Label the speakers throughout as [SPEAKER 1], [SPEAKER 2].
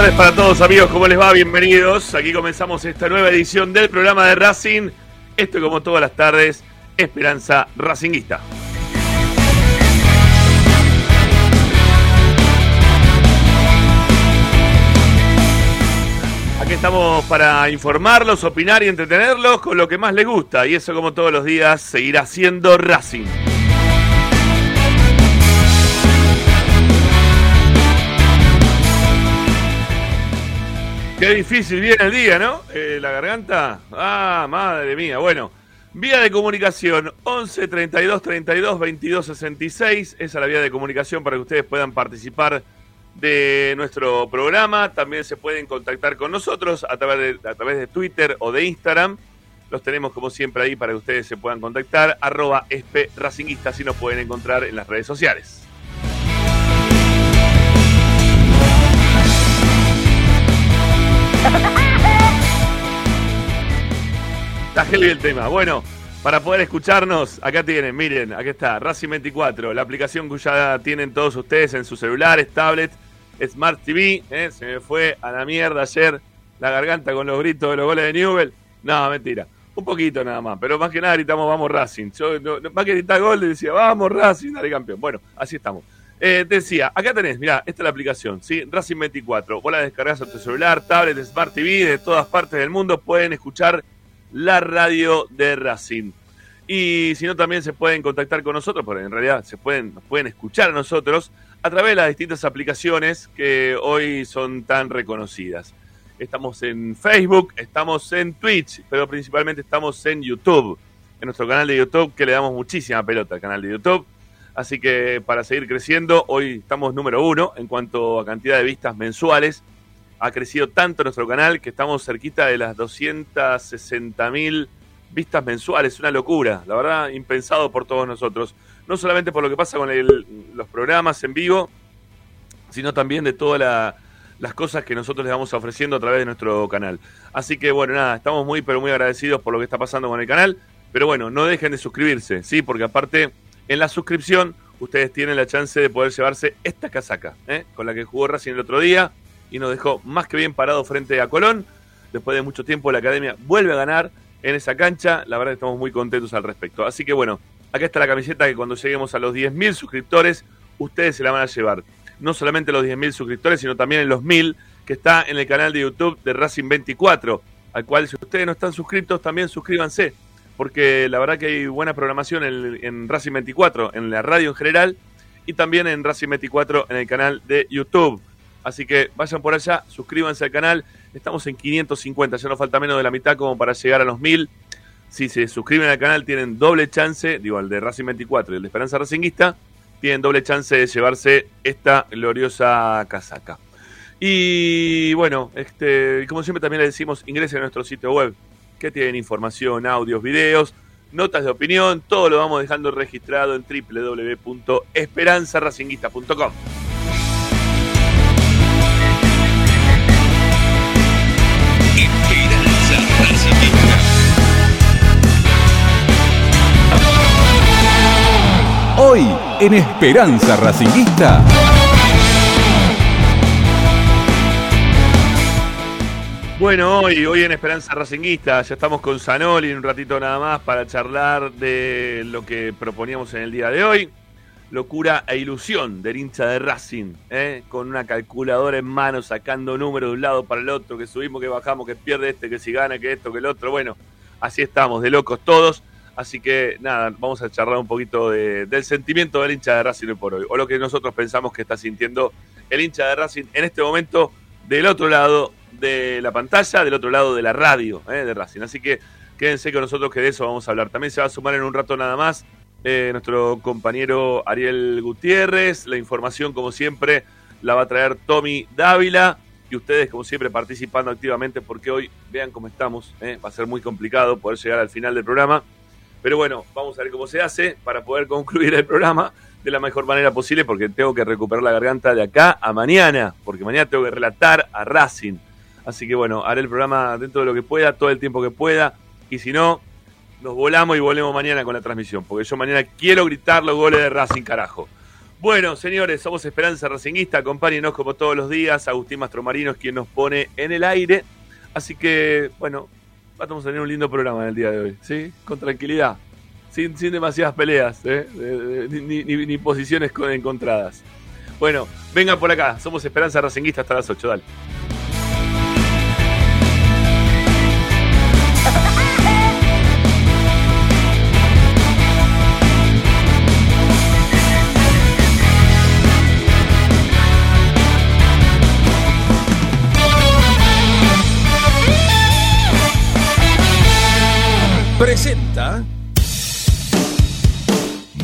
[SPEAKER 1] tardes para todos amigos, ¿cómo les va? Bienvenidos. Aquí comenzamos esta nueva edición del programa de Racing. Esto como todas las tardes, Esperanza Racinguista. Aquí estamos para informarlos, opinar y entretenerlos con lo que más les gusta. Y eso como todos los días seguirá siendo Racing. Qué difícil viene el día, ¿no? Eh, la garganta. Ah, madre mía. Bueno, vía de comunicación 11 32 32 22 66. Esa es la vía de comunicación para que ustedes puedan participar de nuestro programa. También se pueden contactar con nosotros a través de, a través de Twitter o de Instagram. Los tenemos como siempre ahí para que ustedes se puedan contactar. Arroba SP Racinguista, si nos pueden encontrar en las redes sociales. Está heavy el tema. Bueno, para poder escucharnos, acá tienen, miren, aquí está, Racing 24, la aplicación que ya tienen todos ustedes en sus celulares, tablets, Smart TV. ¿eh? Se me fue a la mierda ayer la garganta con los gritos de los goles de Newell. No, mentira. Un poquito nada más, pero más que nada gritamos vamos Racing. Yo, más que gritar gol, decía vamos Racing, dale campeón. Bueno, así estamos. Eh, decía, acá tenés, mira, esta es la aplicación, ¿sí? Racing 24. Vos la descargas a tu celular, tablet, Smart TV, de todas partes del mundo pueden escuchar la radio de Racing. Y si no, también se pueden contactar con nosotros, porque en realidad se pueden, nos pueden escuchar a nosotros a través de las distintas aplicaciones que hoy son tan reconocidas. Estamos en Facebook, estamos en Twitch, pero principalmente estamos en YouTube, en nuestro canal de YouTube, que le damos muchísima pelota al canal de YouTube Así que para seguir creciendo, hoy estamos número uno en cuanto a cantidad de vistas mensuales. Ha crecido tanto nuestro canal que estamos cerquita de las 260 mil vistas mensuales. Una locura, la verdad, impensado por todos nosotros. No solamente por lo que pasa con los programas en vivo, sino también de todas las cosas que nosotros les vamos ofreciendo a través de nuestro canal. Así que bueno, nada, estamos muy pero muy agradecidos por lo que está pasando con el canal. Pero bueno, no dejen de suscribirse, ¿sí? Porque aparte en la suscripción ustedes tienen la chance de poder llevarse esta casaca, ¿eh? con la que jugó Racing el otro día y nos dejó más que bien parado frente a Colón. Después de mucho tiempo la academia vuelve a ganar en esa cancha. La verdad estamos muy contentos al respecto. Así que bueno, acá está la camiseta que cuando lleguemos a los 10.000 suscriptores, ustedes se la van a llevar. No solamente los 10.000 suscriptores, sino también en los 1.000 que está en el canal de YouTube de Racing 24, al cual si ustedes no están suscritos, también suscríbanse porque la verdad que hay buena programación en, Racing 24, en la radio en general, y también en Racing 24 en el canal de YouTube. Así que vayan por allá, suscríbanse al canal. Estamos en 550, ya nos falta menos de la mitad como para llegar a los 1000. Si se suscriben al canal tienen doble chance, digo, el de Racing 24 y el de Esperanza Racinguista, tienen doble chance de llevarse esta gloriosa casaca. Y bueno, este, como siempre también le decimos, ingresen a nuestro sitio web que tienen información, audios, videos, notas de opinión, todo lo vamos dejando registrado en www.esperanzaracinguista.com.
[SPEAKER 2] Hoy en Esperanza Racinguista.
[SPEAKER 1] Bueno, hoy, hoy en Esperanza Racinguista ya estamos con Sanoli un ratito nada más para charlar de lo que proponíamos en el día de hoy. locura e ilusión del hincha de Racing, ¿eh? con una calculadora en mano, sacando números de un lado para el otro, que subimos, que bajamos, que pierde este, que si gana, que esto, que el otro. Bueno, así estamos, de locos todos. Así que nada, vamos a charlar un poquito del sentimiento del hincha de Racing hoy por hoy, o lo que nosotros pensamos que está sintiendo el hincha de Racing en este momento del otro lado de la pantalla, del otro lado de la radio ¿eh? de Racing. Así que quédense con nosotros que de eso vamos a hablar. También se va a sumar en un rato nada más eh, nuestro compañero Ariel Gutiérrez. La información, como siempre, la va a traer Tommy Dávila. Y ustedes, como siempre, participando activamente porque hoy, vean cómo estamos, ¿eh? va a ser muy complicado poder llegar al final del programa. Pero bueno, vamos a ver cómo se hace para poder concluir el programa de la mejor manera posible porque tengo que recuperar la garganta de acá a mañana, porque mañana tengo que relatar a Racing. Así que bueno, haré el programa dentro de lo que pueda, todo el tiempo que pueda. Y si no, nos volamos y volvemos mañana con la transmisión, porque yo mañana quiero gritar los goles de Racing, carajo. Bueno, señores, somos Esperanza Racingista, acompáñenos como todos los días. Agustín Mastromarino es quien nos pone en el aire. Así que, bueno, vamos a tener un lindo programa en el día de hoy, ¿sí? Con tranquilidad, sin, sin demasiadas peleas, ¿eh? ni, ni, posiciones encontradas. Bueno, vengan por acá, somos Esperanza Racingista hasta las 8, dale.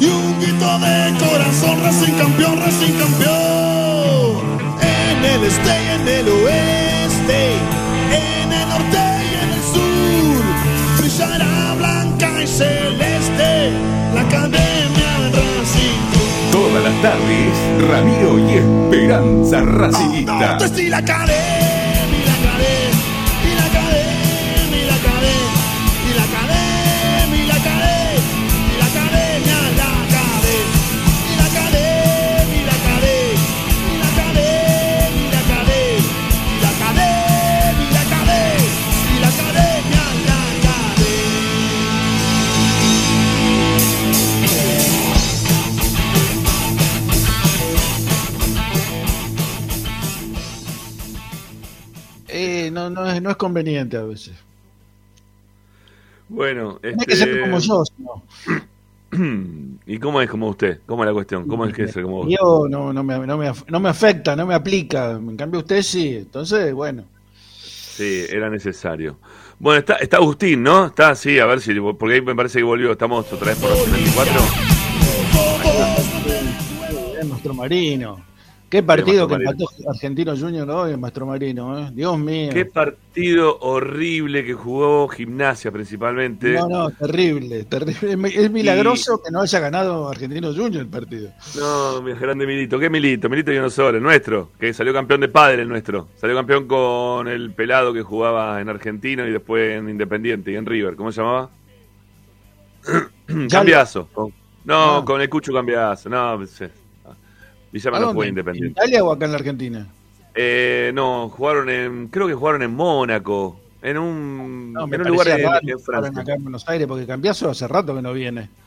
[SPEAKER 3] y un grito de corazón, Racing campeón, Racing campeón. En el este y en el oeste, en el norte y en el sur, brillará blanca y celeste la academia Racing.
[SPEAKER 2] Todas las tardes, Ramiro y Esperanza Racingista.
[SPEAKER 3] Oh, no,
[SPEAKER 4] conveniente a veces.
[SPEAKER 1] Bueno,
[SPEAKER 4] este... hay que ser como yo.
[SPEAKER 1] ¿Y cómo es como usted? ¿Cómo es la cuestión? ¿Cómo es que es como
[SPEAKER 4] Yo no, no, me, no, me, no me afecta, no me aplica. En cambio, usted sí. Entonces, bueno.
[SPEAKER 1] Sí, era necesario. Bueno, está, está Agustín, ¿no? Está, sí, a ver si. Porque ahí me parece que volvió. Estamos otra vez por 24.
[SPEAKER 4] Es nuestro marino. Qué partido que empató Argentino Junior hoy en Mastro Marino, ¿eh? Dios mío.
[SPEAKER 1] Qué partido horrible que jugó Gimnasia principalmente.
[SPEAKER 4] No, no, terrible, terrible. Es milagroso que no haya ganado Argentino Junior el partido.
[SPEAKER 1] No, mi grande Milito. ¿Qué Milito? Milito y no solo, el nuestro, que salió campeón de padre el nuestro. Salió campeón con el pelado que jugaba en Argentino y después en Independiente y en River. ¿Cómo se llamaba? Cambiazo. No, ah. con el Cucho Cambiazo. No, pues, Villama no fue independiente.
[SPEAKER 4] ¿En Italia o acá en la Argentina?
[SPEAKER 1] Eh, no, jugaron en. Creo que jugaron en Mónaco. En un, en un lugar en, Francia.
[SPEAKER 4] acá en Buenos Aires, porque Cambiazo hace rato que no viene.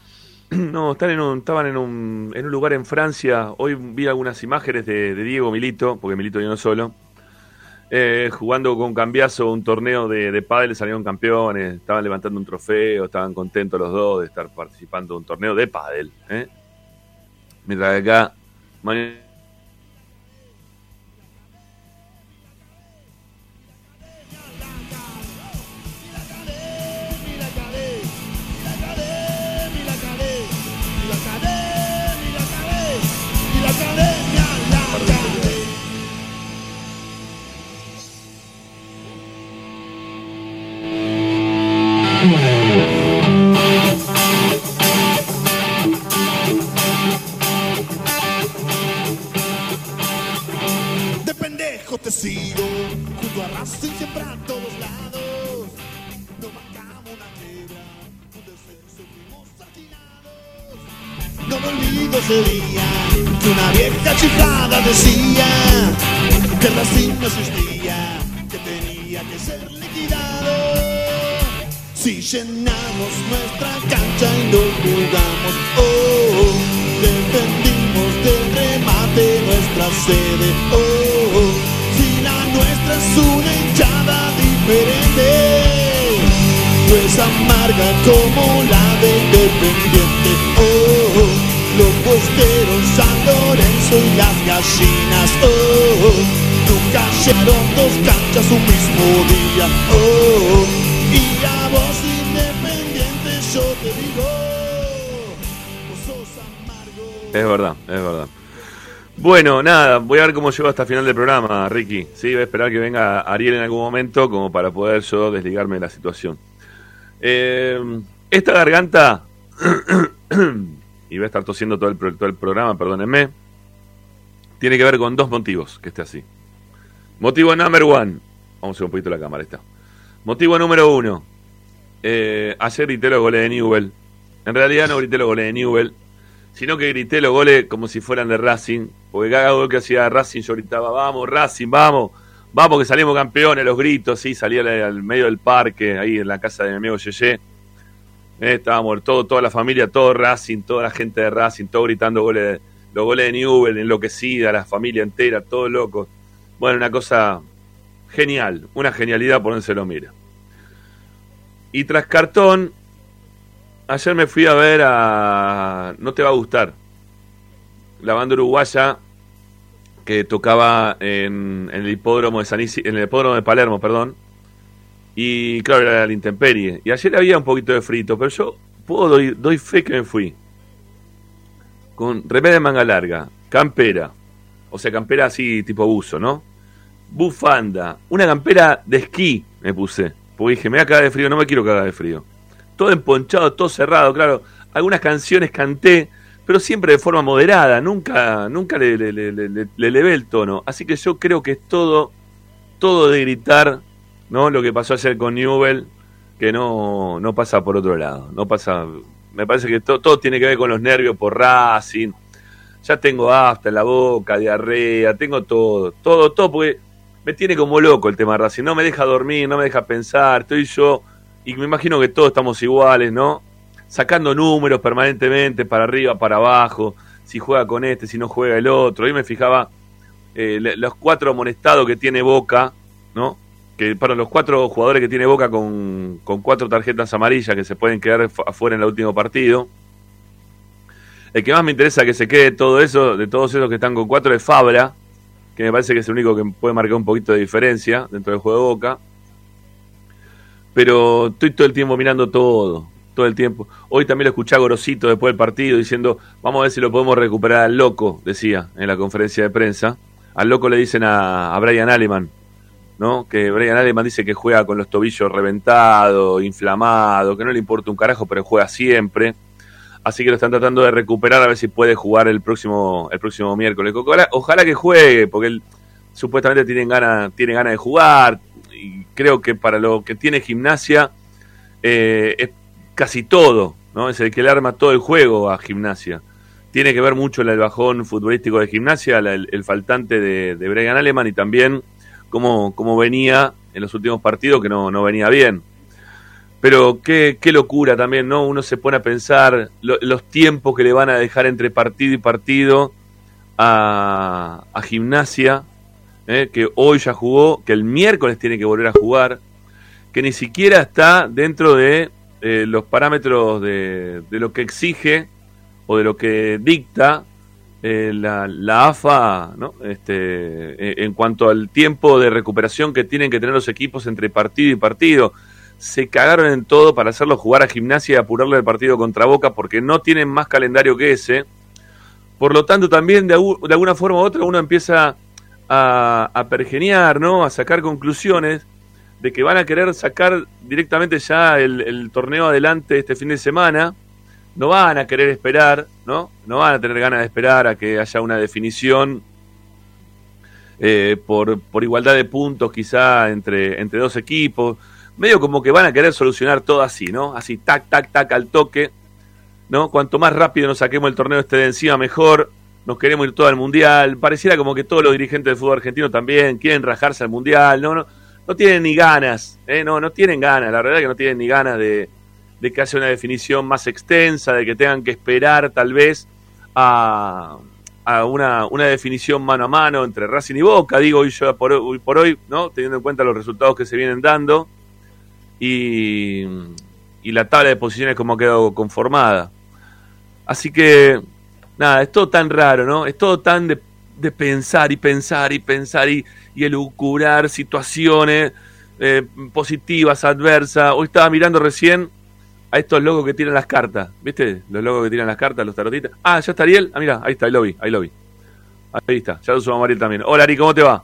[SPEAKER 1] No, están en un, estaban en un, en un lugar en Francia. Hoy vi algunas imágenes de, Diego Milito, porque Milito vino solo. Eh, jugando con Cambiazo un torneo de, de pádel, salieron campeones, estaban levantando un trofeo, estaban contentos los dos de estar participando en un torneo de pádel. ¿eh? Mientras que acá Mañana
[SPEAKER 3] te sigo, junto a Racing siempre a todos lados. No marcamos una quiebra, un descenso fuimos alquilados. No me olvido ese día que una vieja chiflada decía que Racing no existía, que tenía que ser liquidado. Si llenamos nuestra cancha y no jugamos, oh, defendimos del remate nuestra sede, oh, la nuestra es una hinchada diferente, no es amarga como la de Independiente, oh, los posteros San Lorenzo y las gallinas, oh, nunca llegaron dos canchas un mismo día, oh. Y a vos independiente yo te digo.
[SPEAKER 1] Es verdad, es verdad. Bueno, nada, voy a ver cómo llego hasta final del programa, Ricky. Sí, voy a esperar que venga Ariel en algún momento como para poder yo desligarme de la situación. Eh, esta garganta, y voy a estar tosiendo todo el, todo el programa, perdónenme, tiene que ver con dos motivos que esté así. Motivo number one. Vamos a un poquito la cámara, está. Motivo número uno. Eh, ayer grité los goles de Newell. En realidad no grité los goles de Newell, sino que grité los goles como si fueran de Racing. Porque cada gol que hacía Racing yo gritaba, vamos Racing, vamos, vamos que salimos campeones, los gritos, sí, salía al, medio del parque, ahí en la casa de mi amigo Yeye. Eh, estábamos todo, toda la familia, todo Racing, toda la gente de Racing, todo gritando goles, los goles de Newell, enloquecida, la familia entera, todo loco. Bueno, una cosa genial, una genialidad por donde se lo mira. Y tras cartón, ayer me fui a ver a. No te va a gustar. La banda uruguaya que tocaba en, en el hipódromo de San Isi- en el hipódromo de Palermo, perdón. Y claro, era la intemperie. Y ayer había un poquito de frito, pero yo puedo doy, doy fe que me fui. Con remera de manga larga, campera. O sea, campera así tipo buzo, ¿no? Bufanda, una campera de esquí me puse. Porque dije, me voy a cagar de frío, no me quiero cagar de frío. Todo emponchado, todo cerrado, claro. Algunas canciones canté, pero siempre de forma moderada, nunca, nunca le, le, le, le- le- le elevé el tono. Así que yo creo que es todo, todo de gritar, ¿no? Lo que pasó ayer con Newell, que no, no pasa por otro lado. No pasa. Me parece que to- todo tiene que ver con los nervios por Racing. Ya tengo afta en la boca, diarrea, tengo todo, todo, todo, porque me tiene como loco el tema de Racing. No me deja dormir, no me deja pensar. Estoy yo, y me imagino que todos estamos iguales, ¿no? Sacando números permanentemente, para arriba, para abajo. Si juega con este, si no juega el otro. Hoy me fijaba eh, los cuatro amonestados que tiene Boca, ¿no? Que para los cuatro jugadores que tiene Boca con, con cuatro tarjetas amarillas que se pueden quedar fu- afuera en el último partido. El que más me interesa que se quede todo eso, de todos esos que están con cuatro, es Fabra, que me parece que es el único que puede marcar un poquito de diferencia dentro del juego de Boca. Pero estoy todo el tiempo mirando todo, todo el tiempo. Hoy también lo escuché a Gorosito después del partido diciendo, vamos a ver si lo podemos recuperar al loco, decía en la conferencia de prensa. Al loco le dicen a, a Brian Aleman, ¿no? Que Brian Aleman dice que juega con los tobillos reventados, inflamados, que no le importa un carajo, pero juega siempre. Así que lo están tratando de recuperar a ver si puede jugar el próximo, el próximo miércoles. Ojalá, ojalá que juegue, porque él supuestamente tiene ganas, tiene ganas de jugar. Y creo que para lo que tiene gimnasia eh, es casi todo, ¿no? Es el que le arma todo el juego a gimnasia. Tiene que ver mucho el bajón futbolístico de gimnasia, el, faltante de, de Brian Aleman y también cómo, cómo venía en los últimos partidos, que no, no venía bien. Pero qué, qué locura también, ¿no? Uno se pone a pensar lo- los tiempos que le van a dejar entre partido y partido a, a gimnasia, ¿eh? que hoy ya jugó, que el miércoles tiene que volver a jugar, que ni siquiera está dentro de eh, los parámetros de, lo que exige o de lo que dicta eh, la, AFA ¿no? este, eh, en cuanto al tiempo de recuperación que tienen que tener los equipos entre partido y partido. Se cagaron en todo para hacerlo jugar a gimnasia y apurarle el partido contra Boca porque no tienen más calendario que ese. Por lo tanto, también de alguna forma u otra uno empieza a, a pergeniar, ¿no? a sacar conclusiones de que van a querer sacar directamente ya el, torneo adelante este fin de semana. No van a querer esperar, ¿no? No van a tener ganas de esperar a que haya una definición eh, por, por igualdad de puntos quizá entre, entre dos equipos. Medio como que van a querer solucionar todo así, ¿no? Así, tac, tac, tac, al toque. ¿no? Cuanto más rápido nos saquemos el torneo este de encima, mejor. Nos queremos ir todo al mundial. Pareciera como que todos los dirigentes del fútbol argentino también quieren rajarse al mundial. No, no, no tienen ni ganas, ¿eh? no, no tienen ganas. La verdad es que no tienen ni ganas de, de que haya una definición más extensa, de que tengan que esperar tal vez a, a una, una, definición mano a mano entre Racing y Boca, digo hoy, yo por, hoy por hoy, ¿no? teniendo en cuenta los resultados que se vienen dando y, y la tabla de posiciones como ha quedado conformada. Así que, nada, es todo tan raro, ¿no? Es todo tan de, de pensar y pensar y pensar y, y elucubrar situaciones eh, positivas, adversas. Hoy estaba mirando recién a estos logos que tiran las cartas, ¿viste? Los logos que tiran las cartas, los tarotistas. Ah, ya está Ariel. Ah, mira, ahí está, ahí lo vi, ahí lo vi. Ahí está, ya lo subo a Mariel también. Hola Ari, ¿cómo te va?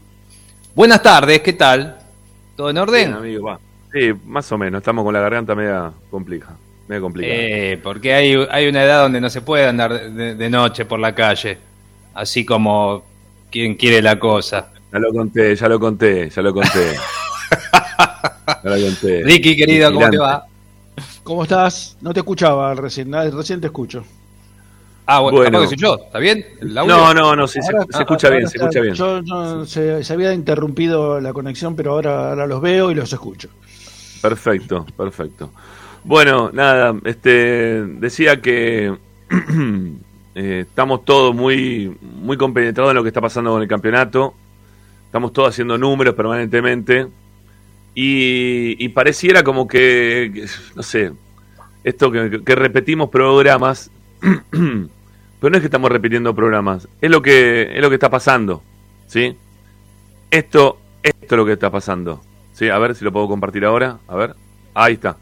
[SPEAKER 5] Buenas tardes, ¿qué tal? ¿Todo en orden?
[SPEAKER 1] Bien, amigo, va. Sí, más o menos, estamos con la garganta media complicada. Media complicada.
[SPEAKER 5] Eh, porque hay, hay una edad donde no se puede andar de, de noche por la calle, así como quien quiere la cosa.
[SPEAKER 1] Ya lo conté, ya lo conté, ya lo conté. ya lo conté.
[SPEAKER 5] Ricky, querido, ¿cómo te va?
[SPEAKER 4] ¿Cómo estás? No te escuchaba recién, recién te escucho.
[SPEAKER 5] Ah, bueno, bueno. ¿capaz que soy yo? ¿Está bien?
[SPEAKER 1] no, no, no, sí, ahora, se, se, escucha ahora, bien, se escucha bien.
[SPEAKER 4] Yo, se, había interrumpido la conexión, pero ahora, ahora los veo y los escucho.
[SPEAKER 1] Perfecto, perfecto. Bueno, nada, este decía que eh, estamos todos muy, muy compenetrados en lo que está pasando con el campeonato. Estamos todos haciendo números permanentemente. Y, pareciera como que, no sé, esto que, que repetimos programas, pero no es que estamos repitiendo programas, es lo que, es lo que está pasando. ¿Sí? Esto, esto es lo que está pasando. ¿Sí? A ver si lo puedo compartir ahora. A ver. Ahí está.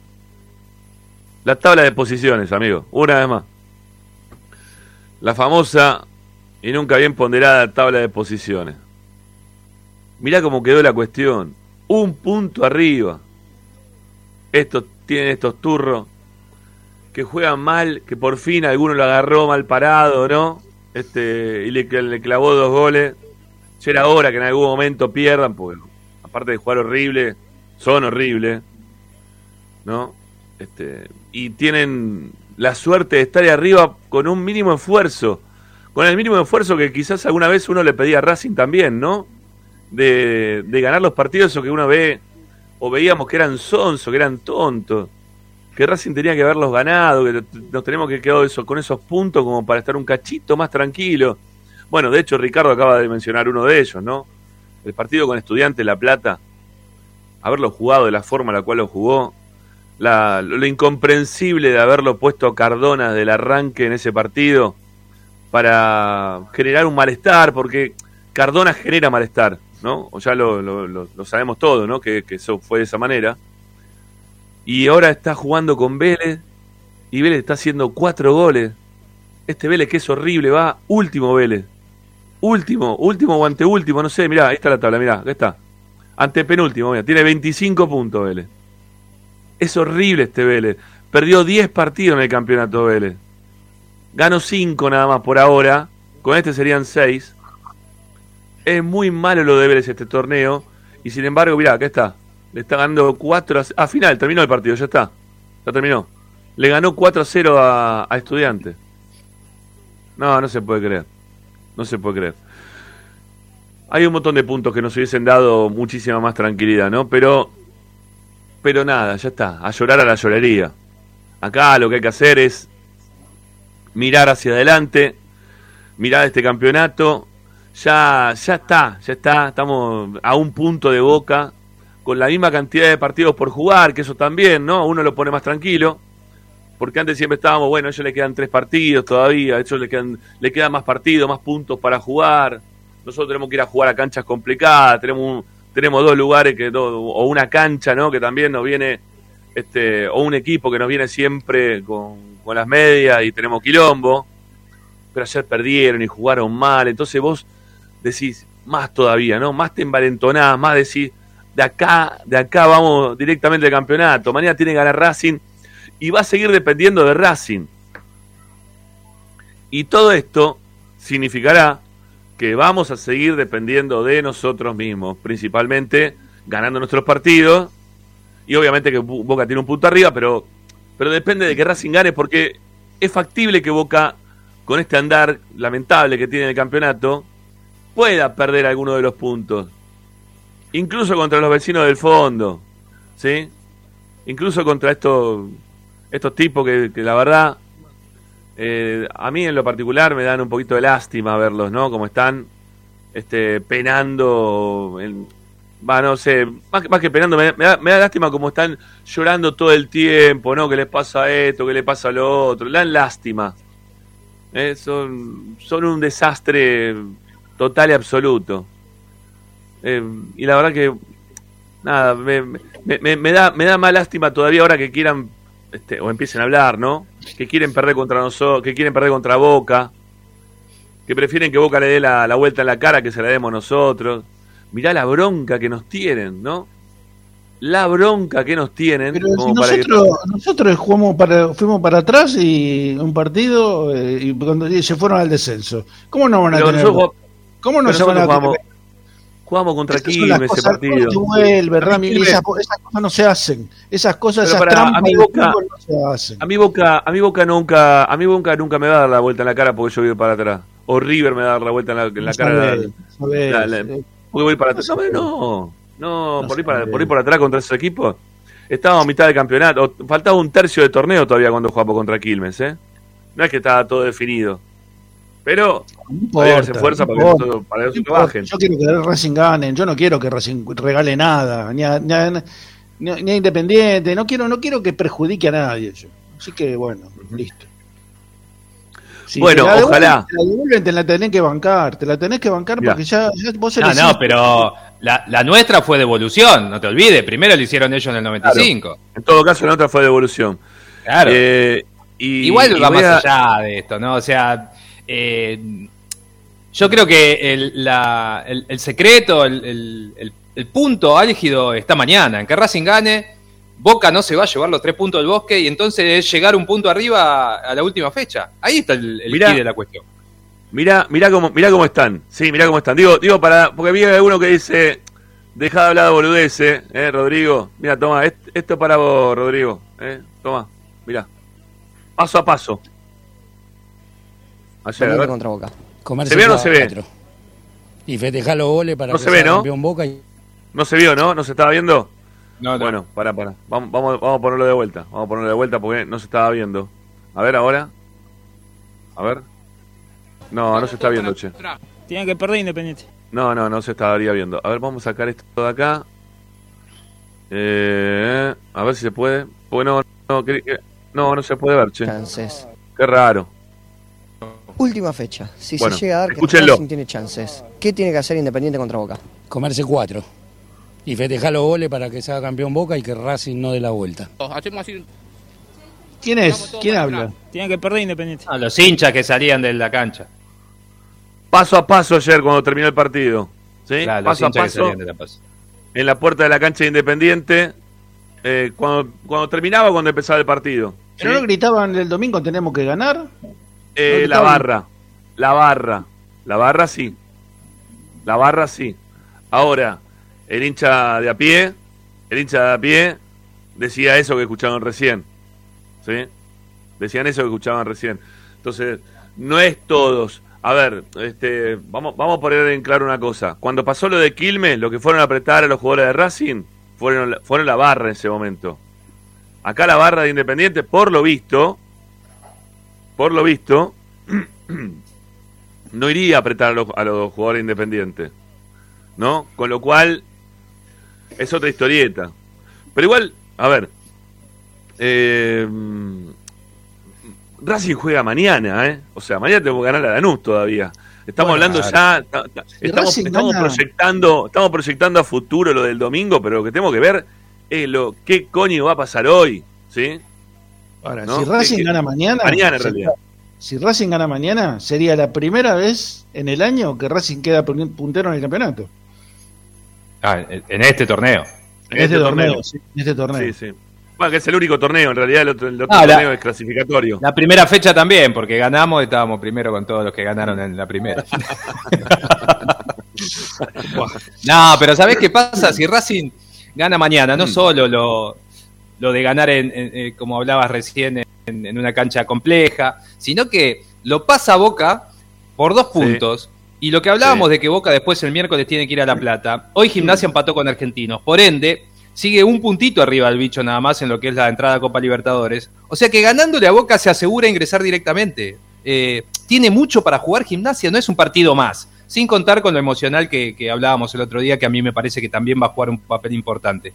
[SPEAKER 1] La tabla de posiciones, amigo. Una vez más. La famosa y nunca bien ponderada tabla de posiciones. Mirá cómo quedó la cuestión. Un punto arriba. Estos tienen estos turros que juegan mal, que por fin alguno lo agarró mal parado, ¿no? Este, y le, le clavó dos goles. Ya era hora que en algún momento pierdan, porque aparte de jugar horrible, son horribles, ¿no? Este, y tienen la suerte de estar ahí arriba con un mínimo esfuerzo, con el mínimo esfuerzo que quizás alguna vez uno le pedía a Racing también, ¿no? De, de ganar los partidos o que uno ve, o veíamos que eran sonsos, que eran tontos, que Racing tenía que haberlos ganado, que nos tenemos que quedar eso, con esos puntos como para estar un cachito más tranquilo. Bueno, de hecho Ricardo acaba de mencionar uno de ellos, ¿no? El partido con Estudiante La Plata, haberlo jugado de la forma en la cual lo jugó, la, lo incomprensible de haberlo puesto a Cardona del arranque en ese partido para generar un malestar, porque Cardona genera malestar, ¿no? O ya lo, lo, lo, sabemos todo, ¿no? Que, eso fue de esa manera. Y ahora está jugando con Vélez, y Vélez está haciendo cuatro goles. Este Vélez que es horrible, va último Vélez. Último, último o anteúltimo, no sé, mirá, ahí está la tabla, mirá, acá está. Antepenúltimo, mirá, tiene 25 puntos Vélez. Es horrible este Vélez. Perdió 10 partidos en el campeonato Vélez. Ganó 5 nada más por ahora. Con este serían 6. Es muy malo lo de Vélez este torneo. Y sin embargo, mirá, acá está. Le está ganando 4 a... Ah, final, terminó el partido, ya está. Ya terminó. Le ganó 4 a 0 a, a Estudiantes. No, no se puede creer. No se puede creer. Hay un montón de puntos que nos hubiesen dado muchísima más tranquilidad, ¿no? Pero, pero nada, ya está. A llorar a la llorería. Acá lo que hay que hacer es mirar hacia adelante, mirar este campeonato. Ya, ya está, ya está. Estamos a un punto de boca, con la misma cantidad de partidos por jugar, que eso también, ¿no? Uno lo pone más tranquilo porque antes siempre estábamos, bueno, a ellos le quedan tres partidos todavía, a ellos le quedan, le quedan más partidos, más puntos para jugar. Nosotros tenemos que ir a jugar a canchas complicadas, tenemos un, tenemos dos lugares que o una cancha, ¿no? Que también nos viene este o un equipo que nos viene siempre con, con las medias y tenemos quilombo. Pero ayer perdieron y jugaron mal, entonces vos decís más todavía, ¿no? Más te envalentonás, más decís de acá, de acá vamos directamente al campeonato. Mañana tiene que ganar Racing y va a seguir dependiendo de Racing. Y todo esto significará que vamos a seguir dependiendo de nosotros mismos, principalmente ganando nuestros partidos. Y obviamente que Boca tiene un punto arriba, pero, pero depende de que Racing gane, porque es factible que Boca, con este andar lamentable que tiene el campeonato, pueda perder alguno de los puntos. Incluso contra los vecinos del fondo. ¿Sí? Incluso contra estos, estos tipos que, la verdad, eh, a mí en lo particular me dan un poquito de lástima verlos, ¿no? Como están este, penando. En, va, no sé, más, que penando, me, da, me, da, lástima como están llorando todo el tiempo, ¿no? Que les pasa esto, que le pasa lo otro. Le dan lástima. Eh, son, son un desastre total y absoluto. Eh, y la verdad que, nada, me, me, me, da, me da más lástima todavía ahora que quieran, este, o empiecen a hablar, ¿no? Que quieren perder contra nosotros, que quieren perder contra Boca, que prefieren que Boca le dé la, la vuelta en la cara que se la demos nosotros. Mirá la bronca que nos tienen, ¿no? la bronca que nos tienen.
[SPEAKER 4] Pero nosotros, nosotros jugamos para, fuimos para atrás y un partido eh, y cuando se fueron al descenso. ¿Cómo no van a tener? ¿Cómo no se van a
[SPEAKER 1] jugamos, jugamos contra Quilmes ese partido.
[SPEAKER 4] ¿verdad? Esas, esas, cosas no se hacen. Esas cosas, esas
[SPEAKER 1] para, trampas a mi boca, no se hacen. A mi boca, a mi boca nunca, a mi boca nunca me va a dar la vuelta en la cara porque yo voy para atrás. O River me va a dar la vuelta en la, en la cara. porque voy para atrás. No, no, por ir, para, por ir por atrás contra ese equipo. Estábamos a mitad del campeonato. Faltaba un tercio de torneo todavía cuando jugamos contra Quilmes, ¿eh? No es que estaba todo definido. Pero no había que fuerza para, que para eso trabajen.
[SPEAKER 4] Yo quiero que Racing gane, yo no quiero que Racing regale nada, ni a, ni ni Independiente, no quiero, no quiero que perjudique a nadie. Yo. Así que bueno, listo.
[SPEAKER 1] bueno, ojalá.
[SPEAKER 4] Te la devuelven, te la tenés que bancar, te la tenés que bancar porque ya, ya vos
[SPEAKER 5] No, no, pero la, la, nuestra fue devolución, no te olvides. Primero lo hicieron ellos en el 95.
[SPEAKER 1] En todo caso, la otra fue devolución.
[SPEAKER 5] Claro. Eh, y, Igual va más allá de esto, ¿no? O sea, eh, yo creo que el, la, el, secreto, el, el, punto álgido está mañana. En que Racing gane, Boca no se va a llevar los tres puntos del bosque y entonces es llegar un punto arriba a la última fecha. Ahí está el, el de la cuestión.
[SPEAKER 1] Mira, mira cómo, mira cómo están. Sí, mira cómo están. Digo, digo para, porque vi uno que dice, deja de hablar de boludeces, eh, Rodrigo. Mira, toma, esto es para vos, Rodrigo. Eh, toma, mira. Paso a paso.
[SPEAKER 6] Ayer, contra Boca.
[SPEAKER 1] ¿Se ve o no se ve?
[SPEAKER 6] Y festejar los goles para
[SPEAKER 1] no
[SPEAKER 6] que
[SPEAKER 1] se ve, ¿no?
[SPEAKER 6] Boca y...
[SPEAKER 1] No se vio, ¿no? ¿No se estaba viendo? No, no. Bueno, para, para. Vamos, vamos, vamos a ponerlo de vuelta. Vamos a ponerlo de vuelta porque no se estaba viendo. A ver ahora. A ver. No, no se está viendo, che.
[SPEAKER 6] Tiene que perder Independiente.
[SPEAKER 1] No, no, no se estaría viendo. A ver, vamos a sacar esto de acá. Eh, a ver si se puede. Bueno, no, no, no se puede ver, che.
[SPEAKER 6] Chances.
[SPEAKER 1] Qué raro.
[SPEAKER 6] Última fecha. Si se llega a dar
[SPEAKER 1] que Racing
[SPEAKER 6] tiene chances, ¿qué tiene que hacer Independiente contra Boca?
[SPEAKER 7] Comerse cuatro. Y festejar los goles para que sea campeón Boca y que Racing no dé la vuelta.
[SPEAKER 6] Hacemos así
[SPEAKER 4] ¿Quién es? ¿Quién habla?
[SPEAKER 6] Tiene que perder Independiente.
[SPEAKER 5] A los hinchas que salían de la cancha
[SPEAKER 1] paso a paso ayer cuando terminó el partido. ¿sí? paso a paso. En la puerta de la cancha de Independiente. Eh, cuando, cuando terminaba cuando empezaba el partido.
[SPEAKER 4] ¿Pero no gritaban el domingo tenemos que ganar?
[SPEAKER 1] Eh, la barra. La barra. La barra sí. La barra sí. Ahora, el hincha de a pie, el hincha de a pie decía eso que escuchaban recién. ¿Sí? Decían eso que escuchaban recién. Entonces, no es todos a ver, este, vamos, vamos a poner en claro una cosa. Cuando pasó lo de Quilmes, lo que fueron a apretar a los jugadores de Racing fueron, fueron la barra en ese momento. Acá la barra de Independiente, por lo visto, por lo visto, no iría a apretar a los, a los jugadores independientes. ¿No? Con lo cual, es otra historieta. Pero igual, a ver, eh, Racing juega mañana, ¿eh? O sea, mañana tenemos que ganar a Lanús todavía. Estamos hablando ya, estamos, proyectando, estamos proyectando a futuro lo del domingo, pero lo que tenemos que ver es lo qué coño va a pasar hoy, ¿sí?
[SPEAKER 4] Ahora, si Racing gana mañana,
[SPEAKER 1] mañana en realidad.
[SPEAKER 4] Si Racing gana mañana, sería la primera vez en el año que Racing queda puntero en el campeonato.
[SPEAKER 5] Ah, en este torneo.
[SPEAKER 1] En, este, torneo,
[SPEAKER 4] sí, en este torneo.
[SPEAKER 1] Sí, sí. Bueno, que es el único torneo, en realidad el otro, torneo es clasificatorio.
[SPEAKER 5] La primera fecha también, porque ganamos, estábamos primero con todos los que ganaron en la primera. no, pero ¿sabés qué pasa? Si Racing gana mañana, no mm. solo lo, lo de ganar, en, eh, como hablabas recién, en, una cancha compleja, sino que lo pasa a Boca por dos puntos. Y lo que hablábamos de que Boca después el miércoles tiene que ir a La Plata, hoy Gimnasia empató con Argentinos. Por ende, sigue un puntito arriba del bicho nada más en lo que es la entrada a Copa Libertadores. O sea que ganándole a Boca se asegura ingresar directamente. Eh, tiene mucho para jugar Gimnasia, no es un partido más. Sin contar con lo emocional que, hablábamos el otro día, que a mí me parece que también va a jugar un papel importante.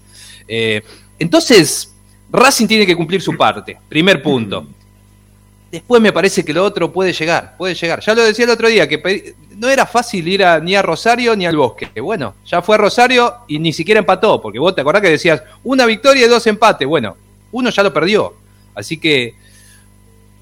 [SPEAKER 5] Eh, entonces, Racing tiene que cumplir su parte. Primer punto. Después me parece que lo otro puede llegar, puede llegar. Ya lo decía el otro día, que no era fácil ir ni a Rosario ni al Bosque. Bueno, ya fue a Rosario y ni siquiera empató, porque vos te acordás que decías una victoria y dos empates. Bueno, uno ya lo perdió. Así que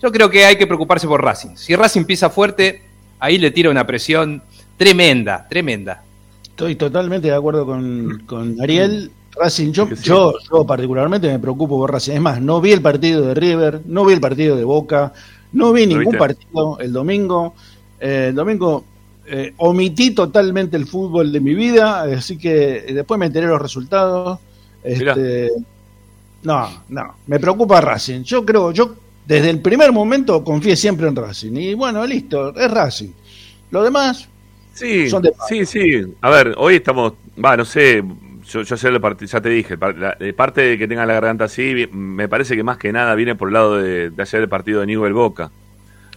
[SPEAKER 5] yo creo que hay que preocuparse por Racing. Si Racing pisa fuerte, ahí le tira una presión tremenda, tremenda.
[SPEAKER 4] Estoy totalmente de acuerdo con, con Ariel. Racing, yo, yo, particularmente me preocupo por Racing. Es más, no vi el partido de River, no vi el partido de Boca, no vi ningún partido el domingo. Eh, el domingo eh, omití totalmente el fútbol de mi vida, así que después me enteré los resultados. Este, no, no, me preocupa Racing. Yo creo, yo desde el primer momento confié siempre en Racing. Y bueno, listo, es Racing. Lo demás
[SPEAKER 1] sí, Sí, sí. A ver, hoy estamos, va, no sé, yo, yo ya te dije, parte de que tenga la garganta así, me parece que más que nada viene por el lado de, de ayer el partido de Newell Boca,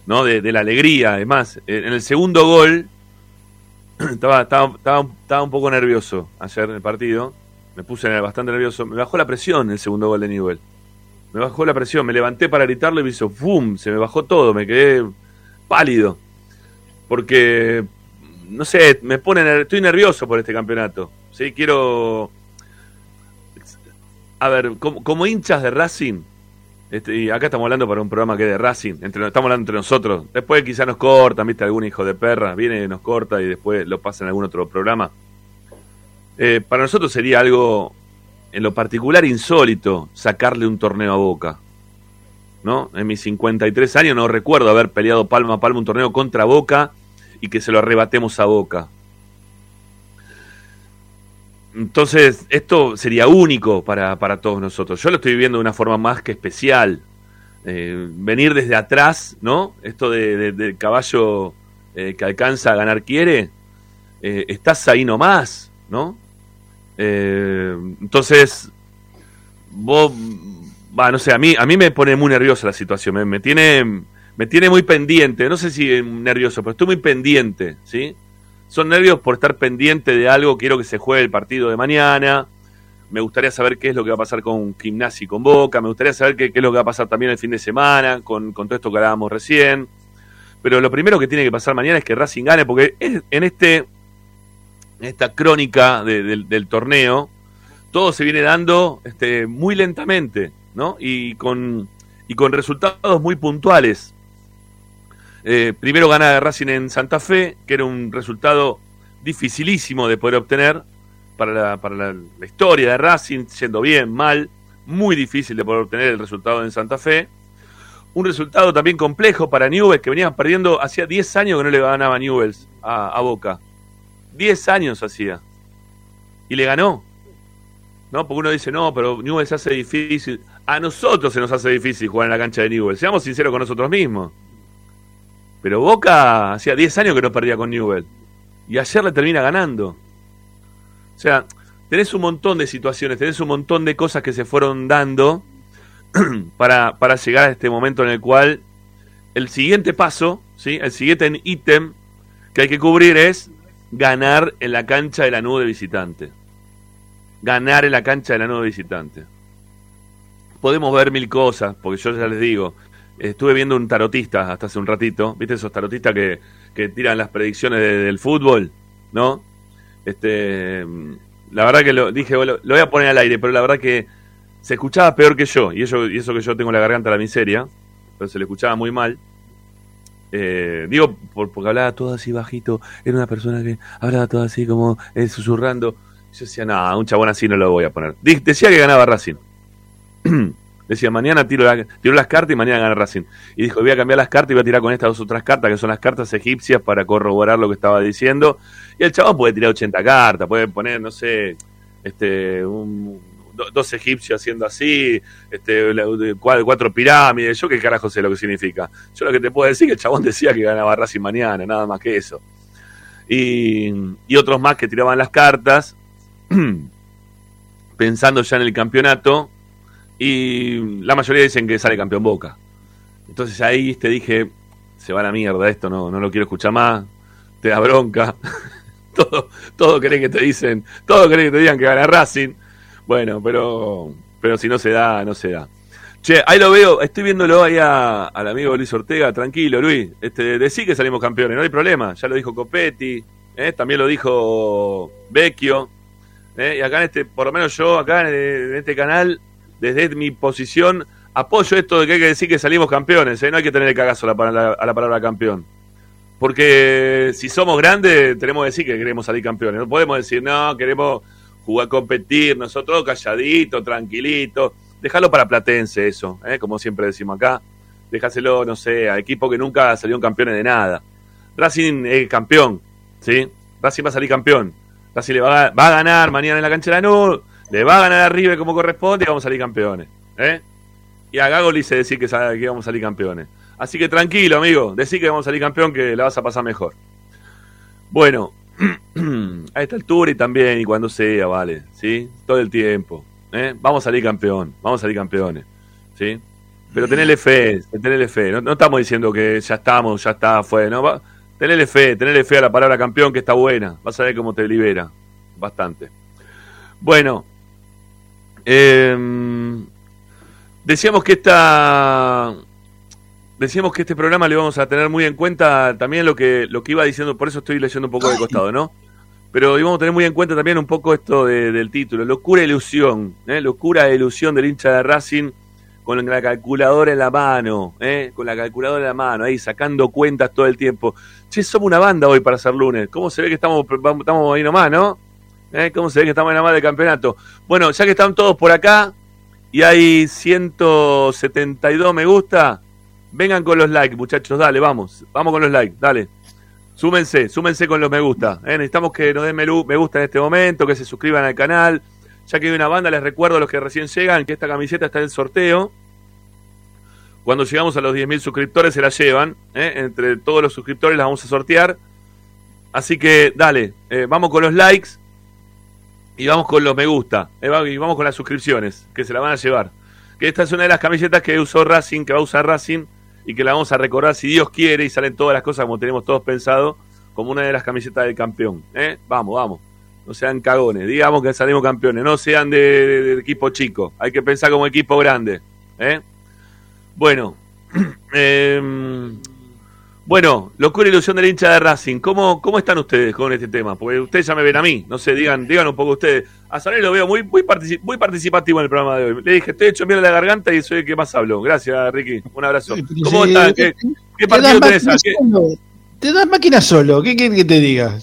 [SPEAKER 1] ¿no? De, la alegría, además. En el segundo gol, estaba, estaba, estaba, un poco nervioso ayer en el partido, me puse bastante nervioso, me bajó la presión el segundo gol de Newell. Me bajó la presión, me levanté para gritarlo y me hizo ¡fum! Se me bajó todo, me quedé pálido. Porque, no sé, me pone, estoy nervioso por este campeonato. Sí, quiero. A ver, como, hinchas de Racing, este, y acá estamos hablando para un programa que es de Racing, entre, estamos hablando entre nosotros. Después quizá nos cortan, viste, algún hijo de perra, viene y nos corta y después lo pasa en algún otro programa. Eh, para nosotros sería algo, en lo particular, insólito sacarle un torneo a Boca. ¿No? En mis 53 años no recuerdo haber peleado palma a palma un torneo contra Boca y que se lo arrebatemos a Boca. Entonces, esto sería único para, para, todos nosotros. Yo lo estoy viviendo de una forma más que especial. Eh, venir desde atrás, ¿no? Esto de, del caballo eh, que alcanza a ganar quiere. Eh, estás ahí nomás, ¿no? entonces, vos, va, no sé, a mí, a mí me pone muy nerviosa la situación. Me, tiene, me tiene muy pendiente. No sé si nervioso, pero estoy muy pendiente, ¿sí? Son nervios por estar pendiente de algo. Quiero que se juegue el partido de mañana. Me gustaría saber qué es lo que va a pasar con Gimnasia y con Boca. Me gustaría saber qué, es lo que va a pasar también el fin de semana con, todo esto que hablábamos recién. Pero lo primero que tiene que pasar mañana es que Racing gane, porque en este esta crónica del torneo, todo se viene dando este, muy lentamente, ¿no? Y con, y con resultados muy puntuales. Eh, primero gana Racing en Santa Fe, que era un resultado dificilísimo de poder obtener para la, para la, historia de Racing, siendo bien, mal, muy difícil de poder obtener el resultado en Santa Fe. Un resultado también complejo para Newells, que venían perdiendo hacía 10 años que no le ganaba Newells a, a Boca. 10 años hacía. Y le ganó. ¿No? Porque uno dice, no, pero Newells se hace difícil. A nosotros se nos hace difícil jugar en la cancha de Newells. Seamos sinceros con nosotros mismos. Pero Boca hacía 10 años que no perdía con Newell. Y ayer le termina ganando. O sea, tenés un montón de situaciones, tenés un montón de cosas que se fueron dando para, para llegar a este momento en el cual el siguiente paso, ¿sí? el siguiente ítem que hay que cubrir es ganar en la cancha de la nube visitante. Ganar en la cancha de la nube visitante. Podemos ver mil cosas, porque yo ya les digo, estuve viendo un tarotista hasta hace un ratito, ¿viste esos tarotistas que, que tiran las predicciones del fútbol? ¿No? Este, la verdad que lo dije, lo, voy a poner al aire, pero la verdad que se escuchaba peor que yo, y eso, y eso que yo tengo la garganta a la miseria, pero se le escuchaba muy mal. Eh, digo, porque hablaba todo así bajito, era una persona que hablaba todo así como eh, susurrando. Yo decía, no, un chabón así no lo voy a poner. Decía que ganaba Racing. Decía, mañana tiro, tiro las cartas y mañana gana Racing. Y dijo, voy a cambiar las cartas y voy a tirar con estas dos otras cartas, que son las cartas egipcias, para corroborar lo que estaba diciendo. Y el chabón puede tirar 80 cartas, puede poner, no sé, este, dos egipcios haciendo así, este, cuatro, pirámides, yo qué carajo sé lo que significa. Yo lo que te puedo decir es que el chabón decía que ganaba Racing mañana, nada más que eso. Y, y otros más que tiraban las cartas, pensando ya en el campeonato, y la mayoría dicen que sale campeón Boca. Entonces ahí te dije, se va a la mierda esto, no, no lo quiero escuchar más, te da bronca. todo, todo creen que te dicen, todo creen que te digan que gana Racing. Bueno, pero, pero si no se da, no se da. Che, ahí lo veo, estoy viéndolo ahí al amigo Luis Ortega, tranquilo Luis, este, decí que salimos campeones, no hay problema, ya lo dijo Copetti, ¿eh? también lo dijo Vecchio, ¿eh? y acá en este, por lo menos yo acá en este canal desde mi posición, apoyo esto de que hay que decir que salimos campeones, ¿eh? no hay que tener el cagazo a la, a la palabra campeón. Porque si somos grandes, tenemos que decir que queremos salir campeones. No podemos decir, no, queremos jugar, competir, nosotros calladito, tranquilito. Déjalo para Platense eso, ¿eh? como siempre decimos acá. Déjaselo, no sé, a equipo que nunca salieron campeones de nada. Racing es campeón, ¿sí? Racing va a salir campeón. Racing le va a, va a ganar mañana en la cancha de le va a ganar a River como corresponde y vamos a salir campeones. ¿eh? Y a Gago le hice decir que, que vamos a salir campeones. Así que tranquilo, amigo, decí que vamos a salir campeón que la vas a pasar mejor. Bueno, a esta altura y también y cuando sea, vale, ¿sí? Todo el tiempo. ¿eh? Vamos a salir campeón, vamos a salir campeones, ¿sí? Pero tenele fe, tenele fe. No, estamos diciendo que ya estamos, ya está, fue, ¿no? tenele fe, tenele fe a la palabra campeón que está buena. Vas a ver cómo te libera. Bastante. Bueno, eh, decíamos que esta decíamos que este programa le vamos a tener muy en cuenta también lo que lo que iba diciendo, por eso estoy leyendo un poco de costado, ¿no? Pero íbamos a tener muy en cuenta también un poco esto del título, locura e ilusión, ¿eh? locura e ilusión del hincha de Racing con la calculadora en la mano, ¿eh? con la calculadora en la mano, ahí sacando cuentas todo el tiempo. Che, somos una banda hoy para hacer lunes. ¿Cómo se ve que estamos, estamos ahí nomás, no? ¿Eh? ¿Cómo se ve que estamos en la madre del campeonato? Bueno, ya que están todos por acá y hay 172 me gusta, vengan con los likes, muchachos, dale, vamos, vamos con los likes, dale. Súmense, súmense con los me gusta. ¿eh? Necesitamos que nos den me gusta en este momento, que se suscriban al canal. Ya que hay una banda, les recuerdo a los que recién llegan que esta camiseta está en sorteo. Cuando llegamos a los 10.000 suscriptores se la llevan. ¿eh? Entre todos los suscriptores la vamos a sortear. Así que dale, vamos con los likes. Y vamos con los me gusta. Eh, y vamos con las suscripciones, que se la van a llevar. Que esta es una de las camisetas que usó Racing, que va a usar Racing, y que la vamos a recordar si Dios quiere y salen todas las cosas como tenemos todos pensado, como una de las camisetas del campeón. ¿eh? Vamos, vamos. No sean cagones. Digamos que salimos campeones. No sean de, equipo chico. Hay que pensar como equipo grande. ¿eh? Bueno. eh, bueno, locura ilusión del hincha de Racing. ¿Cómo, ¿Cómo están ustedes con este tema? Porque ustedes ya me ven a mí. No sé, digan, digan un poco ustedes. A Sané lo veo muy, muy, muy participativo en el programa de hoy. Le dije, estoy hecho mierda la garganta y soy el que más hablo. Gracias, Ricky. Un abrazo. ¿Cómo están? ¿Qué, partido tenés?
[SPEAKER 4] Te das máquina solo. ¿Qué quieres que te diga?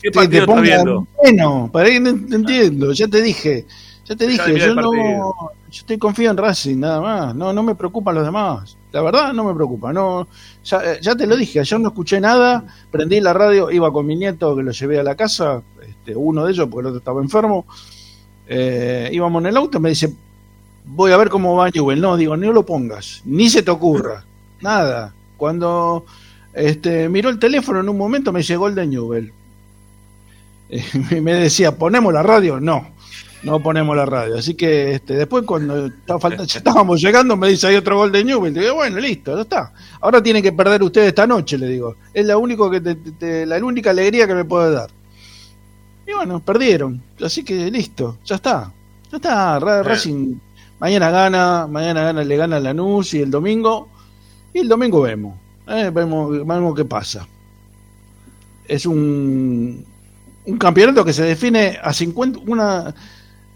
[SPEAKER 1] ¿Qué partido estás viendo?
[SPEAKER 4] Bueno, para que no entiendo. Ya te dije. Ya te dije, yo no, yo estoy confío en Racing, nada más. No, no me preocupan los demás. La verdad, no me preocupa. No, ya, ya te lo dije, ayer no escuché nada. Prendí la radio, iba con mi nieto que lo llevé a la casa, este, uno de ellos, porque el otro estaba enfermo. Eh, íbamos en el auto, me dice, voy a ver cómo va Newell. No, digo, no lo pongas, ni se te ocurra, nada. Cuando este, miró el teléfono en un momento, me llegó el de Newell. me decía, ¿ponemos la radio? No no ponemos la radio. Así que este, después cuando estábamos llegando me dice hay otro gol de Newell. Digo, bueno, listo, ya está. Ahora tienen que perder ustedes esta noche, le digo. Es la, único que te, la única alegría que me puede dar. Y bueno, perdieron. Así que listo, ya está. Ya está. Racing mañana gana, mañana gana, le gana Lanús y el domingo. Y el domingo vemos. Eh, vemos, vemos qué pasa. Es un, un campeonato que se define a 50, una,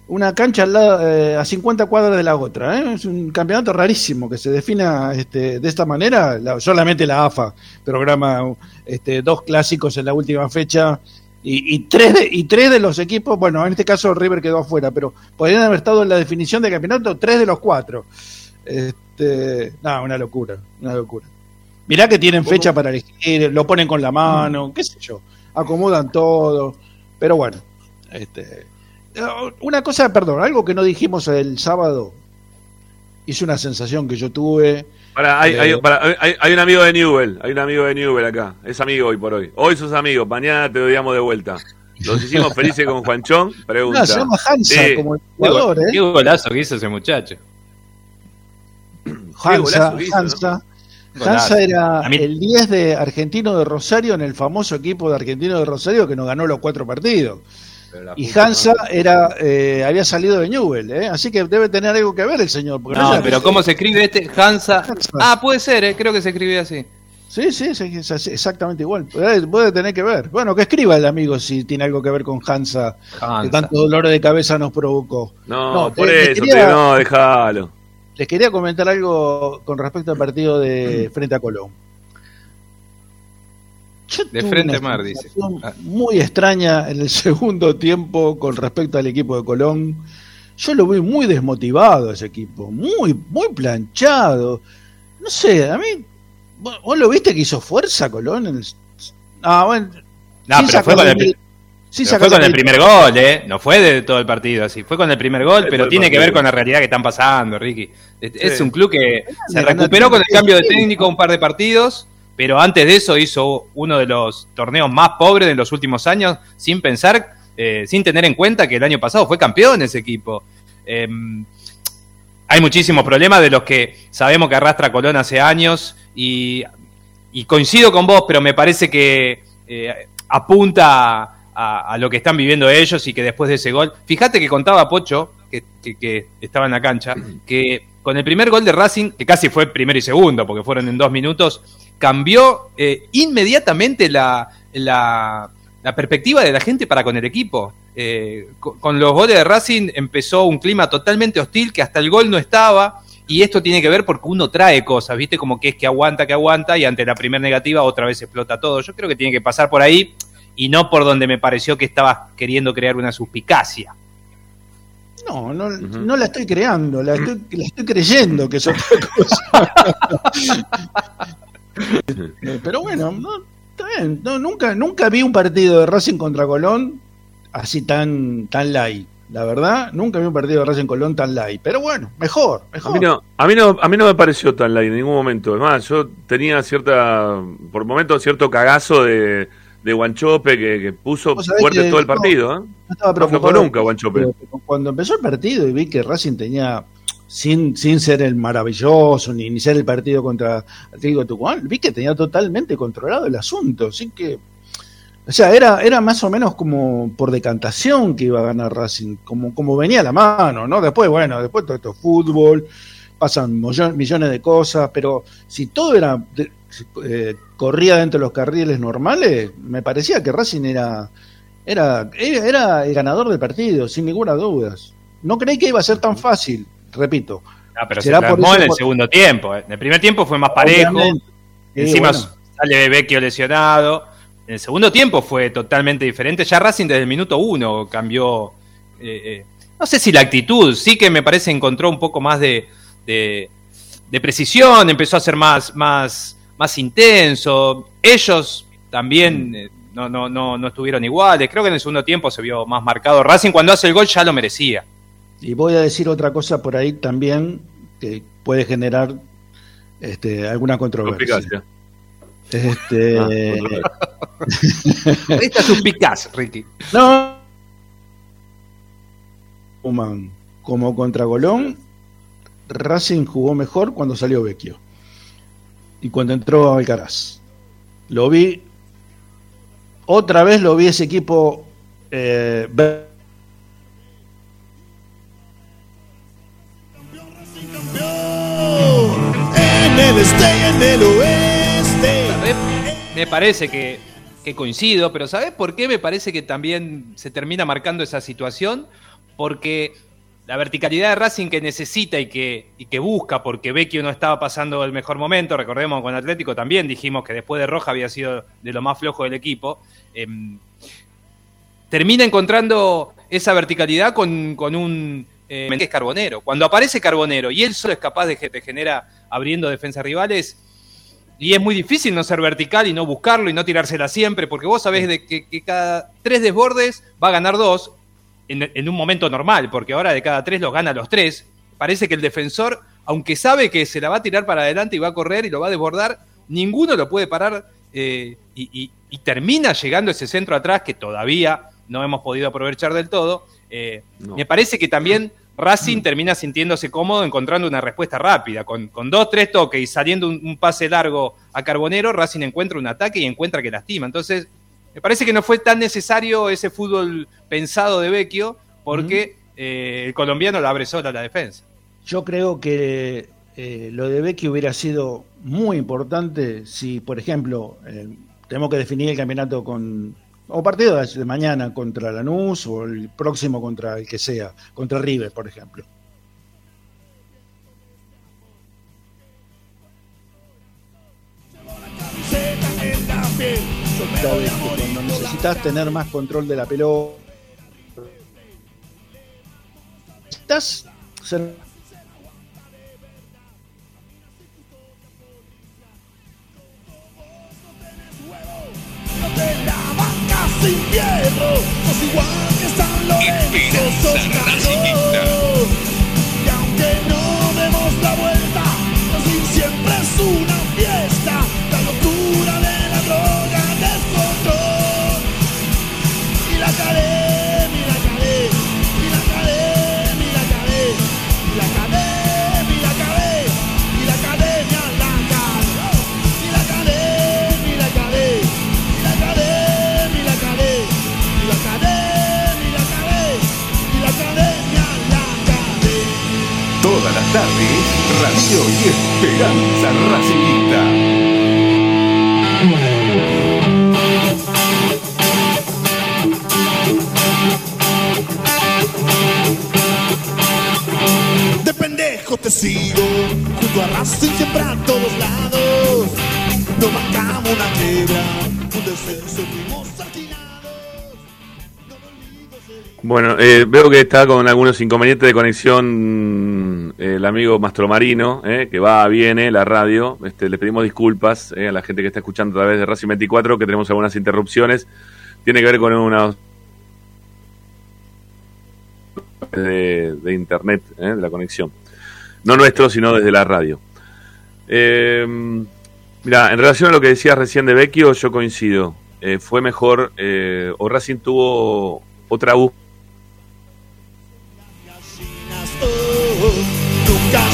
[SPEAKER 4] una cancha eh, a 50 cuadras de la otra. ¿eh? Es un campeonato rarísimo que se defina este, de esta manera. solamente la AFA programa este, dos clásicos en la última fecha Y, tres de, y tres de los equipos, bueno, en este caso River quedó afuera, pero podrían haber estado en la definición de campeonato tres de los cuatro. Este, no, una locura, una locura. Mirá que tienen fecha para elegir, lo ponen con la mano, qué sé yo, acomodan todo, pero bueno, este, una cosa, perdón, algo que no dijimos el sábado, hizo una sensación que yo tuve.
[SPEAKER 1] Para, hay, hay, eh, hay, un amigo de Newell, hay un amigo de Newell acá, es amigo hoy por hoy. Hoy sos amigo, mañana te odiamos de vuelta. Los hicimos felices con Juanchón, pregunta. No,
[SPEAKER 4] se llama Hansa como el jugador, ¿eh?
[SPEAKER 5] Qué golazo que hizo ese muchacho.
[SPEAKER 4] Hansa, Hansa. Hansa era el 10 de Argentino de Rosario en el famoso equipo de Argentino de Rosario que nos ganó los cuatro partidos. Y Hansa era eh, había salido de Newell, ¿eh? así que debe tener algo que ver el señor.
[SPEAKER 5] No, pero ¿cómo se escribe este? Hansa. Ah, puede ser, ¿eh? creo que se escribe así.
[SPEAKER 4] Sí, sí, es exactamente igual. Puede, tener que ver. Bueno, que escriba el amigo si tiene algo que ver con Hansa, que tanto dolor de cabeza nos provocó.
[SPEAKER 1] No, por eso, no, déjalo.
[SPEAKER 4] Les quería comentar algo con respecto al partido de frente a Colón
[SPEAKER 5] de frente Mar, dice.
[SPEAKER 4] Ah. Muy extraña en el segundo tiempo con respecto al equipo de Colón. Yo lo vi muy desmotivado ese equipo, muy, muy planchado. No sé, a mí. ¿Vos lo viste que hizo fuerza Colón? En
[SPEAKER 5] Ah, bueno. No, pero fue con el, fue con el primer gol, ¿eh? No fue de todo el partido así. Fue con el primer gol, pero tiene que ver con la realidad que están pasando, Ricky. Es, un club que se recuperó con el cambio de técnico un par de partidos pero antes de eso hizo uno de los torneos más pobres de los últimos años, sin pensar, eh, sin tener en cuenta que el año pasado fue campeón ese equipo. Em, hay muchísimos problemas de los que sabemos que arrastra Colón hace años y, coincido con vos, pero me parece que eh, apunta a, lo que están viviendo ellos y que después de ese gol, fíjate que contaba Pocho, que, que estaba en la cancha, que con el primer gol de Racing, que casi fue primero y segundo, porque fueron en dos minutos, cambió eh, inmediatamente la, la, perspectiva de la gente para con el equipo. Eh, con, los goles de Racing empezó un clima totalmente hostil que hasta el gol no estaba. Y esto tiene que ver porque uno trae cosas, ¿viste? Como que es que aguanta, que aguanta, y ante la primera negativa otra vez explota todo. Yo creo que tiene que pasar por ahí y no por donde me pareció que estaba queriendo crear una suspicacia.
[SPEAKER 4] No, no, no la estoy creando, la estoy, la estoy creyendo que es otra cosa. Eh, pero bueno, no, nunca, nunca vi un partido de Racing contra Colón así tan, tan light. La verdad, nunca vi un partido de Racing Colón tan light. Pero bueno, mejor, mejor.
[SPEAKER 1] A mí no, a mí no, a mí no me pareció tan light en ningún momento. Además, yo tenía cierta, por momentos, cierto cagazo de, de Guanchope que, puso fuerte todo el partido. ¿eh? No, estaba nunca Guanchope.
[SPEAKER 4] Cuando empezó el partido y vi que Racing tenía sin, sin ser el maravilloso, ni iniciar el partido contra Atlético Tucumán, vi que tenía totalmente controlado el asunto, así que, o sea, era, era más o menos como por decantación que iba a ganar Racing, como, como venía a la mano, ¿no? Después, bueno, después todo esto fútbol, pasan millones de cosas, pero si todo era eh, corría dentro de los carriles normales, me parecía que Racing era, era, era el ganador del partido, sin ninguna duda. No creí que iba a ser tan fácil repito.
[SPEAKER 5] Ah, pero se transformó en el segundo tiempo. ¿eh? En el primer tiempo fue más parejo. Encima sale Vecchio lesionado. En el segundo tiempo fue totalmente diferente. Ya Racing desde el minuto uno cambió. Eh, eh, no sé si la actitud, sí que me parece encontró un poco más de, de, precisión, empezó a ser más, más, más intenso. Ellos también no, no, no, no estuvieron iguales. Creo que en el segundo tiempo se vio más marcado. Racing cuando hace el gol ya lo merecía.
[SPEAKER 4] Y voy a decir otra cosa por ahí también que puede generar este, alguna controversia. Este... Ah,
[SPEAKER 5] Esta suspicaz, Ricky.
[SPEAKER 4] No. Como contra Golón, Racing jugó mejor cuando salió Vecchio. Y cuando entró Alcaraz. Lo vi. Otra vez lo vi ese equipo. Eh,
[SPEAKER 5] Me parece que, coincido, pero ¿sabes por qué me parece que también se termina marcando esa situación? Porque la verticalidad de Racing que necesita y que, y que busca, porque Vecchio no estaba pasando el mejor momento, recordemos con Atlético también dijimos que después de Roja había sido de lo más flojo del equipo. Em, termina encontrando esa verticalidad con, un eh, que es Carbonero. Cuando aparece Carbonero y él solo es capaz de, de generar abriendo defensas rivales, y es muy difícil no ser vertical y no buscarlo y no tirársela siempre, porque vos sabés de que, cada tres desbordes va a ganar dos en, en, un momento normal, porque ahora de cada tres los gana los tres. Parece que el defensor, aunque sabe que se la va a tirar para adelante y va a correr y lo va a desbordar, ninguno lo puede parar eh, y, termina llegando ese centro atrás que todavía no hemos podido aprovechar del todo. Eh, me parece que también Racing termina sintiéndose cómodo encontrando una respuesta rápida. Con, dos, tres toques y saliendo un, pase largo a Carbonero, Racing encuentra un ataque y encuentra que lastima. Entonces, me parece que no fue tan necesario ese fútbol pensado de Vecchio porque eh, el colombiano la abre sola la defensa.
[SPEAKER 4] Yo creo que eh, lo de Becky hubiera sido muy importante si, por ejemplo, eh, tenemos que definir el campeonato con o partido de mañana contra Lanús o el próximo contra el que sea, contra River, por ejemplo. Cuando necesitas tener más control de la pelota, estás
[SPEAKER 3] de sin hierro, sos igual que San Lorenzo, sos. Y aunque no
[SPEAKER 1] Bueno, eh, veo que está con algunos inconvenientes de conexión eh, el amigo Mastromarino, eh, que va, viene, la radio. Este, le pedimos disculpas a la gente que está escuchando a través de Racing 24, que tenemos algunas interrupciones. Tiene que ver con una de, de internet, de la conexión. No nuestro, sino desde la radio. mira, en relación a lo que decías recién de Vecchio, yo coincido. fue mejor, o Racing tuvo otra búsqueda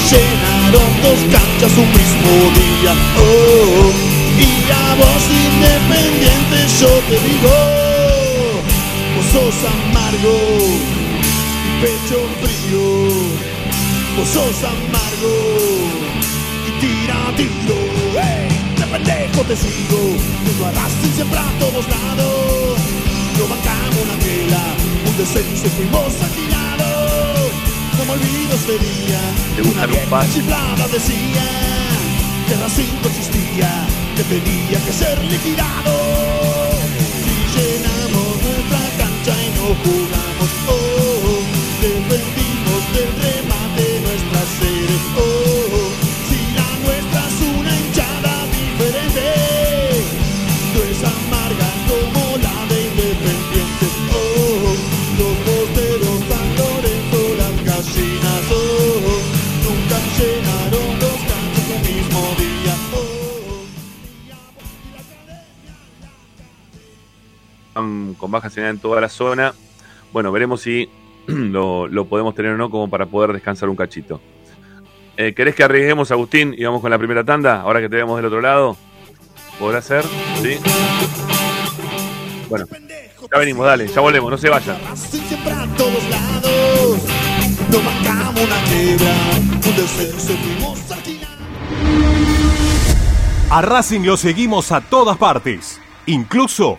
[SPEAKER 3] llenaron dos canchas un mismo día. Oh, y a vos independiente yo te digo, vos sos amargo, pecho frío, vos sos amargo y tira tiro. Hey, de pendejo te sigo, tú arrastras siempre a todos lados. No bancamos una tela, un descenso fuimos alquilados como olvido sería una vieja chiflada decía que Racing existía que tenía que ser liquidado. Si llenamos nuestra cancha y no jugamos oh, defendimos del remate nuestra serie oh,
[SPEAKER 1] Con baja señal en toda la zona. Bueno, veremos si lo, podemos tener o no como para poder descansar un cachito. Eh, ¿Querés que arriesguemos, Agustín, y vamos con la primera tanda? Ahora que te vemos del otro lado. ¿Podrá ser? ¿Sí? Bueno, ya venimos, dale, ya volvemos, no se vayan.
[SPEAKER 2] A Racing lo seguimos a todas partes, incluso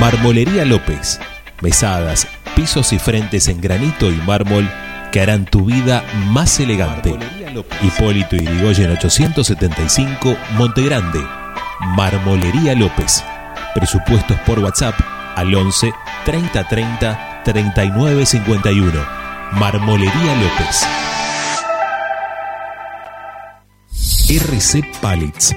[SPEAKER 8] Marmolería López. Mesadas, pisos y frentes en granito y mármol que harán tu vida más elegante. Hipólito Yrigoyen 875, Montegrande. Marmolería López. Presupuestos por WhatsApp al 11 30 30 39 51. Marmolería López. RC Pallets.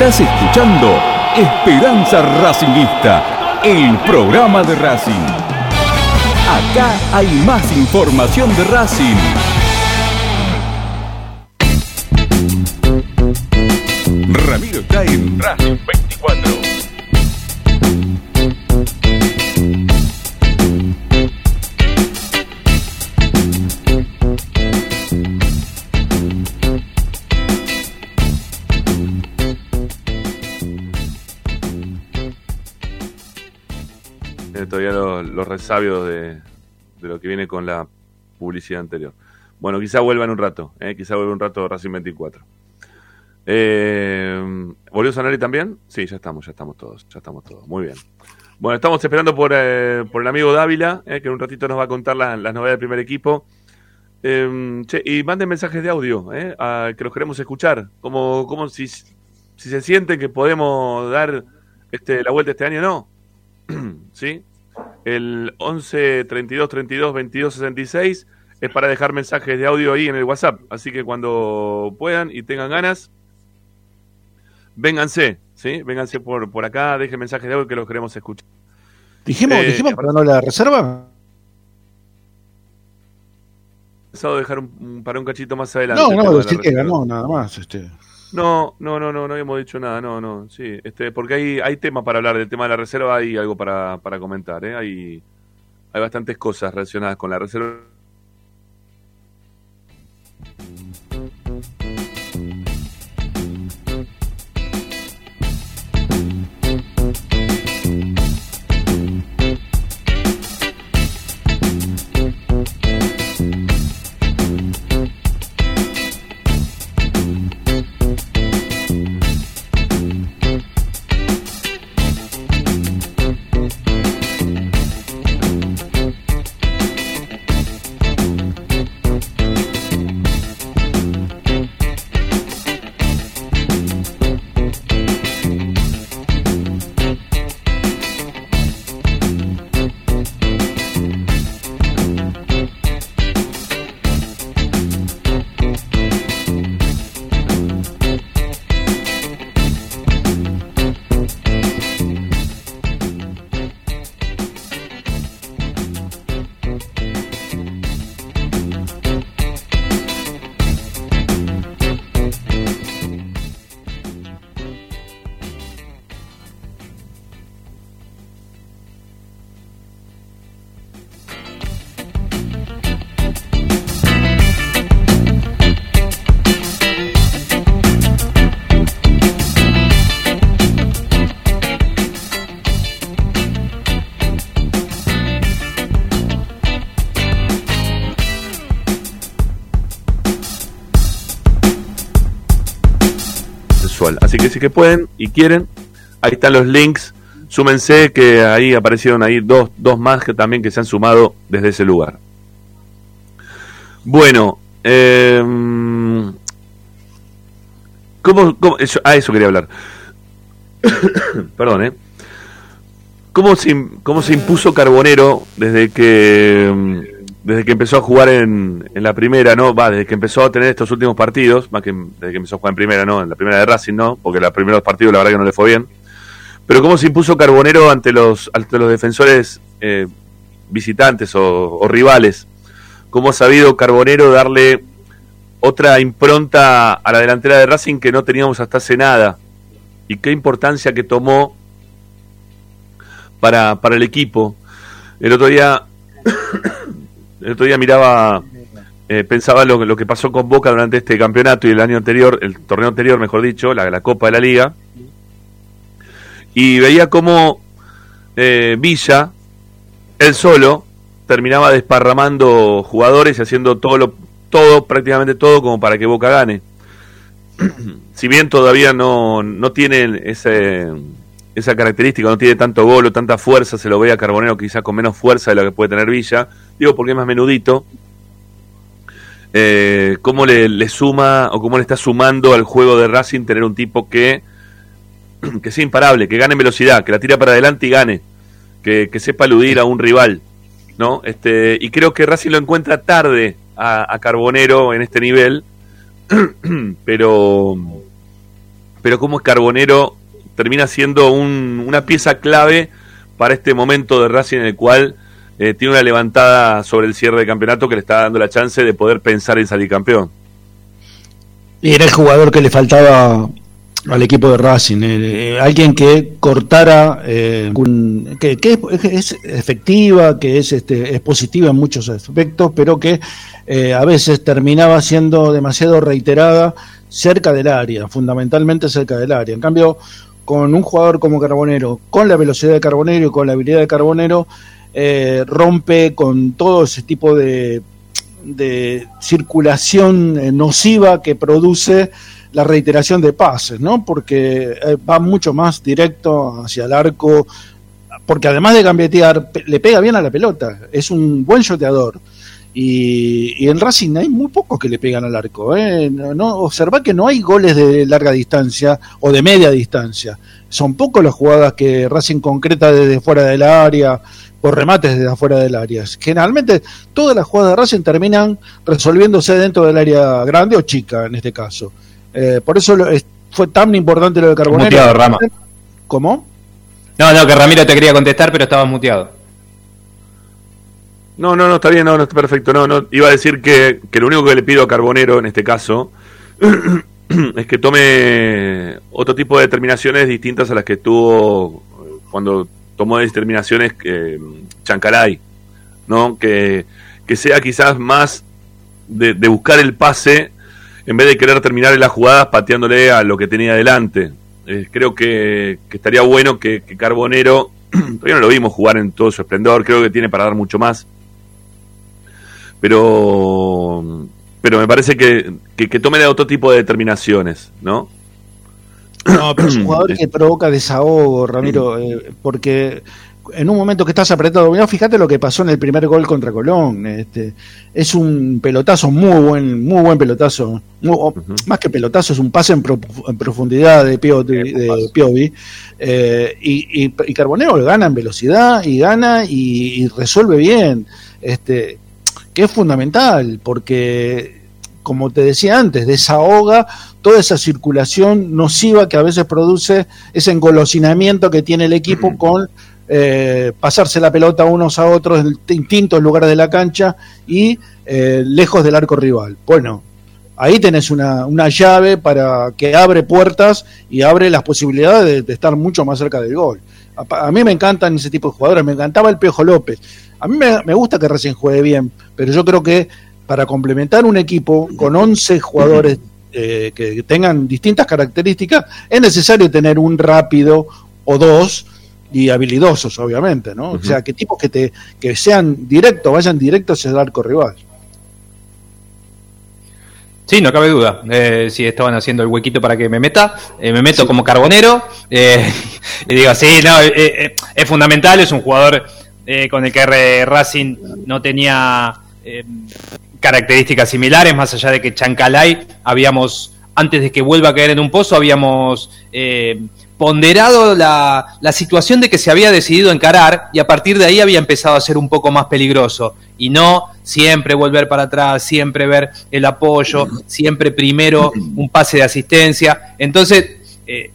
[SPEAKER 9] Estás escuchando Esperanza Racingista, el programa de Racing. Acá hay más información de Racing.
[SPEAKER 10] Ramiro está en
[SPEAKER 9] Racing 24.
[SPEAKER 1] Todavía los, los resabios de, de lo que viene con la publicidad anterior. Bueno, quizá vuelva en un rato, ¿eh? quizá vuelva un rato Racing 24. Eh, ¿Volvió Sanari también? Sí, ya estamos, ya estamos todos, ya estamos todos. Muy bien. Bueno, estamos esperando por, eh, por el amigo Dávila, eh, que en un ratito nos va a contar la- las novedades del primer equipo. Eh, che, y manden mensajes de audio, eh, a- que los queremos escuchar. Como, como si, si se sienten que podemos dar este, la vuelta este año no. ¿Sí? El 11 32 32 22 66 es para dejar mensajes de audio ahí en el WhatsApp. Así que cuando puedan y tengan ganas, vénganse, ¿sí? Vénganse por, por acá, dejen mensajes de audio que los queremos escuchar.
[SPEAKER 4] Dijimos,
[SPEAKER 1] Eh,
[SPEAKER 4] dijimos para no la reserva.
[SPEAKER 1] Pensado dejar un, para un cachito más adelante.
[SPEAKER 4] No, no, decir que ganó nada más. Este.
[SPEAKER 1] No, no, no, no, no habíamos dicho nada, no, no, sí, este, porque hay, hay tema para hablar del tema de la reserva, hay algo para, para comentar, ¿eh? hay, hay bastantes cosas relacionadas con la reserva. Que pueden y quieren, ahí están los links. Súmense que ahí aparecieron ahí dos, dos más que también que se han sumado desde ese lugar. Bueno, eh, ¿cómo, a eso quería hablar. Perdón, ¿eh? ¿Cómo ¿Cómo se impuso Carbonero desde que desde que empezó a jugar en, en la primera, ¿no? Va, desde que empezó a tener estos últimos partidos, más que desde que empezó a jugar en primera, ¿no? En la primera de Racing, ¿no? Porque los primeros partidos la verdad que no le fue bien. Pero cómo se impuso Carbonero ante los, ante los defensores eh, visitantes o, rivales. Cómo ha sabido Carbonero darle otra impronta a la delantera de Racing que no teníamos hasta hace nada. Y qué importancia que tomó para, para el equipo. El otro día el otro día miraba, eh, pensaba lo, lo que pasó con Boca durante este campeonato y el año anterior, el torneo anterior, mejor dicho, la, la Copa de la Liga, y veía cómo eh, Villa, él solo, terminaba desparramando jugadores y haciendo todo, lo, todo, prácticamente todo, como para que Boca gane. si bien todavía no, no tiene ese, esa característica, no tiene tanto gol o tanta fuerza, se lo ve a Carbonero quizás con menos fuerza de lo que puede tener Villa, digo porque es más menudito, eh, cómo le, suma o cómo le está sumando al juego de Racing tener un tipo que, que sea imparable, que gane velocidad, que la tira para adelante y gane, que, sepa eludir a un rival, ¿no? Este, y creo que Racing lo encuentra tarde a, a Carbonero en este nivel, pero, pero como es Carbonero termina siendo una pieza clave para este momento de Racing en el cual eh, tiene una levantada sobre el cierre de campeonato que le está dando la chance de poder pensar en salir campeón.
[SPEAKER 4] Y era el jugador que le faltaba al equipo de Racing, eh, eh, alguien que cortara, que, es, efectiva, que es, este, es positiva en muchos aspectos, pero que a veces terminaba siendo demasiado reiterada cerca del área, fundamentalmente cerca del área. En cambio, con un jugador como Carbonero, con la velocidad de Carbonero y con la habilidad de Carbonero, eh, rompe con todo ese tipo de, circulación eh, nociva que produce la reiteración de pases, ¿no? Porque eh, va mucho más directo hacia el arco, porque además de gambetear, le pega bien a la pelota, es un buen shoteador. Y, en Racing hay muy pocos que le pegan al arco. ¿eh? No, observa que no hay goles de larga distancia o de media distancia. Son pocos las jugadas que Racing concreta desde fuera del área por remates desde afuera del área. Generalmente todas las jugadas de Racing terminan resolviéndose dentro del área grande o chica en este caso. Eh, por eso fue tan importante lo de Carbonero.
[SPEAKER 5] Muteado, Rama.
[SPEAKER 4] ¿Cómo?
[SPEAKER 5] No, no, que Ramiro te quería contestar, pero estaba muteado.
[SPEAKER 1] No, no, no, está bien, no, no está perfecto. No, no, iba a decir que, que lo único que le pido a Carbonero en este caso es que tome otro tipo de determinaciones distintas a las que tuvo cuando tomó determinaciones eh, Chancalay, ¿no? Que, sea quizás más de, buscar el pase en vez de querer terminar en las jugadas pateándole a lo que tenía delante. Eh, creo que, estaría bueno que, Carbonero, todavía no lo vimos jugar en todo su esplendor, creo que tiene para dar mucho más. Pero, pero me parece que, que, tome otro tipo de determinaciones, ¿no?
[SPEAKER 4] No, pero es un jugador que provoca desahogo, Ramiro, eh, porque en un momento que estás apretado, fíjate lo que pasó en el primer gol contra Colón. Este, es un pelotazo muy buen, muy buen pelotazo. Más que pelotazo, es un pase en, profundidad de Piovi. Eh, y, y, Carbonero gana en velocidad y gana y, y, resuelve bien. Este, que es fundamental, porque como te decía antes, desahoga toda esa circulación nociva que a veces produce ese engolosinamiento que tiene el equipo con eh, pasarse la pelota unos a otros en distintos lugares de la cancha y eh, lejos del arco rival. Bueno, ahí tenés una, llave para que abre puertas y abre las posibilidades de, estar mucho más cerca del gol. A, mí me encantan ese tipo de jugadores, me encantaba el Piojo López. A mí me, me gusta que recién juegue bien, pero yo creo que para complementar un equipo con 11 jugadores eh, que tengan distintas características, es necesario tener un rápido o dos y habilidosos, obviamente, ¿no? O sea, que tipos que, te, que sean directos, vayan directos hacia el arco rival.
[SPEAKER 5] Sí, no cabe duda. Eh, si estaban haciendo el huequito para que me meta, eh, me meto como carbonero. Eh, y digo, sí, no, es fundamental, es un jugador con el que Racing no tenía características similares, más allá de que Chancalay habíamos, antes de que vuelva a caer en un pozo, habíamos ponderado la, la, situación de que se había decidido encarar y a partir de ahí había empezado a ser un poco más peligroso y no siempre volver para atrás, siempre ver el apoyo, siempre primero un pase de asistencia. Entonces, eh,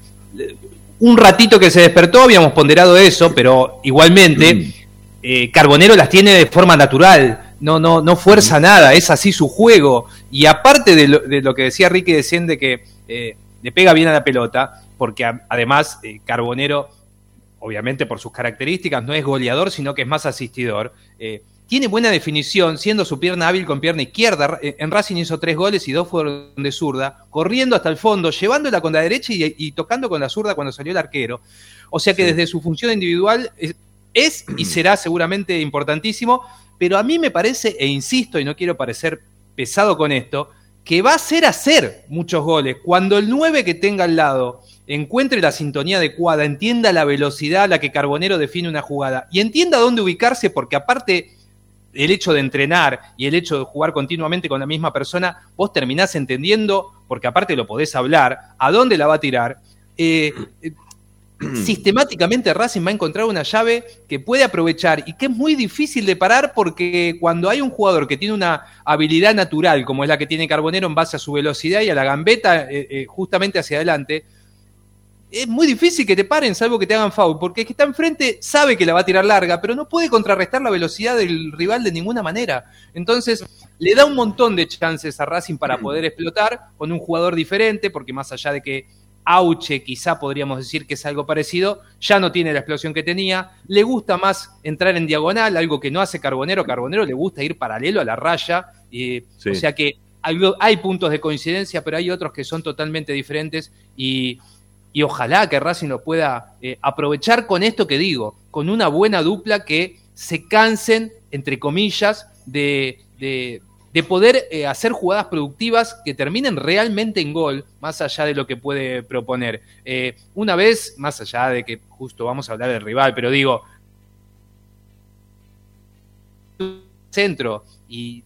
[SPEAKER 5] un ratito que se despertó habíamos ponderado eso, pero igualmente eh, Carbonero las tiene de forma natural, no, no, no fuerza nada, es así su juego. Y aparte de lo, que decía Ricky decían de que eh, le pega bien a la pelota, porque además Carbonero, obviamente por sus características, no es goleador, sino que es más asistidor tiene buena definición, siendo su pierna hábil con pierna izquierda. En Racing hizo tres goles y dos fueron de zurda, corriendo hasta el fondo, llevándola con la derecha y, tocando con la zurda cuando salió el arquero. O sea que desde su función individual es, y será seguramente importantísimo, pero a mí me parece, e insisto, y no quiero parecer pesado con esto, que va a ser hacer muchos goles. Cuando el 9 que tenga al lado encuentre la sintonía adecuada, entienda la velocidad a la que Carbonero define una jugada y entienda dónde ubicarse, porque aparte el hecho de entrenar y el hecho de jugar continuamente con la misma persona, vos terminás entendiendo, porque aparte lo podés hablar, a dónde la va a tirar. Eh, eh, sistemáticamente Racing va a encontrar una llave que puede aprovechar y que es muy difícil de parar porque cuando hay un jugador que tiene una habilidad natural como es la que tiene Carbonero en base a su velocidad y a la gambeta eh, justamente hacia adelante, es muy difícil que te paren, salvo que te hagan foul, porque el que está enfrente sabe que la va a tirar larga, pero no puede contrarrestar la velocidad del rival de ninguna manera. Entonces, le da un montón de chances a Racing para poder explotar con un jugador diferente, porque más allá de que Auche quizá podríamos decir que es algo parecido, ya no tiene la explosión que tenía, le gusta más entrar en diagonal, algo que no hace Carbonero, Carbonero le gusta ir paralelo a la raya, o sea que hay, hay puntos de coincidencia, pero hay otros que son totalmente diferentes y y ojalá que Racing lo pueda eh, aprovechar con esto que digo, con una buena dupla que se cansen, entre comillas, de, de, poder eh, hacer jugadas productivas que terminen realmente en gol, más allá de lo que puede proponer. Eh, una vez, más allá de que justo vamos a hablar del rival, pero digo, centro y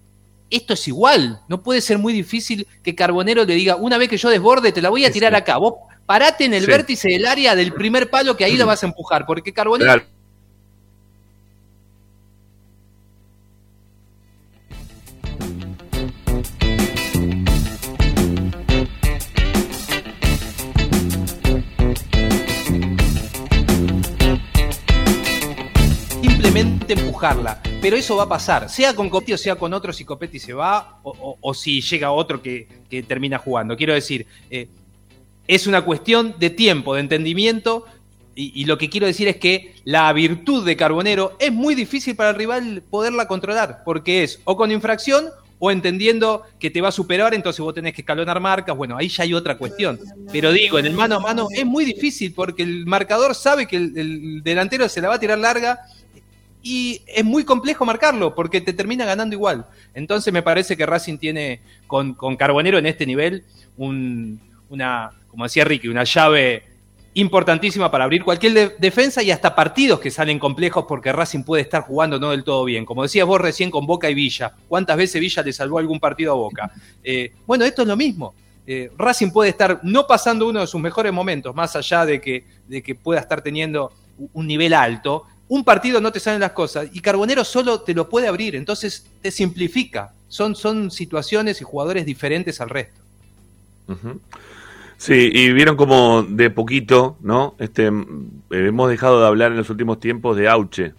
[SPEAKER 5] esto es igual, no puede ser muy difícil que Carbonero le diga, una vez que yo desborde, te la voy a tirar acá, vos parate en el vértice del área del primer palo que ahí lo vas a empujar, porque Carbonero... Empujarla, pero eso va a pasar, sea con Copetti o sea con otro, si Copetti se va o, si llega otro que, termina jugando. Quiero decir, eh, es una cuestión de tiempo, de entendimiento, y, lo que quiero decir es que la virtud de Carbonero es muy difícil para el rival poderla controlar, porque es o con infracción o entendiendo que te va a superar, entonces vos tenés que escalonar marcas, bueno, ahí ya hay otra cuestión. Pero digo, en el mano a mano es muy difícil porque el marcador sabe que el, delantero se la va a tirar larga y es muy complejo marcarlo porque te termina ganando igual. Entonces me parece que Racing tiene con, con Carbonero en este nivel un, una, como decía Ricky, una llave importantísima para abrir cualquier defensa y hasta partidos que salen complejos porque Racing puede estar jugando no del todo bien. Como decías vos recién con Boca y Villa, ¿cuántas veces Villa le salvó algún partido a Boca? Eh, bueno, esto es lo mismo. Eh, Racing puede estar no pasando uno de sus mejores momentos, más allá de que, de que pueda estar teniendo un nivel alto. Un partido no te salen las cosas y Carbonero solo te lo puede abrir, entonces te simplifica. Son, son situaciones y jugadores diferentes al resto.
[SPEAKER 1] Sí, y vieron como de poquito, ¿no? Este, eh, hemos dejado de hablar en los últimos tiempos de Auche,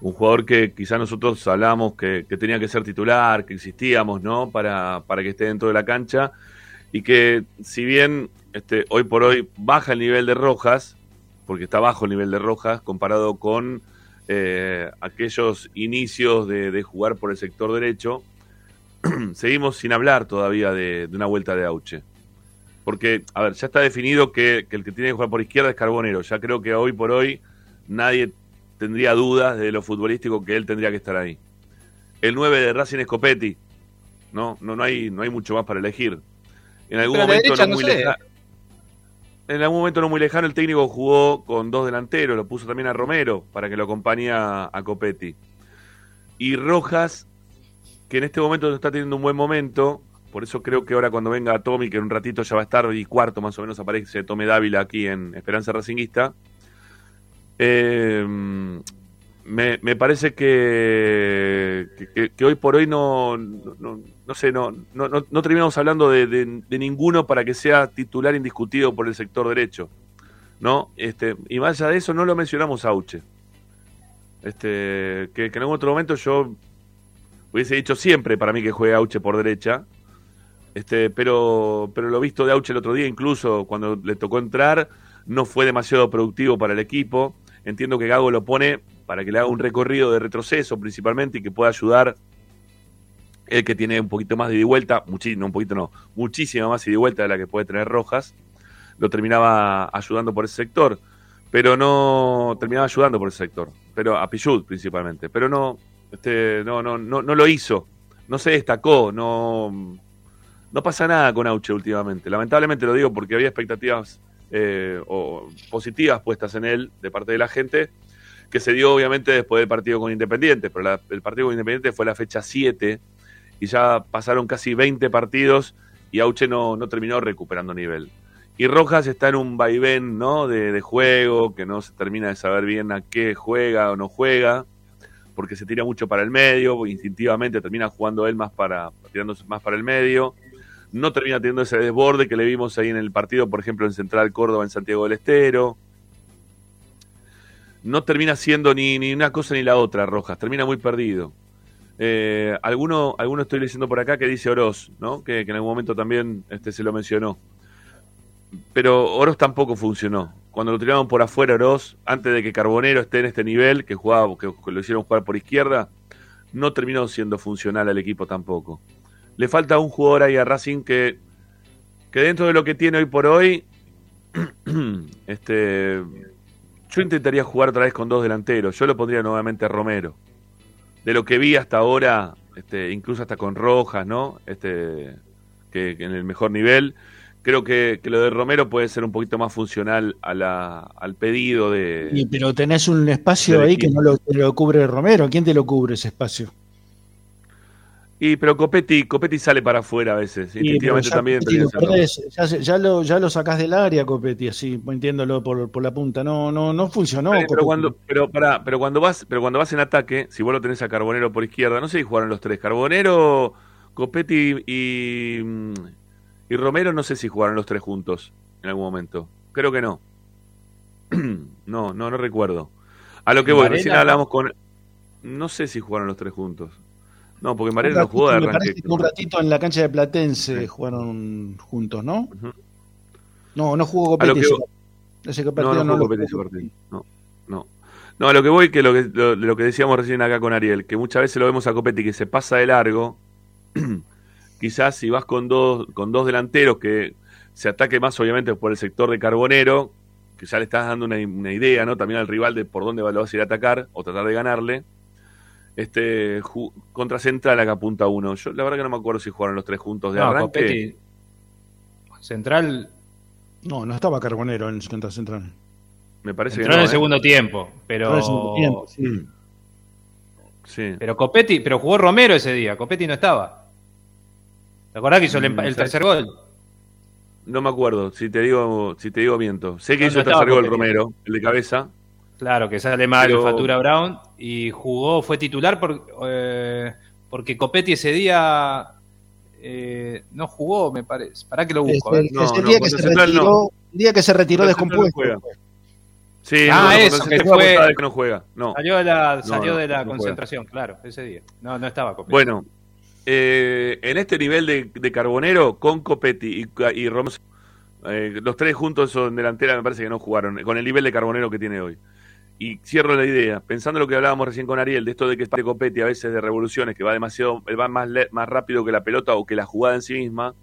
[SPEAKER 1] un jugador que quizá nosotros hablamos que, tenía que ser titular, que existíamos, ¿no? Para, para que esté dentro de la cancha y que si bien este, hoy por hoy baja el nivel de Rojas, porque está bajo el nivel de Rojas comparado con eh, aquellos inicios de, jugar por el sector derecho, seguimos sin hablar todavía de, de una vuelta de Auche porque, a ver, ya está definido que, el que tiene que jugar por izquierda es Carbonero. Ya creo que hoy por hoy nadie tendría dudas de lo futbolístico que él tendría que estar ahí. El 9 de Racing es Copetti. No, no, no hay, no hay mucho más para elegir. En algún momento no muy lejano. En algún momento no muy lejano el técnico jugó con dos delanteros, lo puso también a Romero para que lo acompañe a Copetti. Y Rojas, que en este momento está teniendo un buen momento, por eso creo que ahora cuando venga Tommy, que en un ratito ya va a estar y cuarto más o menos aparece Tome Dávila aquí en Esperanza Racinguista, eh, me, parece que, que, hoy por hoy no, sé, no, no, no, terminamos hablando de, ninguno para que sea titular indiscutido por el sector derecho. ¿no? Este, y más allá de eso, no lo mencionamos a Auche. Este, que, en algún otro momento yo hubiese dicho siempre para mí que juegue Auche por derecha. Este, pero, pero lo visto de Auche el otro día, incluso cuando le tocó entrar, no fue demasiado productivo para el equipo. Entiendo que Gago lo pone para que le haga un recorrido de retroceso principalmente y que pueda ayudar el que tiene un poquito más de ida y vuelta, muchísimo, un poquito no, muchísima más ida y vuelta de la que puede tener Rojas, lo terminaba ayudando por ese sector, pero no terminaba ayudando por ese sector, pero a Pichut principalmente, pero no, este, no, no, no, no lo hizo, no se destacó, no, no pasa nada con Auche últimamente. Lamentablemente lo digo porque había expectativas eh, o positivas puestas en él de parte de la gente que se dio obviamente después del partido con Independiente, pero el partido con Independiente fue la fecha 7 y ya pasaron casi 20 partidos y Auche no, no terminó recuperando nivel. Y Rojas está en un vaivén ¿no? de, de, juego, que no se termina de saber bien a qué juega o no juega, porque se tira mucho para el medio, instintivamente termina jugando él más para, tirándose más para el medio. No termina teniendo ese desborde que le vimos ahí en el partido, por ejemplo, en Central Córdoba, en Santiago del Estero no termina siendo ni, ni una cosa ni la otra, Rojas, termina muy perdido. Eh, alguno, alguno estoy leyendo por acá que dice Oroz, ¿no? Que, en algún momento también este, se lo mencionó. Pero Oroz tampoco funcionó. Cuando lo tiraron por afuera Oroz, antes de que Carbonero esté en este nivel, que jugaba, que, lo hicieron jugar por izquierda, no terminó siendo funcional al equipo tampoco. Le falta un jugador ahí a Racing que, que dentro de lo que tiene hoy por hoy, este yo intentaría jugar otra vez con dos delanteros. Yo lo pondría nuevamente a Romero. De lo que vi hasta ahora, este, incluso hasta con Rojas, ¿no? Este, que, en el mejor nivel. Creo que, lo de Romero puede ser un poquito más funcional a la, al pedido de.
[SPEAKER 4] pero tenés un espacio ahí que no lo, lo cubre Romero. ¿Quién te lo cubre ese espacio?
[SPEAKER 1] Y pero Copetti, Copetti sale para afuera a veces. Sí, ya, también.
[SPEAKER 4] ya, lo, ya lo sacás del área, Copetti, así, entiéndolo por, por la punta. No, no, no funcionó.
[SPEAKER 1] Pero, cuando, pero, para, pero cuando vas, pero cuando vas en ataque, si vos lo tenés a Carbonero por izquierda, no sé si jugaron los tres. Carbonero, Copetti y, y Romero, no sé si jugaron los tres juntos en algún momento. Creo que no. no, no, no recuerdo. A lo que voy, recién hablamos con. No sé si jugaron los tres juntos. No, porque Mariano no jugó de arranque.
[SPEAKER 4] un ratito en la cancha de Platense jugaron juntos, ¿no? No, no jugó Copetti.
[SPEAKER 1] Ese, no, no, no, jugó ese partido. No, no. No, a lo que voy, que lo que, lo, que decíamos recién acá con Ariel, que muchas veces lo vemos a Copetti que se pasa de largo. Quizás si vas con dos, con dos delanteros que se ataque más obviamente por el sector de Carbonero, que ya le estás dando una, una idea, ¿no? También al rival de por dónde lo vas a ir a atacar o tratar de ganarle este contra Central acá apunta uno. Yo la verdad que no me acuerdo si jugaron los tres juntos de arranque.
[SPEAKER 5] Central.
[SPEAKER 4] No, no estaba Carbonero en contra Central.
[SPEAKER 5] Me parece Entró en el ¿eh? segundo tiempo, pero. sí. Pero Copetti, pero jugó Romero ese día, Copetti no estaba. ¿Te acordás que hizo el, mm, tercer gol?
[SPEAKER 1] No me acuerdo, si te digo, si te digo miento. Sé que hizo el tercer gol Romero, el de cabeza.
[SPEAKER 5] Claro, que sale mal Pero... Fatura Brown y jugó, fue titular por, eh, porque Copetti ese día eh, no jugó, me parece. ¿Para que lo busco?
[SPEAKER 4] Ese, no, no, día, que se retiró, día que se retiró descompuesto.
[SPEAKER 1] sí, ah, eso, que fue, que no juega. No.
[SPEAKER 5] Salió de la, salió de la concentración, claro, ese día. No, no estaba Copetti.
[SPEAKER 1] Bueno, eh, en este nivel de, de, Carbonero, con Copetti y, y Ramos, eh, los tres juntos son delantera, me parece que no jugaron, con el nivel de Carbonero que tiene hoy y cierro la idea, pensando en lo que hablábamos recién con Ariel, de esto de que de Copetti a veces de revoluciones, que va demasiado, va más, más rápido que la pelota o que la jugada en sí misma,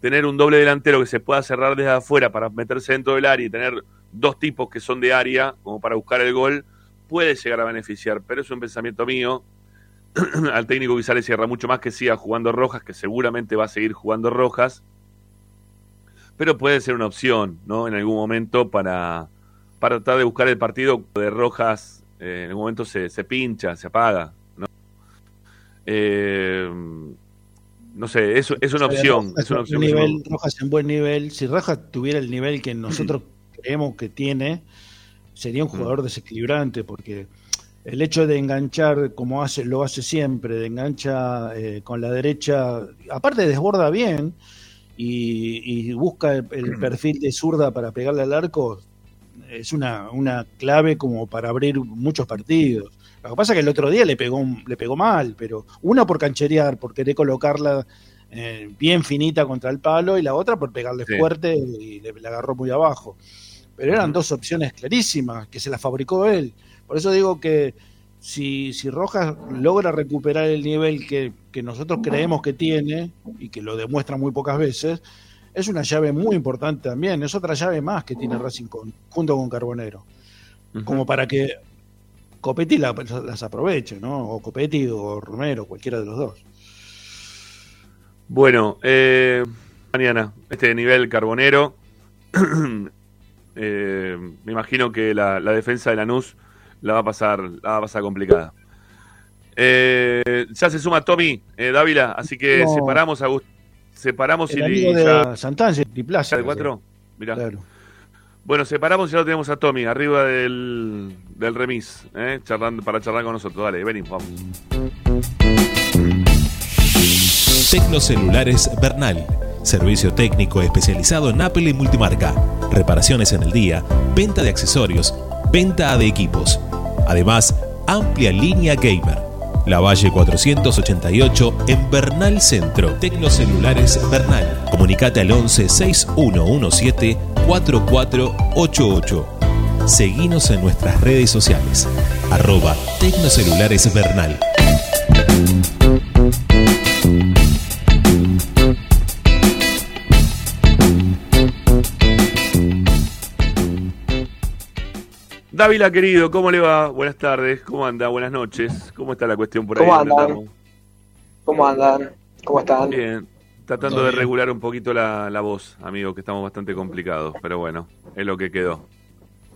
[SPEAKER 1] tener un doble delantero que se pueda cerrar desde afuera para meterse dentro del área y tener dos tipos que son de área, como para buscar el gol, puede llegar a beneficiar, pero es un pensamiento mío. al técnico quizá le cierra mucho más que siga jugando Rojas, que seguramente va a seguir jugando Rojas, pero puede ser una opción, ¿no? En algún momento para, para tratar de buscar el partido de Rojas, eh, en algún momento se, se pincha, se apaga, ¿no? Eh, no sé, es, es una opción. es una opción
[SPEAKER 4] nivel, Rojas en buen nivel. Si Rojas tuviera el nivel que nosotros creemos que tiene, sería un jugador desequilibrante porque el hecho de enganchar como hace lo hace siempre, de engancha eh, con la derecha, aparte desborda bien y, busca el, perfil de zurda para pegarle al arco, es una, una clave como para abrir muchos partidos. Lo que pasa es que el otro día le pegó, le pegó mal, pero una por cancherear, por querer colocarla eh, bien finita contra el palo, y la otra por pegarle fuerte y le, agarró muy abajo. Pero eran dos opciones clarísimas, que se las fabricó él. Por eso digo que si, si Rojas logra recuperar el nivel que, que nosotros creemos que tiene, y que lo demuestra muy pocas veces, es una llave muy importante también, es otra llave más que tiene Racing junto con Carbonero. Como para que Copetti las aproveche, ¿no? O Copetti o Romero, cualquiera de los dos.
[SPEAKER 1] Bueno, eh, mañana, este nivel carbonero, eh, me imagino que la, defensa de Lanús la va a pasar, la va a pasar complicada. Eh, ya se suma Tommy Dávila, así que separamos a separamos
[SPEAKER 4] y, ya, Santana,
[SPEAKER 1] de cuatro, mirá. Claro. Bueno, separamos y ya lo tenemos a Tommy, arriba del, del remis, ¿eh? Charlando, para charlar con nosotros. Dale, venimos, vamos.
[SPEAKER 8] Tecnocelulares Bernal. Servicio técnico especializado en Apple y multimarca. Reparaciones en el día, venta de accesorios, venta de equipos. Además, amplia línea gamer. La Valle 488 en Bernal Centro. Tecnocelulares Bernal. Comunicate al 11 6117 4488. Seguinos en nuestras redes sociales. Arroba Tecnocelulares Bernal.
[SPEAKER 1] Dávila, querido, ¿cómo le va? Buenas tardes, ¿cómo anda? Buenas noches. ¿Cómo está la cuestión por ahí?
[SPEAKER 11] ¿Cómo andan? ¿Cómo andan? ¿Cómo están?
[SPEAKER 1] Bien, tratando de regular un poquito la, la voz, amigo, que estamos bastante complicados, pero bueno, es lo que quedó.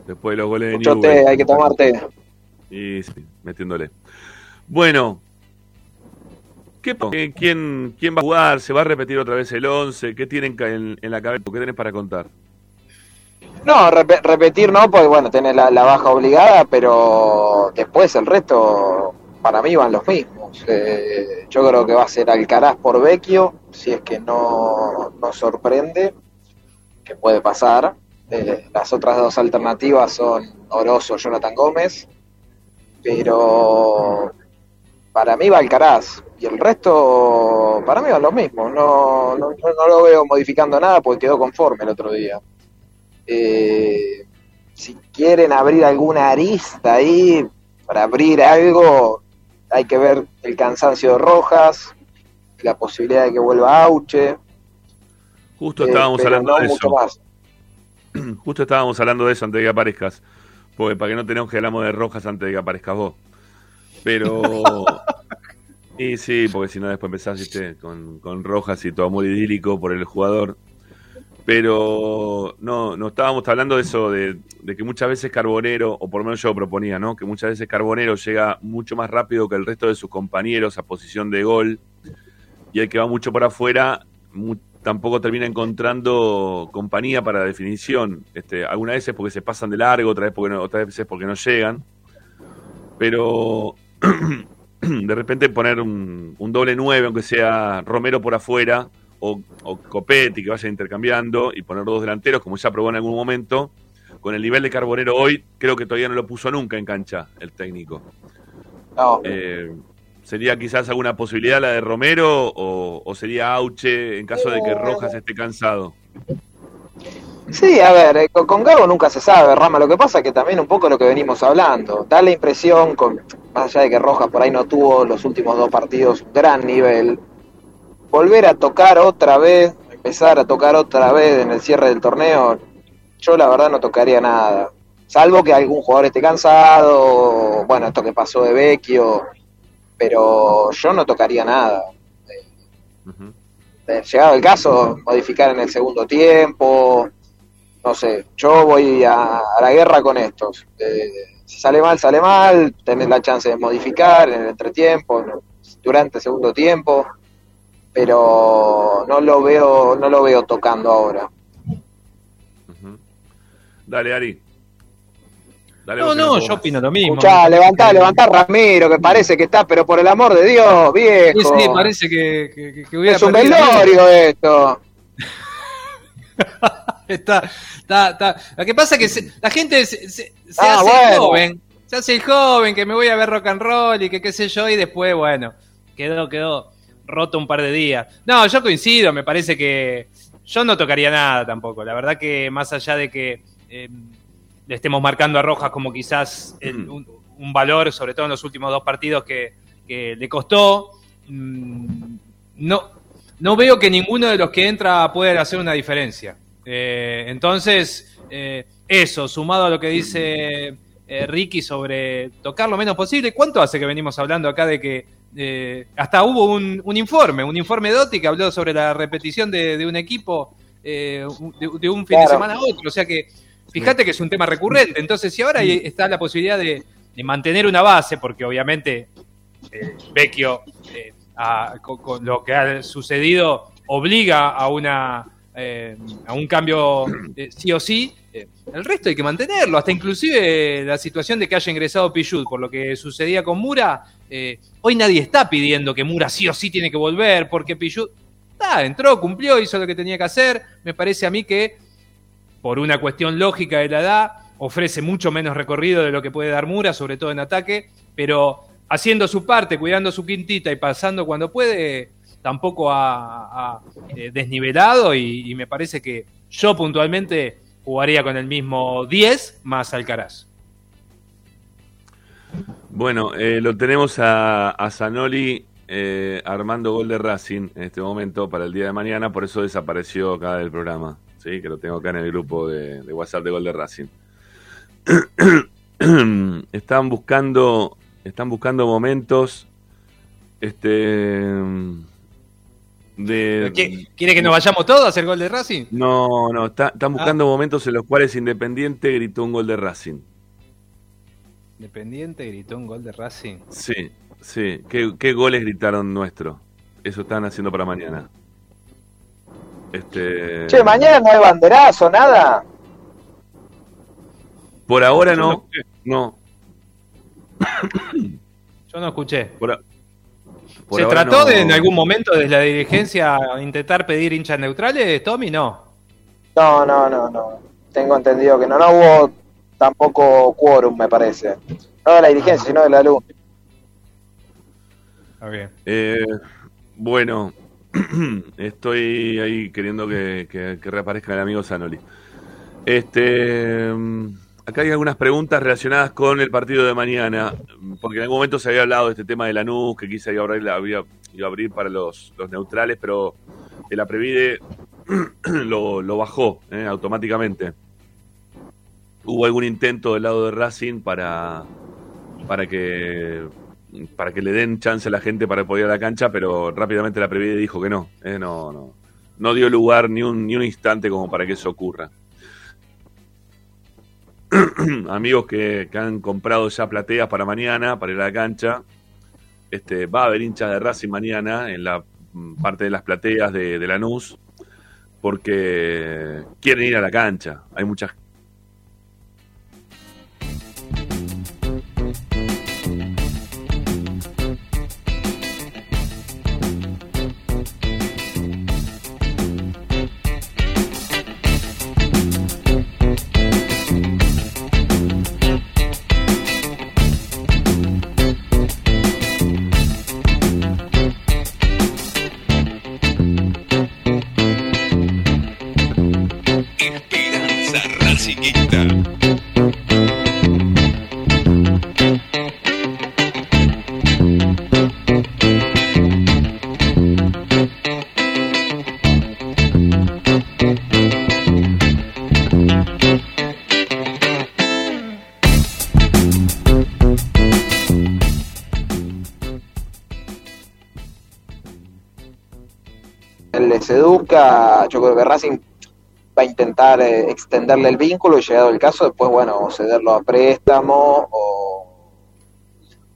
[SPEAKER 1] Después de los goles de
[SPEAKER 11] Mucho té, hay que tomarte.
[SPEAKER 1] Y sí, metiéndole. Bueno, ¿qué, quién, ¿quién va a jugar? ¿Se va a repetir otra vez el 11? ¿Qué tienen en, en la cabeza? ¿Qué tenés para contar?
[SPEAKER 11] No, repetir no, porque bueno, tenés la, baja obligada, pero después el resto para mí van los mismos. Eh, yo creo que va a ser Alcaraz por Vecchio, si es que no, no sorprende, que puede pasar. Eh, las otras dos alternativas son Oroso, Jonathan Gómez, pero para mí va Alcaraz y el resto para mí va lo mismo. No, no, no lo veo modificando nada porque quedó conforme el otro día. Eh, si quieren abrir alguna arista ahí, para abrir algo, hay que ver el cansancio de Rojas, la posibilidad de que vuelva Auche.
[SPEAKER 1] Justo estábamos hablando de eso. Justo estábamos hablando de eso antes de que aparezcas. Porque para que no tenemos que hablamos de rojas antes de que aparezcas vos. Pero. y sí, porque si no después empezás Con, con rojas y todo amor idílico por el jugador. Pero no, no estábamos hablando de eso, de, de, que muchas veces Carbonero, o por lo menos yo proponía, ¿no? Que muchas veces Carbonero llega mucho más rápido que el resto de sus compañeros a posición de gol. Y el que va mucho para afuera, tampoco termina encontrando compañía para la definición. Este, algunas veces porque se pasan de largo, otras veces porque no, otras veces porque no llegan. Pero de repente poner un, doble nueve, aunque sea Romero por afuera, o, o, Copetti que vaya intercambiando, y poner dos delanteros, como ya probó en algún momento, con el nivel de Carbonero hoy, creo que todavía no lo puso nunca en cancha el técnico. No. Eh, ¿Sería quizás alguna posibilidad la de Romero o, sería Auche en caso de que Rojas esté cansado?
[SPEAKER 11] Sí, a ver, eh, con, Gago nunca se sabe, Rama. Lo que pasa es que también un poco lo que venimos hablando. Da la impresión, con, más allá de que Rojas por ahí no tuvo los últimos dos partidos un gran nivel, volver a tocar otra vez, empezar a tocar otra vez en el cierre del torneo, yo la verdad no tocaría nada. Salvo que algún jugador esté cansado, bueno, esto que pasó de Vecchio, pero yo no tocaría nada. llegado el caso, modificar en el segundo tiempo, no sé, yo voy a, la guerra con estos. si sale mal, sale mal, tenés la chance de modificar en el entretiempo, durante el segundo tiempo, pero no lo veo, no lo veo tocando ahora.
[SPEAKER 1] Dale, Ari.
[SPEAKER 5] no, no, yo opino lo mismo.
[SPEAKER 11] Escuchá, levantá, levantá Ramiro, que parece que está, pero por el amor de Dios, viejo.
[SPEAKER 5] Sí, sí, parece que, que, hubiera
[SPEAKER 11] Es un velorio esto.
[SPEAKER 5] está, está, está. Lo que pasa es que la gente se, ah, hace joven. Se hace el joven, que me voy a ver rock and roll y que qué sé yo, y después, bueno, quedó, quedó roto un par de días. No, yo coincido, me parece que yo no tocaría nada tampoco. La verdad que más allá de que Em, le estemos marcando a Rojas como quizás un, valor, sobre todo en los últimos dos partidos que, le costó. Mm, no, no veo que ninguno de los que entra pueda hacer una diferencia. Eh, entonces, eh, eso, sumado a lo que dice eh, Ricky sobre tocar lo menos posible, ¿cuánto hace que venimos hablando acá de que hasta hubo un, informe, un informe de Dotti que habló sobre la repetición de, un equipo de, un fin de semana a otro? O sea que Fíjate que es un tema recurrente. Entonces, si ahora está la posibilidad de, mantener una base, porque obviamente eh, Vecchio, eh, con, lo que ha sucedido, obliga a una eh, a un cambio sí o sí, el resto hay que mantenerlo. Hasta inclusive la situación de que haya ingresado Pichut, por lo que sucedía con Mura, hoy nadie está pidiendo que Mura sí o sí tiene que volver, porque Pichut entró, cumplió, hizo lo que tenía que hacer. Me parece a mí que por una cuestión lógica de la edad, ofrece mucho menos recorrido de lo que puede dar Mura, sobre todo en ataque, pero haciendo su parte, cuidando su quintita y pasando cuando puede, tampoco ha, eh, desnivelado y, me parece que yo puntualmente jugaría con el mismo 10 más Alcaraz.
[SPEAKER 1] Bueno, eh, lo tenemos a, a Zanoli eh, armando gol de Racing en este momento para el día de mañana, por eso desapareció acá del programa. ¿sí? que lo tengo acá en el grupo de, WhatsApp de Gol de Racing. están buscando están buscando momentos este
[SPEAKER 5] de, ¿Quiere que nos vayamos todos a hacer gol de Racing?
[SPEAKER 1] No, no, están buscando ah. momentos en los cuales Independiente gritó un gol de Racing.
[SPEAKER 5] Independiente gritó un gol de Racing.
[SPEAKER 1] Sí, sí. ¿Qué, qué goles gritaron nuestro? Eso están haciendo para mañana. Este...
[SPEAKER 11] Che, mañana no hay banderazo, nada.
[SPEAKER 1] Por ahora no. No.
[SPEAKER 5] Yo no escuché. ¿Se trató de en algún momento desde la dirigencia intentar pedir hinchas neutrales, Tommy? No.
[SPEAKER 11] No, no, no, no. Tengo entendido que no, no hubo tampoco quórum, me parece. No de la dirigencia, sino de la luz.
[SPEAKER 1] Eh, bueno, Estoy ahí queriendo que, reaparezca el amigo Sanoli. Este, mm, acá hay algunas preguntas relacionadas con el partido de mañana, porque en algún momento se había hablado de este tema de la NUS, que quise abrir, había, iba a abrir para los, neutrales, pero el Aprevide lo, lo bajó eh, automáticamente. Hubo algún intento del lado de Racing para, para que para que le den chance a la gente para poder ir a la cancha, pero rápidamente la Previde dijo que no, eh, no, no, no dio lugar ni un, ni un instante como para que eso ocurra. Amigos que, han comprado ya plateas para mañana, para ir a la cancha, este, va a haber hinchas de Racing mañana en la mm, parte de las plateas de, de Lanús, porque quieren ir a la cancha. Hay muchas
[SPEAKER 11] que va a intentar eh, extenderle el vínculo y llegado el caso, después, bueno, cederlo a préstamo o,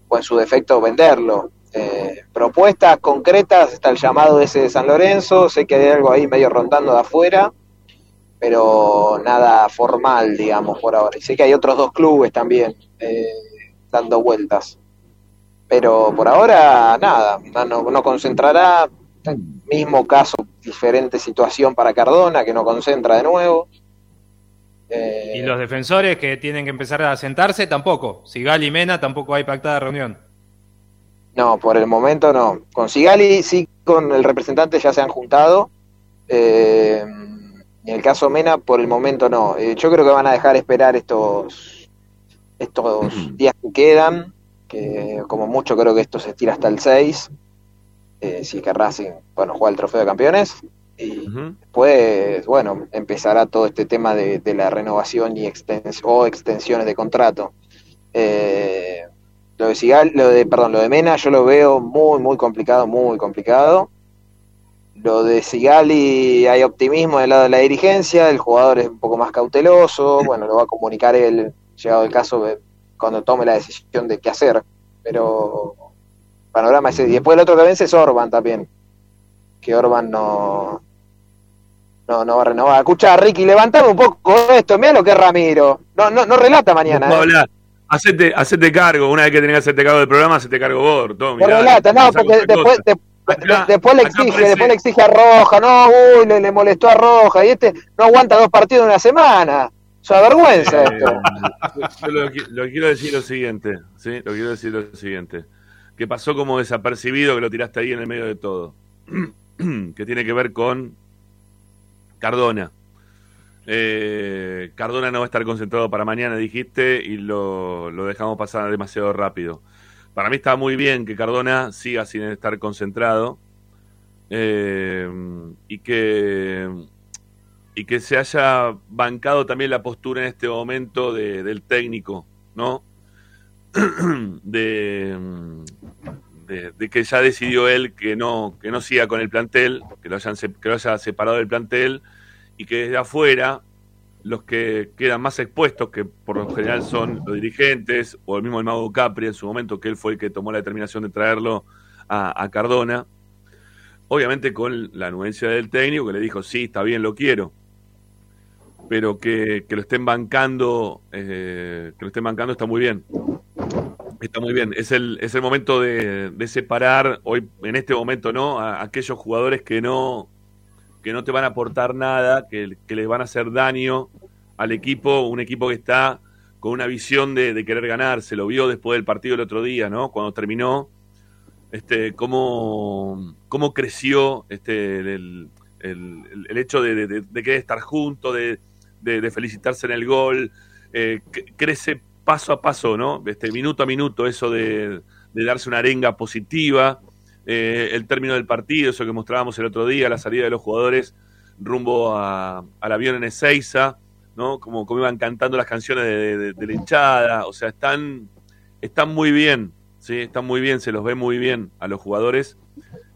[SPEAKER 11] o en su defecto venderlo. Eh, propuestas concretas, está el llamado ese de San Lorenzo, sé que hay algo ahí medio rondando de afuera, pero nada formal, digamos, por ahora. Y sé que hay otros dos clubes también eh, dando vueltas. Pero por ahora, nada, no, no concentrará. Mismo caso, diferente situación para Cardona, que no concentra de nuevo.
[SPEAKER 5] y los defensores que tienen que empezar a sentarse, tampoco. Sigal y Mena tampoco hay pactada reunión.
[SPEAKER 11] No, por el momento no. Con Sigali sí, con el representante ya se han juntado. Eh, en el caso Mena, por el momento no. Eh, yo creo que van a dejar esperar estos, estos días que quedan, que como mucho creo que esto se estira hasta el 6. Eh, si que Racing, bueno, juega el trofeo de campeones. Y después, bueno, empezará todo este tema de, la renovación y o extensiones de contrato. Eh, lo de Sigal, lo de, perdón, lo de Mena yo lo veo muy, muy complicado, muy complicado. Lo de Sigali hay optimismo del lado de la dirigencia, el jugador es un poco más cauteloso, bueno, lo va a comunicar él, llegado el caso, cuando tome la decisión de qué hacer. Pero panorama ese. Y después el otro que vence es Orban también. Que Orban no, no, no va a renovar. Escucha, Ricky, levantame un poco esto. Mira lo que es Ramiro. No, no, no relata mañana. No
[SPEAKER 1] ¿eh? Hacete, hacete cargo, una vez que tenés que hacerte cargo del programa, hacete cargo vos,
[SPEAKER 11] todo, no, porque después, después le exige, después le exige a Roja, no, uy, le, molestó a Roja, y este no aguanta dos partidos en una semana. Es una vergüenza eh, esto.
[SPEAKER 1] Yo lo, quiero decir lo siguiente, ¿sí? Lo quiero decir lo siguiente. Que pasó como desapercibido, que lo tiraste ahí en el medio de todo. que tiene que ver con Cardona. Eh, Cardona no va a estar concentrado para mañana, dijiste, y lo, dejamos pasar demasiado rápido. Para mí está muy bien que Cardona siga sin estar concentrado eh, y que y que se haya bancado también la postura en este momento del técnico, ¿no? de, que ya decidió él que no que no siga con el plantel, que lo hayan que lo haya separado del plantel y que desde afuera los que quedan más expuestos, que por lo general son los dirigentes, o el mismo el Mago Capri en su momento, que él fue el que tomó la determinación de traerlo a, Cardona, obviamente con la anuencia del técnico que le dijo, sí, está bien, lo quiero, pero que, lo estén bancando, eh, que lo estén bancando está muy bien. Está muy bien, es el, es el momento de, separar, hoy en este momento, ¿no? A aquellos jugadores que no, que no te van a aportar nada, que, les van a hacer daño al equipo, un equipo que está con una visión de, querer ganar, se lo vio después del partido el otro día, ¿no? Cuando terminó, este, cómo, cómo creció este, el, hecho de, querer estar junto, de, felicitarse en el gol, eh, crece paso a paso, ¿no? Este, minuto a minuto, eso de, darse una arenga positiva, eh, el término del partido, eso que mostrábamos el otro día, la salida de los jugadores rumbo al avión en Ezeiza, ¿no? Como, como iban cantando las canciones de, la hinchada, o sea, están, están muy bien, ¿sí? Están muy bien, se los ve muy bien a los jugadores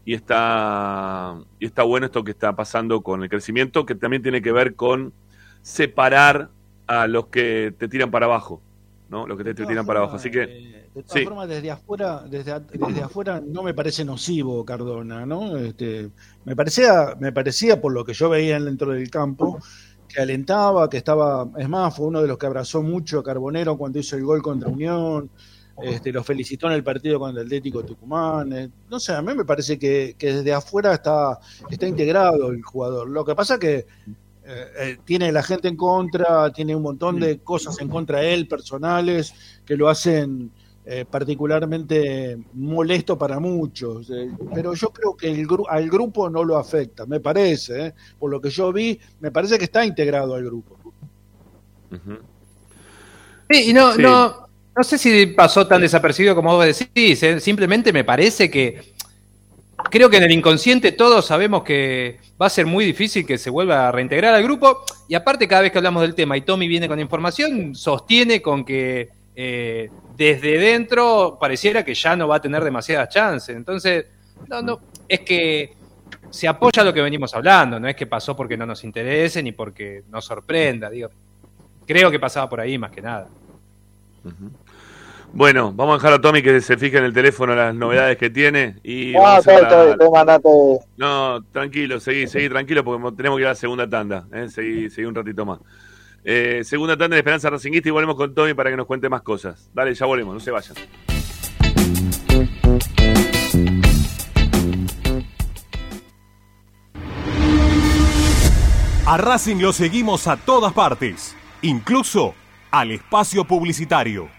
[SPEAKER 1] y está, y está bueno esto que está pasando con el crecimiento, que también tiene que ver con separar a los que te tiran para abajo. ¿No? Lo que te, tiran para abajo. Así que.
[SPEAKER 4] Eh, de todas formas, desde afuera, desde, desde afuera no me parece nocivo Cardona, ¿no? Este, me parecía, me parecía por lo que yo veía dentro del campo, que alentaba, que estaba, es más, fue uno de los que abrazó mucho a Carbonero cuando hizo el gol contra Unión. Este, lo felicitó en el partido contra el Atlético Tucumán. Eh, no sé, a mí me parece que, que desde afuera está, está integrado el jugador. Lo que pasa que eh, eh, tiene la gente en contra, tiene un montón de cosas en contra de él, personales, que lo hacen eh, particularmente molesto para muchos. pero yo creo que el al grupo no lo afecta, me parece, por lo que yo vi, me parece que está integrado al grupo.
[SPEAKER 5] Sí, y no, no, no sé si pasó tan desapercibido como vos decís, simplemente me parece que creo que en el inconsciente todos sabemos que va a ser muy difícil que se vuelva a reintegrar al grupo. Y aparte, cada vez que hablamos del tema y Tommy viene con información, sostiene con que eh, desde dentro pareciera que ya no va a tener demasiadas chances. Entonces, no, no, es que se apoya lo que venimos hablando, no es que pasó porque no nos interese ni porque nos sorprenda, digo. Creo que pasaba por ahí más que nada.
[SPEAKER 1] Bueno, vamos a dejar a Tommy que se fije en el teléfono las novedades que tiene y
[SPEAKER 11] No,
[SPEAKER 1] No, tranquilo, seguí, seguí tranquilo porque tenemos que ir a la segunda tanda, ¿eh? seguí, seguí un ratito más. Eh, segunda tanda de Esperanza Racinguista y volvemos con Tommy para que nos cuente más cosas. Dale, ya volvemos, no se vayan.
[SPEAKER 12] A Racing lo seguimos a todas partes, incluso al espacio publicitario.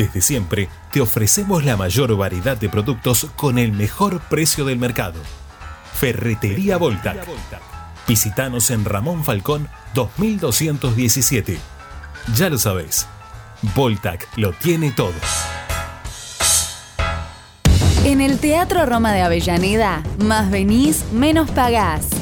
[SPEAKER 8] Desde siempre te ofrecemos la mayor variedad de productos con el mejor precio del mercado. Ferretería Voltac. Visítanos en Ramón Falcón 2217. Ya lo sabéis, Voltac lo tiene todo.
[SPEAKER 13] En el Teatro Roma de Avellaneda, más venís, menos pagás.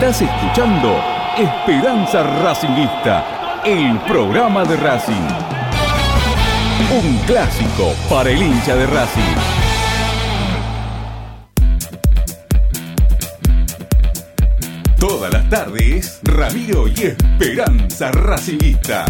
[SPEAKER 10] Estás escuchando Esperanza Racingista, el programa de Racing. Un clásico para el hincha de Racing. Todas las tardes, Ramiro y Esperanza Racingista.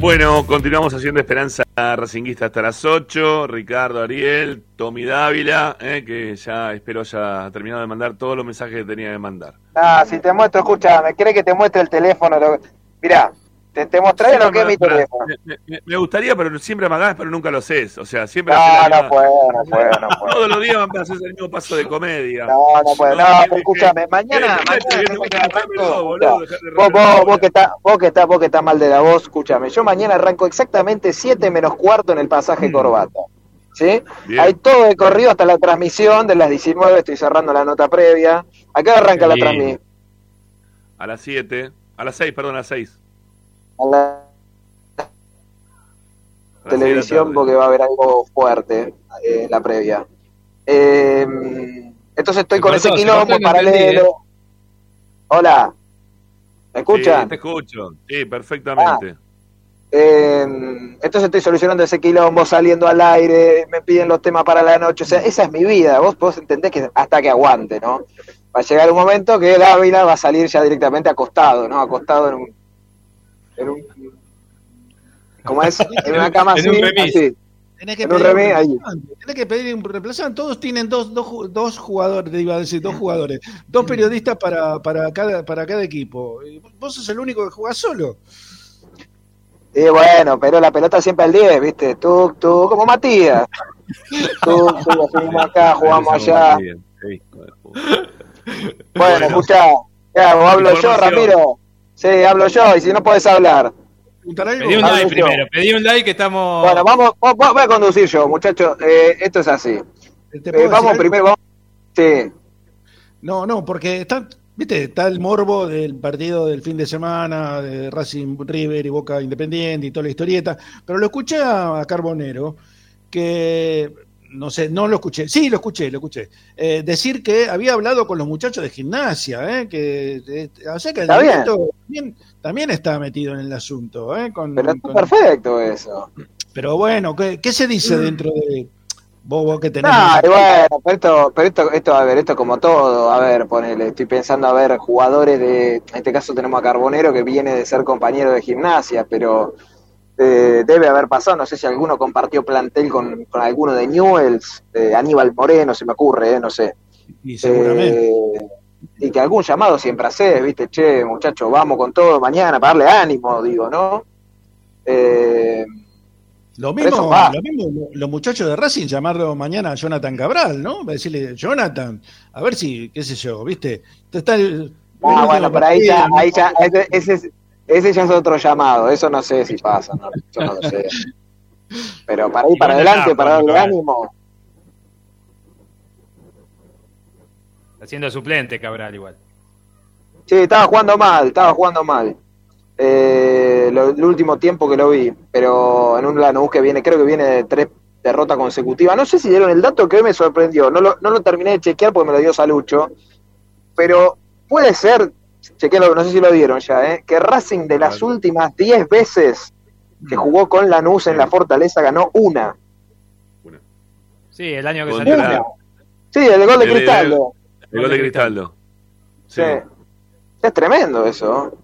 [SPEAKER 1] Bueno, continuamos haciendo Esperanza Racinguista hasta las 8. Ricardo Ariel, Tommy Dávila, eh, que ya espero ya terminado de mandar todos los mensajes que tenía que mandar.
[SPEAKER 11] Ah, si te muestro, escucha, ¿me cree que te muestre el teléfono? Mirá, te, te mostraré lo que es mi teléfono.
[SPEAKER 1] Me, gustaría, pero siempre amagás, pero nunca lo haces. O sea, siempre.
[SPEAKER 11] No, no puedo, no puedo, no puedo.
[SPEAKER 1] Todos los días me haces el mismo paso de comedia.
[SPEAKER 11] No, no puedo. No, no escúchame, mañana. Vos que estás vos que estás vos que estás mal de la voz, escúchame. Yo mañana arranco exactamente 7 menos cuarto en el pasaje mm. Corbata. ¿Sí? Hay todo de corrido hasta la transmisión de las 19. Estoy cerrando la nota previa. ¿A qué arranca la transmisión?
[SPEAKER 1] A las 7. A las 6, perdón, a las 6
[SPEAKER 11] la televisión porque va a haber algo fuerte en eh, la previa. Em, entonces estoy con ese quilombo paralelo. ¿eh? Hola, ¿me escuchan?
[SPEAKER 1] Sí, te escucho, sí, perfectamente. Ah,
[SPEAKER 11] em, entonces estoy solucionando ese quilombo, saliendo al aire, me piden los temas para la noche, o sea, esa es mi vida, vos, vos entendés que hasta que aguante, ¿no? Va a llegar un momento que el Ávila va a salir ya directamente acostado, ¿no? Acostado en un, en un, como es, en una cama así, así.
[SPEAKER 4] Tenés que, pedir ahí. Tenés que pedir un reemplazante. Todos tienen dos, dos, dos jugadores, iba a decir, dos jugadores, dos periodistas para, para, cada, para cada equipo. Vos sos el único que juega solo.
[SPEAKER 11] Y bueno, pero la pelota siempre al 10, ¿viste? Tú, tú, como Matías. Tú, tú, jugamos acá, jugamos allá. Bueno, escuchá, hablo yo, Ramiro. Sí, hablo yo, y si no puedes hablar.
[SPEAKER 5] Pedí un like primero, pedí un like que estamos.
[SPEAKER 11] Bueno, vamos, voy a conducir yo, muchachos. Eh, esto es así. Eh, vamos primero, vamos. Sí.
[SPEAKER 4] No, no, porque está, viste, está el morbo del partido del fin de semana, de Racing River y Boca Independiente y toda la historieta, pero lo escuché a Carbonero, que no sé, no lo escuché, sí, lo escuché, lo escuché, eh, decir que había hablado con los muchachos de gimnasia, eh, que, eh, o sea que el también, también está metido en el asunto. Eh, con,
[SPEAKER 11] pero está perfecto eso.
[SPEAKER 4] Pero bueno, ¿qué, se dice dentro de vos, que tenés?
[SPEAKER 11] Ah, bueno, pero esto, pero esto, esto, a ver, esto como todo, a ver, ponele, estoy pensando a ver jugadores de, en este caso tenemos a Carbonero que viene de ser compañero de gimnasia, pero eh, debe haber pasado, no sé si alguno compartió plantel con, alguno de Newells, Aníbal Moreno, se me ocurre, eh, no sé.
[SPEAKER 4] Y seguramente.
[SPEAKER 11] Eh, y que algún llamado siempre haces, viste, che, muchacho, vamos con todo mañana para darle ánimo, digo, ¿no?
[SPEAKER 4] lo mismo, lo mismo, los muchachos de Racing llamarlo mañana a Jonathan Cabral, ¿no? Decirle, Jonathan, a ver si, qué sé yo, ¿viste?
[SPEAKER 11] Está el, ah, bueno, pero ahí ya, ahí ya, ese, ese, ese ya es otro llamado, eso no sé si pasa, no, yo no lo sé. Pero para ir para adelante, para darle ánimo.
[SPEAKER 5] Haciendo suplente Cabral igual.
[SPEAKER 11] Sí, estaba jugando mal, estaba jugando mal. Eh, el último tiempo que lo vi, pero en un Lanús que viene, creo que viene de tres derrotas consecutivas. No sé si dieron el dato que hoy me sorprendió, no lo, no lo terminé de chequear porque me lo dio Salucho, pero puede ser chequenlo, no sé si lo vieron ya, ¿eh? que Racing de las últimas 10 veces que jugó con Lanús en la Fortaleza ganó una.
[SPEAKER 5] Sí, el año que salió.
[SPEAKER 11] Sí, el gol de Cristaldo.
[SPEAKER 1] El, gol de Cristaldo.
[SPEAKER 11] Sí. Es tremendo eso.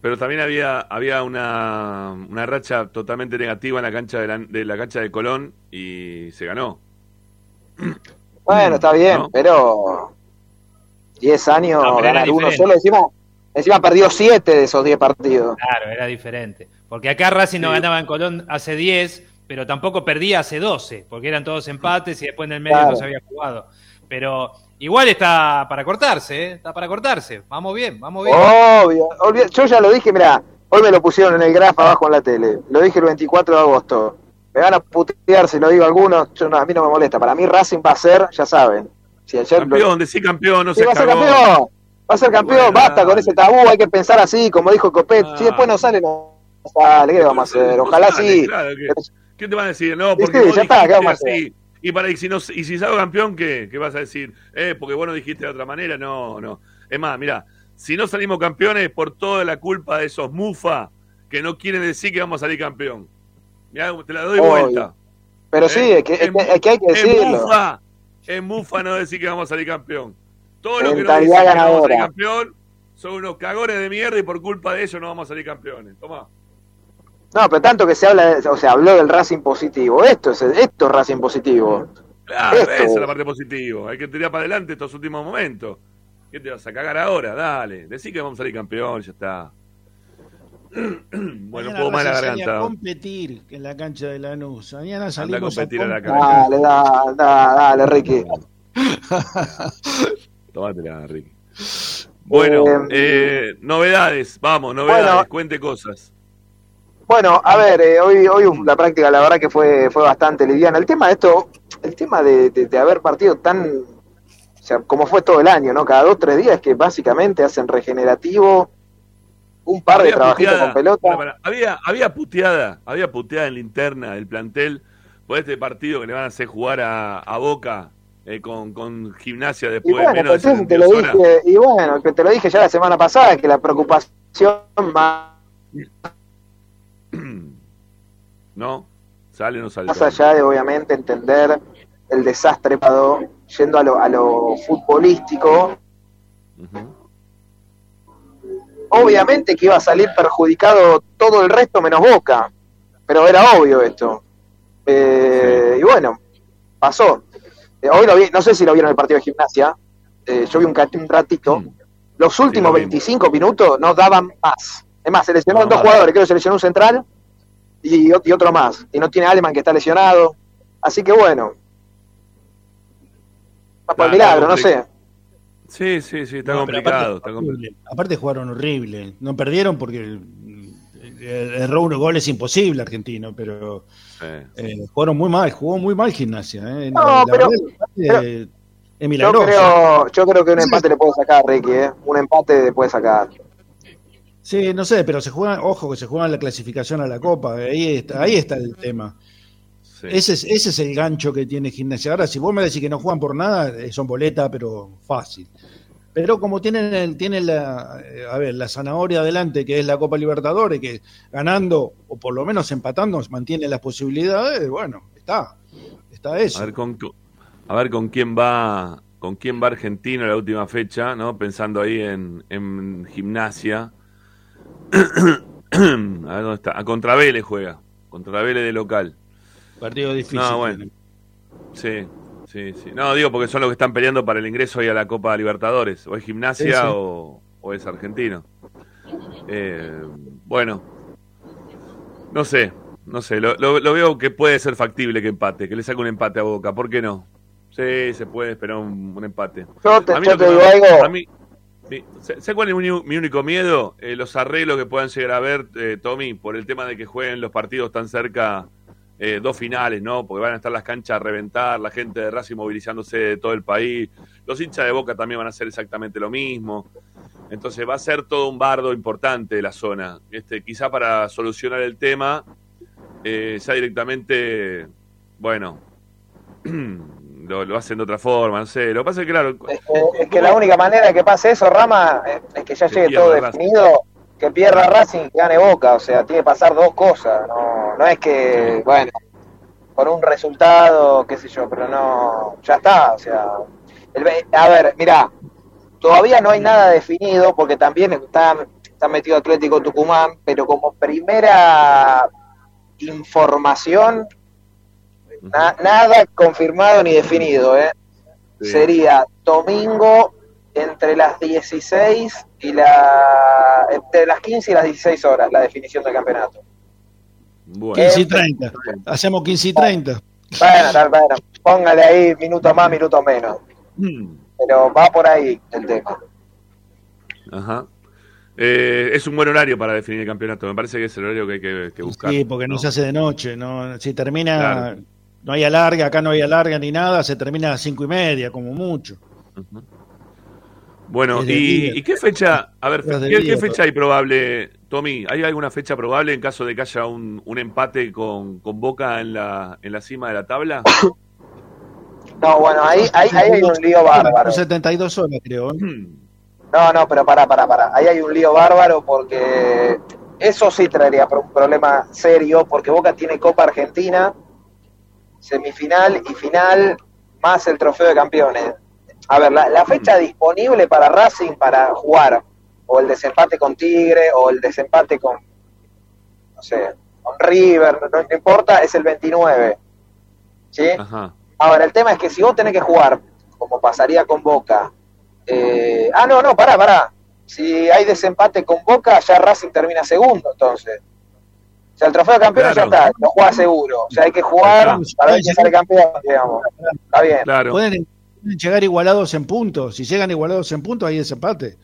[SPEAKER 1] Pero también había había una, una racha totalmente negativa en la cancha de la, de la cancha de Colón y se ganó.
[SPEAKER 11] Bueno, está bien, pero 10 años, ganar uno solo, encima, encima perdió 7 de esos 10 partidos.
[SPEAKER 5] Claro, era diferente. Porque acá Racing no ganaba en Colón hace 10, pero tampoco perdía hace 12, porque eran todos empates y después en el medio no se había jugado. Pero igual está para cortarse, ¿eh? está para cortarse. Vamos bien, vamos bien.
[SPEAKER 11] Obvio, yo ya lo dije, mira, hoy me lo pusieron en el graf abajo en la tele. Lo dije el 24 de agosto. Me van a putear si lo digo algunos, yo a mí no me molesta. Para mí Racing va a ser, ya saben,
[SPEAKER 1] si campeón, decí campeón, no
[SPEAKER 11] sí, va a ser campeón, va a ser campeón, basta con ese tabú, hay que pensar así, como dijo Copet, si después no sale, no, Dale, ¿qué vamos a hacer? Ojalá sí.
[SPEAKER 1] ¿Qué te van a decir? No, porque vos ya está, ¿qué vamos a hacer? Y, para, y, si no, y si salgo campeón, ¿qué? ¿Qué vas a decir? Eh, porque vos no dijiste de otra manera. No, no. Es más, mira, si no salimos campeones por toda la culpa de esos mufa que no quieren decir que vamos a salir campeón. Mirá, te la doy vuelta.
[SPEAKER 11] Pero sí, es que, es que, hay que decirlo.
[SPEAKER 1] Mufa, es mufa no decir que vamos a salir campeón. Todos los que no dicen que vamos a salir campeón son unos cagones de mierda y por culpa de ellos no vamos a salir campeones. Toma.
[SPEAKER 11] No, pero tanto que se habla, o sea, habló del Racing positivo. Esto es, esto es Racing positivo.
[SPEAKER 1] Claro, esa es la parte positiva. Hay que tirar para adelante estos últimos momentos. ¿Qué te vas a cagar ahora? Dale. Decí que vamos a salir campeón, ya está.
[SPEAKER 4] Bueno, puedo más la garganta. A competir en la cancha de Lanús. Mañana salimos
[SPEAKER 1] a competir a,
[SPEAKER 11] la cancha. Dale, dale, dale, Ricky.
[SPEAKER 1] Tómatela, Ricky. Bueno, eh, eh, novedades, vamos, novedades, cuente cosas.
[SPEAKER 11] Bueno, a ver, eh, hoy, hoy la práctica la verdad que fue, fue bastante liviana. El tema de esto, el tema de, de, haber partido tan, o sea, como fue todo el año, ¿no? Cada dos, tres días que básicamente hacen regenerativo, un par de trabajitos con pelota.
[SPEAKER 1] había, había puteada, había puteada en la interna del plantel por este partido que le van a hacer jugar a, a Boca eh, con, con, gimnasia después
[SPEAKER 11] y bueno,
[SPEAKER 1] menos
[SPEAKER 11] de te lo dije, Y bueno, te lo dije ya la semana pasada, que la preocupación más...
[SPEAKER 1] ¿No? ¿Sale o no sale?
[SPEAKER 11] Más allá de obviamente entender el desastre yendo a lo, a lo futbolístico, obviamente que iba a salir perjudicado todo el resto menos Boca, pero era obvio esto. Eh, y bueno, pasó. Eh, hoy lo vi, no sé si lo vieron el partido de gimnasia, eh, yo vi un, un ratito. Mm. Los últimos 25 minutos no daban más. Es más, seleccionaron dos jugadores, creo que seleccionó un central y, y, otro más. Y no tiene Aleman que está lesionado. Así que bueno. Por milagro, no sé.
[SPEAKER 1] Sí, sí, sí, está, complicado,
[SPEAKER 4] aparte, jugaron horrible. No perdieron porque erró unos goles imposible argentino, pero eh, jugaron muy mal, jugó muy mal gimnasia. Eh.
[SPEAKER 11] No, pero, es yo creo, yo creo que un empate le puede sacar, Ricky, ¿eh? un empate le puede sacar.
[SPEAKER 4] Sí, no sé, pero se juega, ojo que se juega la clasificación a la Copa, ahí está, ahí está el tema. Ese, es, ese es el gancho que tiene Gimnasia. Ahora, si vos me decís que no juegan por nada, eh, son boletas, pero fácil. Pero como tienen, tienen la, eh, a ver, la zanahoria adelante, que es la Copa Libertadores, que ganando o por lo menos empatando mantiene las posibilidades, bueno, está, está eso.
[SPEAKER 1] A ver con, a ver con quién va, con quién va Argentino en la última fecha, ¿no? Pensando ahí en, en gimnasia. a ver dónde está. A contra Vélez juega, contra Vélez de local.
[SPEAKER 4] Partido difícil.
[SPEAKER 1] No, bueno. Sí, sí, sí. No, digo porque son los que están peleando para el ingreso ahí a la Copa Libertadores. O es gimnasia O, es argentino. Eh, bueno, no sé, no sé. Lo, lo, veo que puede ser factible que empate, que le saque un empate a Boca. ¿Por qué no? Sí, se puede esperar un, empate.
[SPEAKER 11] Yo te, digo algo.
[SPEAKER 1] A mí, ¿Sé cuál es mi, único miedo? Eh, los arreglos que puedan llegar a ver, eh, Tommy, por el tema de que jueguen los partidos tan cerca eh, dos finales, ¿no? Porque van a estar las canchas a reventar, la gente de Racing movilizándose de todo el país. Los hinchas de Boca también van a hacer exactamente lo mismo. Entonces va a ser todo un bardo importante de la zona. Este, quizá para solucionar el tema, eh, ya directamente, bueno, lo, hacen de otra forma, no sé. Lo que pasa es que, claro.
[SPEAKER 11] Es que, la única manera que pase eso, Rama, es que ya llegue todo definido que pierda Racing y gane Boca, o sea, tiene que pasar dos cosas, no, no es que, bueno, por un resultado, qué sé yo, pero no, ya está, o sea, a ver, mira, todavía no hay nada definido porque también está, está metido Atlético Tucumán, pero como primera información, nada confirmado ni definido, ¿eh? Sería domingo entre las 16 y la entre las 15 y las 16 horas la definición del campeonato.
[SPEAKER 4] 15 y 30. Hacemos 15 y 30.
[SPEAKER 11] Bueno, bueno, póngale ahí minuto más, minuto menos. Hmm. Pero va por ahí el tema.
[SPEAKER 1] Ajá. Eh, es un buen horario para definir el campeonato. Me parece que es el horario que hay que, buscar.
[SPEAKER 4] Sí, porque no, se hace de noche. no Si termina, no hay alarga, acá no hay alarga ni nada, se termina a las cinco y media, como mucho.
[SPEAKER 1] Bueno, y, qué fecha, a ver, ¿qué, fecha hay probable, Tommy? ¿Hay alguna fecha probable en caso de que haya un, empate con, con, Boca en la, en la cima de la tabla?
[SPEAKER 11] No, bueno, ahí, ahí, hay un lío bárbaro.
[SPEAKER 4] 72 horas, creo. ¿eh?
[SPEAKER 11] No, no, pero para, para, para. Ahí hay un lío bárbaro porque eso sí traería un problema serio porque Boca tiene Copa Argentina, semifinal y final, más el trofeo de campeones. A ver, la, fecha disponible para Racing para jugar, o el desempate con Tigre, o el desempate con, no sé, con River, no, importa, es el 29. ¿Sí? Ahora, el tema es que si vos tenés que jugar, como pasaría con Boca, eh, ah, no, no, pará, pará. Si hay desempate con Boca, ya Racing termina segundo, entonces. O sea, el trofeo de campeón ya está, lo juega seguro. O sea, hay que jugar para ver quién sale campeón, digamos. Está bien.
[SPEAKER 4] Pueden, llegar igualados en puntos. Si llegan igualados en puntos, hay desempate.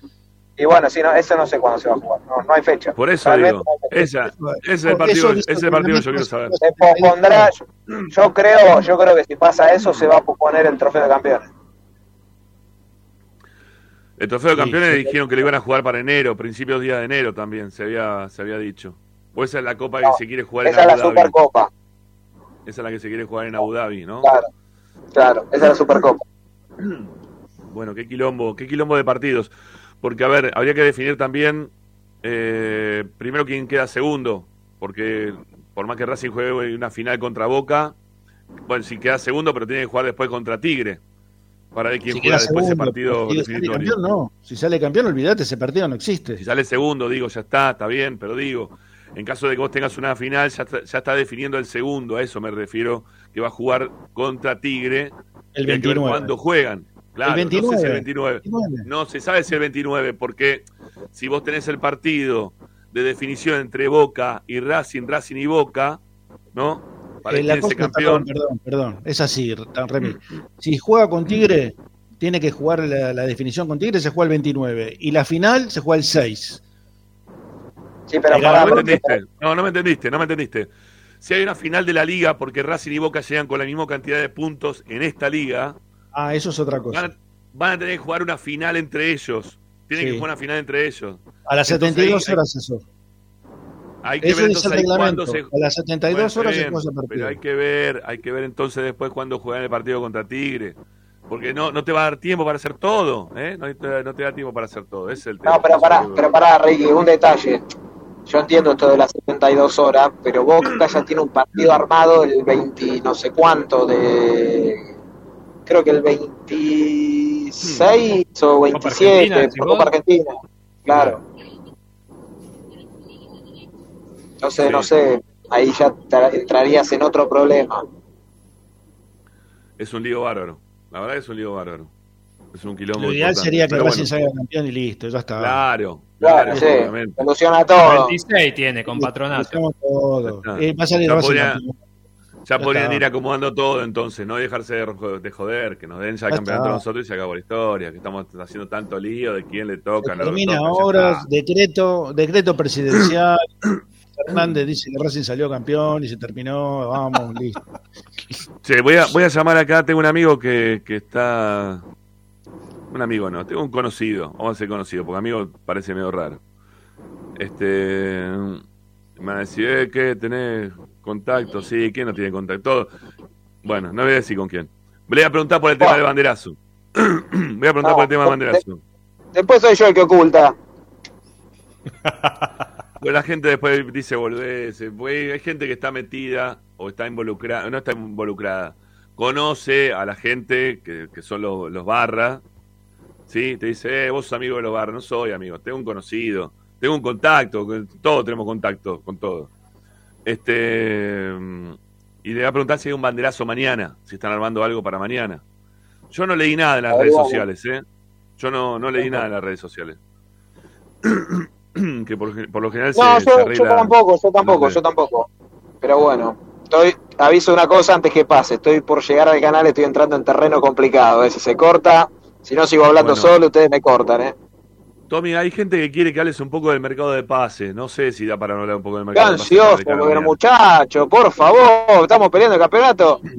[SPEAKER 11] Y bueno, si no, eso no sé cuándo se va a jugar. No, no hay fecha.
[SPEAKER 1] Por eso digo, esa, ese es el partido, ese es el partido que yo quiero saber.
[SPEAKER 11] Se pospondrá, yo creo, yo creo que si pasa eso, se va a posponer el trofeo de campeones.
[SPEAKER 1] El trofeo de campeones dijeron que le iban a jugar para enero, principios día de enero también, se había, se había dicho. O esa es la copa que se quiere jugar
[SPEAKER 11] en Abu Dhabi. Esa es la Supercopa.
[SPEAKER 1] Esa es la que se quiere jugar en Abu Dhabi, ¿no?
[SPEAKER 11] Claro, claro, esa es la Supercopa.
[SPEAKER 1] Bueno, qué quilombo, qué quilombo de partidos. Porque, a ver, habría que definir también eh, primero quién queda segundo. Porque por más que Racing juegue una final contra Boca, bueno, si queda segundo, pero tiene que jugar después contra Tigre para ver quién juega después ese partido
[SPEAKER 4] si definitorio. Sale campeón, no. Si sale campeón, olvídate, ese partido no existe.
[SPEAKER 1] Si sale segundo, digo, ya está, está bien, pero digo, en caso de que vos tengas una final, ya está, ya está definiendo el segundo, a eso me refiero, que va a jugar contra Tigre.
[SPEAKER 4] El 29.
[SPEAKER 1] cuándo juegan. Claro,
[SPEAKER 4] el 29.
[SPEAKER 1] no sé si el 29. No se sabe si el 29, porque si vos tenés el partido de definición entre Boca y Racing, Racing y Boca, ¿no?
[SPEAKER 4] Para eh, campeón. Perdón, perdón, es así, Remy. Si juega con Tigre, tiene que jugar la, definición con Tigre, se juega el 29. Y la final se juega el 6.
[SPEAKER 11] Sí, pero
[SPEAKER 1] no, me entendiste. No, no me entendiste, no me entendiste. Si hay una final de la liga, porque Racing y Boca llegan con la misma cantidad de puntos en esta liga.
[SPEAKER 4] Ah, eso es otra cosa.
[SPEAKER 1] Van a, tener que jugar una final entre ellos. Tienen que jugar una final entre ellos.
[SPEAKER 4] A las 72 horas eso.
[SPEAKER 1] Hay que ver entonces ahí cuándo se...
[SPEAKER 4] A las 72 horas se juega partido.
[SPEAKER 1] Pero hay que ver, hay que ver entonces después cuándo juegan el partido contra Tigre. Porque no, no te va a dar tiempo para hacer todo, ¿eh? No te, no te da tiempo para hacer todo, es el tema.
[SPEAKER 11] No, pero pará, pero pará, Ricky, un detalle. Yo entiendo esto de las 72 horas, pero Boca ya tiene un partido armado el 20 no sé cuánto de... Creo que el 26 o 27 por Copa Argentina. Claro. No sé, no sé, ahí ya entrarías en otro problema.
[SPEAKER 1] Es un lío bárbaro, la verdad es un lío bárbaro. Es un quilombo.
[SPEAKER 4] Lo ideal sería que Racing salga campeón y listo, ya está.
[SPEAKER 1] Claro,
[SPEAKER 11] claro, sí, soluciona todo.
[SPEAKER 5] 26 tiene con patronato.
[SPEAKER 4] Todo. Eh, va a
[SPEAKER 1] salir ya podría, ya podrían ir acomodando todo entonces, no dejarse de, joder, que nos den ya el campeonato nosotros y se acabó la historia, que estamos haciendo tanto lío de quién le toca.
[SPEAKER 4] termina ahora, decreto, decreto presidencial, Hernández dice que Racing salió campeón y se terminó, vamos, listo.
[SPEAKER 1] Sí, voy a, voy a llamar acá, tengo un amigo que, que está... Un amigo no, tengo un conocido, vamos a ser conocido, porque amigo parece medio raro. Este... Me va a decir, eh, ¿qué? ¿Tenés contacto? Sí, ¿quién no tiene contacto? Bueno, no voy a decir con quién. Voy a preguntar por el tema del banderazo. voy a preguntar por el tema del banderazo.
[SPEAKER 11] Después soy yo el que oculta.
[SPEAKER 1] Pues la gente después dice volvés, hay gente que está metida o está involucrada, no está involucrada, conoce a la gente que, son los, los barras, ¿sí? Te dice, eh, vos sos amigo de los barras, no soy amigo, tengo un conocido, tengo un contacto, todos tenemos contacto con todo. Este, y le voy a preguntar si hay un banderazo mañana, si están armando algo para mañana. Yo no leí nada en las redes sociales, ¿eh? Yo no, no leí nada en las redes sociales. que por, lo general
[SPEAKER 11] no, yo, yo tampoco, yo tampoco, yo tampoco. Pero bueno, estoy aviso una cosa antes que pase. Estoy por llegar al canal, estoy entrando en terreno complicado. Si se corta, si no sigo hablando solo, ustedes me cortan, ¿eh?
[SPEAKER 1] Tommy, hay gente que quiere que hables un poco del mercado de pase. No sé si da para hablar un poco del mercado
[SPEAKER 11] de pase. ansioso, muchacho, por favor, estamos peleando el campeonato.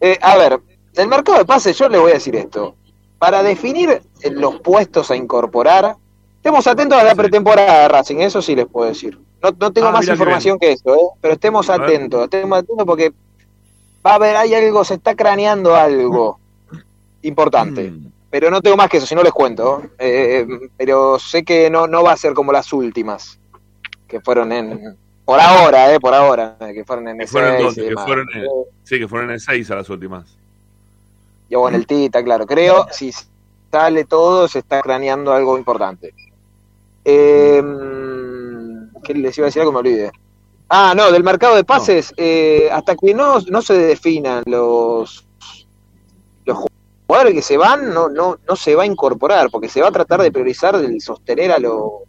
[SPEAKER 11] Eh, a ver, el mercado de pase, yo le voy a decir esto. para definir los puestos a incorporar, estemos atentos a la pretemporada de Racing, eso sí les puedo decir. No, no tengo
[SPEAKER 1] Ah,
[SPEAKER 11] más información que eso, ¿eh? pero estemos atentos, estemos atentos porque va a haber, hay algo, se está craneando algo importante. Pero no tengo más que eso, si no les cuento. Eh, pero sé que no, no va a ser como las últimas, que fueron en... Por ahora, eh, por ahora, que fueron en
[SPEAKER 1] Que
[SPEAKER 11] el
[SPEAKER 1] fueron,
[SPEAKER 11] 6
[SPEAKER 1] donde,
[SPEAKER 11] y
[SPEAKER 1] que
[SPEAKER 11] demás.
[SPEAKER 1] fueron en- sí, que fueron en seis a las últimas.
[SPEAKER 11] Y bueno, el Tita, claro. Creo, si sale todo, se está craneando algo importante. Eh, ¿Qué les iba a decir algo? Me olvidé. Ah, no, del mercado de pases, eh, hasta que no, no se definan los, los jugadores que se van, no, no, no se va a incorporar, porque se va a tratar de priorizar, de sostener a lo,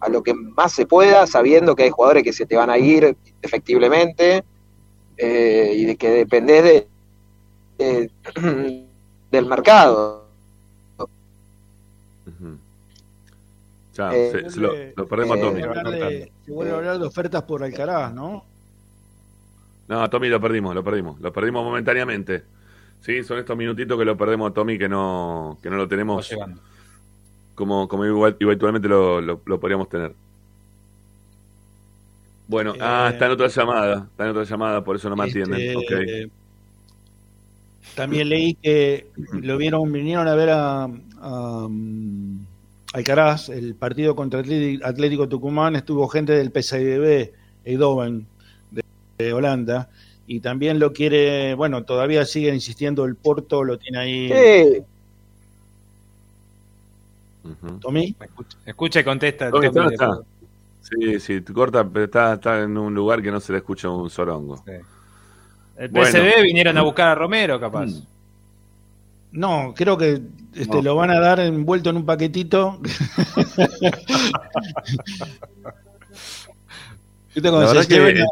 [SPEAKER 11] a lo que más se pueda, sabiendo que hay jugadores que se te van a ir efectivamente, eh, y de que dependés de, de- del mercado.
[SPEAKER 1] Ya,
[SPEAKER 11] Eh,
[SPEAKER 1] se, se lo, lo perdemos a
[SPEAKER 11] eh,
[SPEAKER 1] Tommy.
[SPEAKER 4] Se vuelve a hablar de- se vuelve a hablar de ofertas por Alcaraz, ¿no?
[SPEAKER 1] No, a Tommy lo perdimos, lo perdimos. Lo perdimos momentáneamente. Sí, son estos minutitos que lo perdemos a Tommy que no, que no lo tenemos como, como igual, igualmente lo, lo, lo podríamos tener. Bueno, ah,
[SPEAKER 4] Eh,
[SPEAKER 1] está en otra llamada. Está en otra llamada, por eso no me atienden.
[SPEAKER 4] Este,
[SPEAKER 1] Ok.
[SPEAKER 4] También leí que lo vieron, vinieron a ver a, a, um, Alcaraz, el partido contra Atlético Tucumán, estuvo gente del PSV Eindhoven de, de Holanda y también lo quiere, bueno, todavía sigue insistiendo el Porto, lo tiene ahí.
[SPEAKER 11] Sí,
[SPEAKER 4] Tommy.
[SPEAKER 5] Escucha y contesta.
[SPEAKER 1] Tommy,
[SPEAKER 5] Tommy,
[SPEAKER 1] ¿está? Sí, sí, te corta, pero está, está en un lugar que no se le escucha un sorongo.
[SPEAKER 5] El
[SPEAKER 1] Bueno.
[SPEAKER 5] PSV vinieron a buscar a Romero, capaz.
[SPEAKER 4] Mm. No, creo que este,
[SPEAKER 5] No.
[SPEAKER 4] lo van a dar envuelto en un paquetito. Se
[SPEAKER 1] verdad que-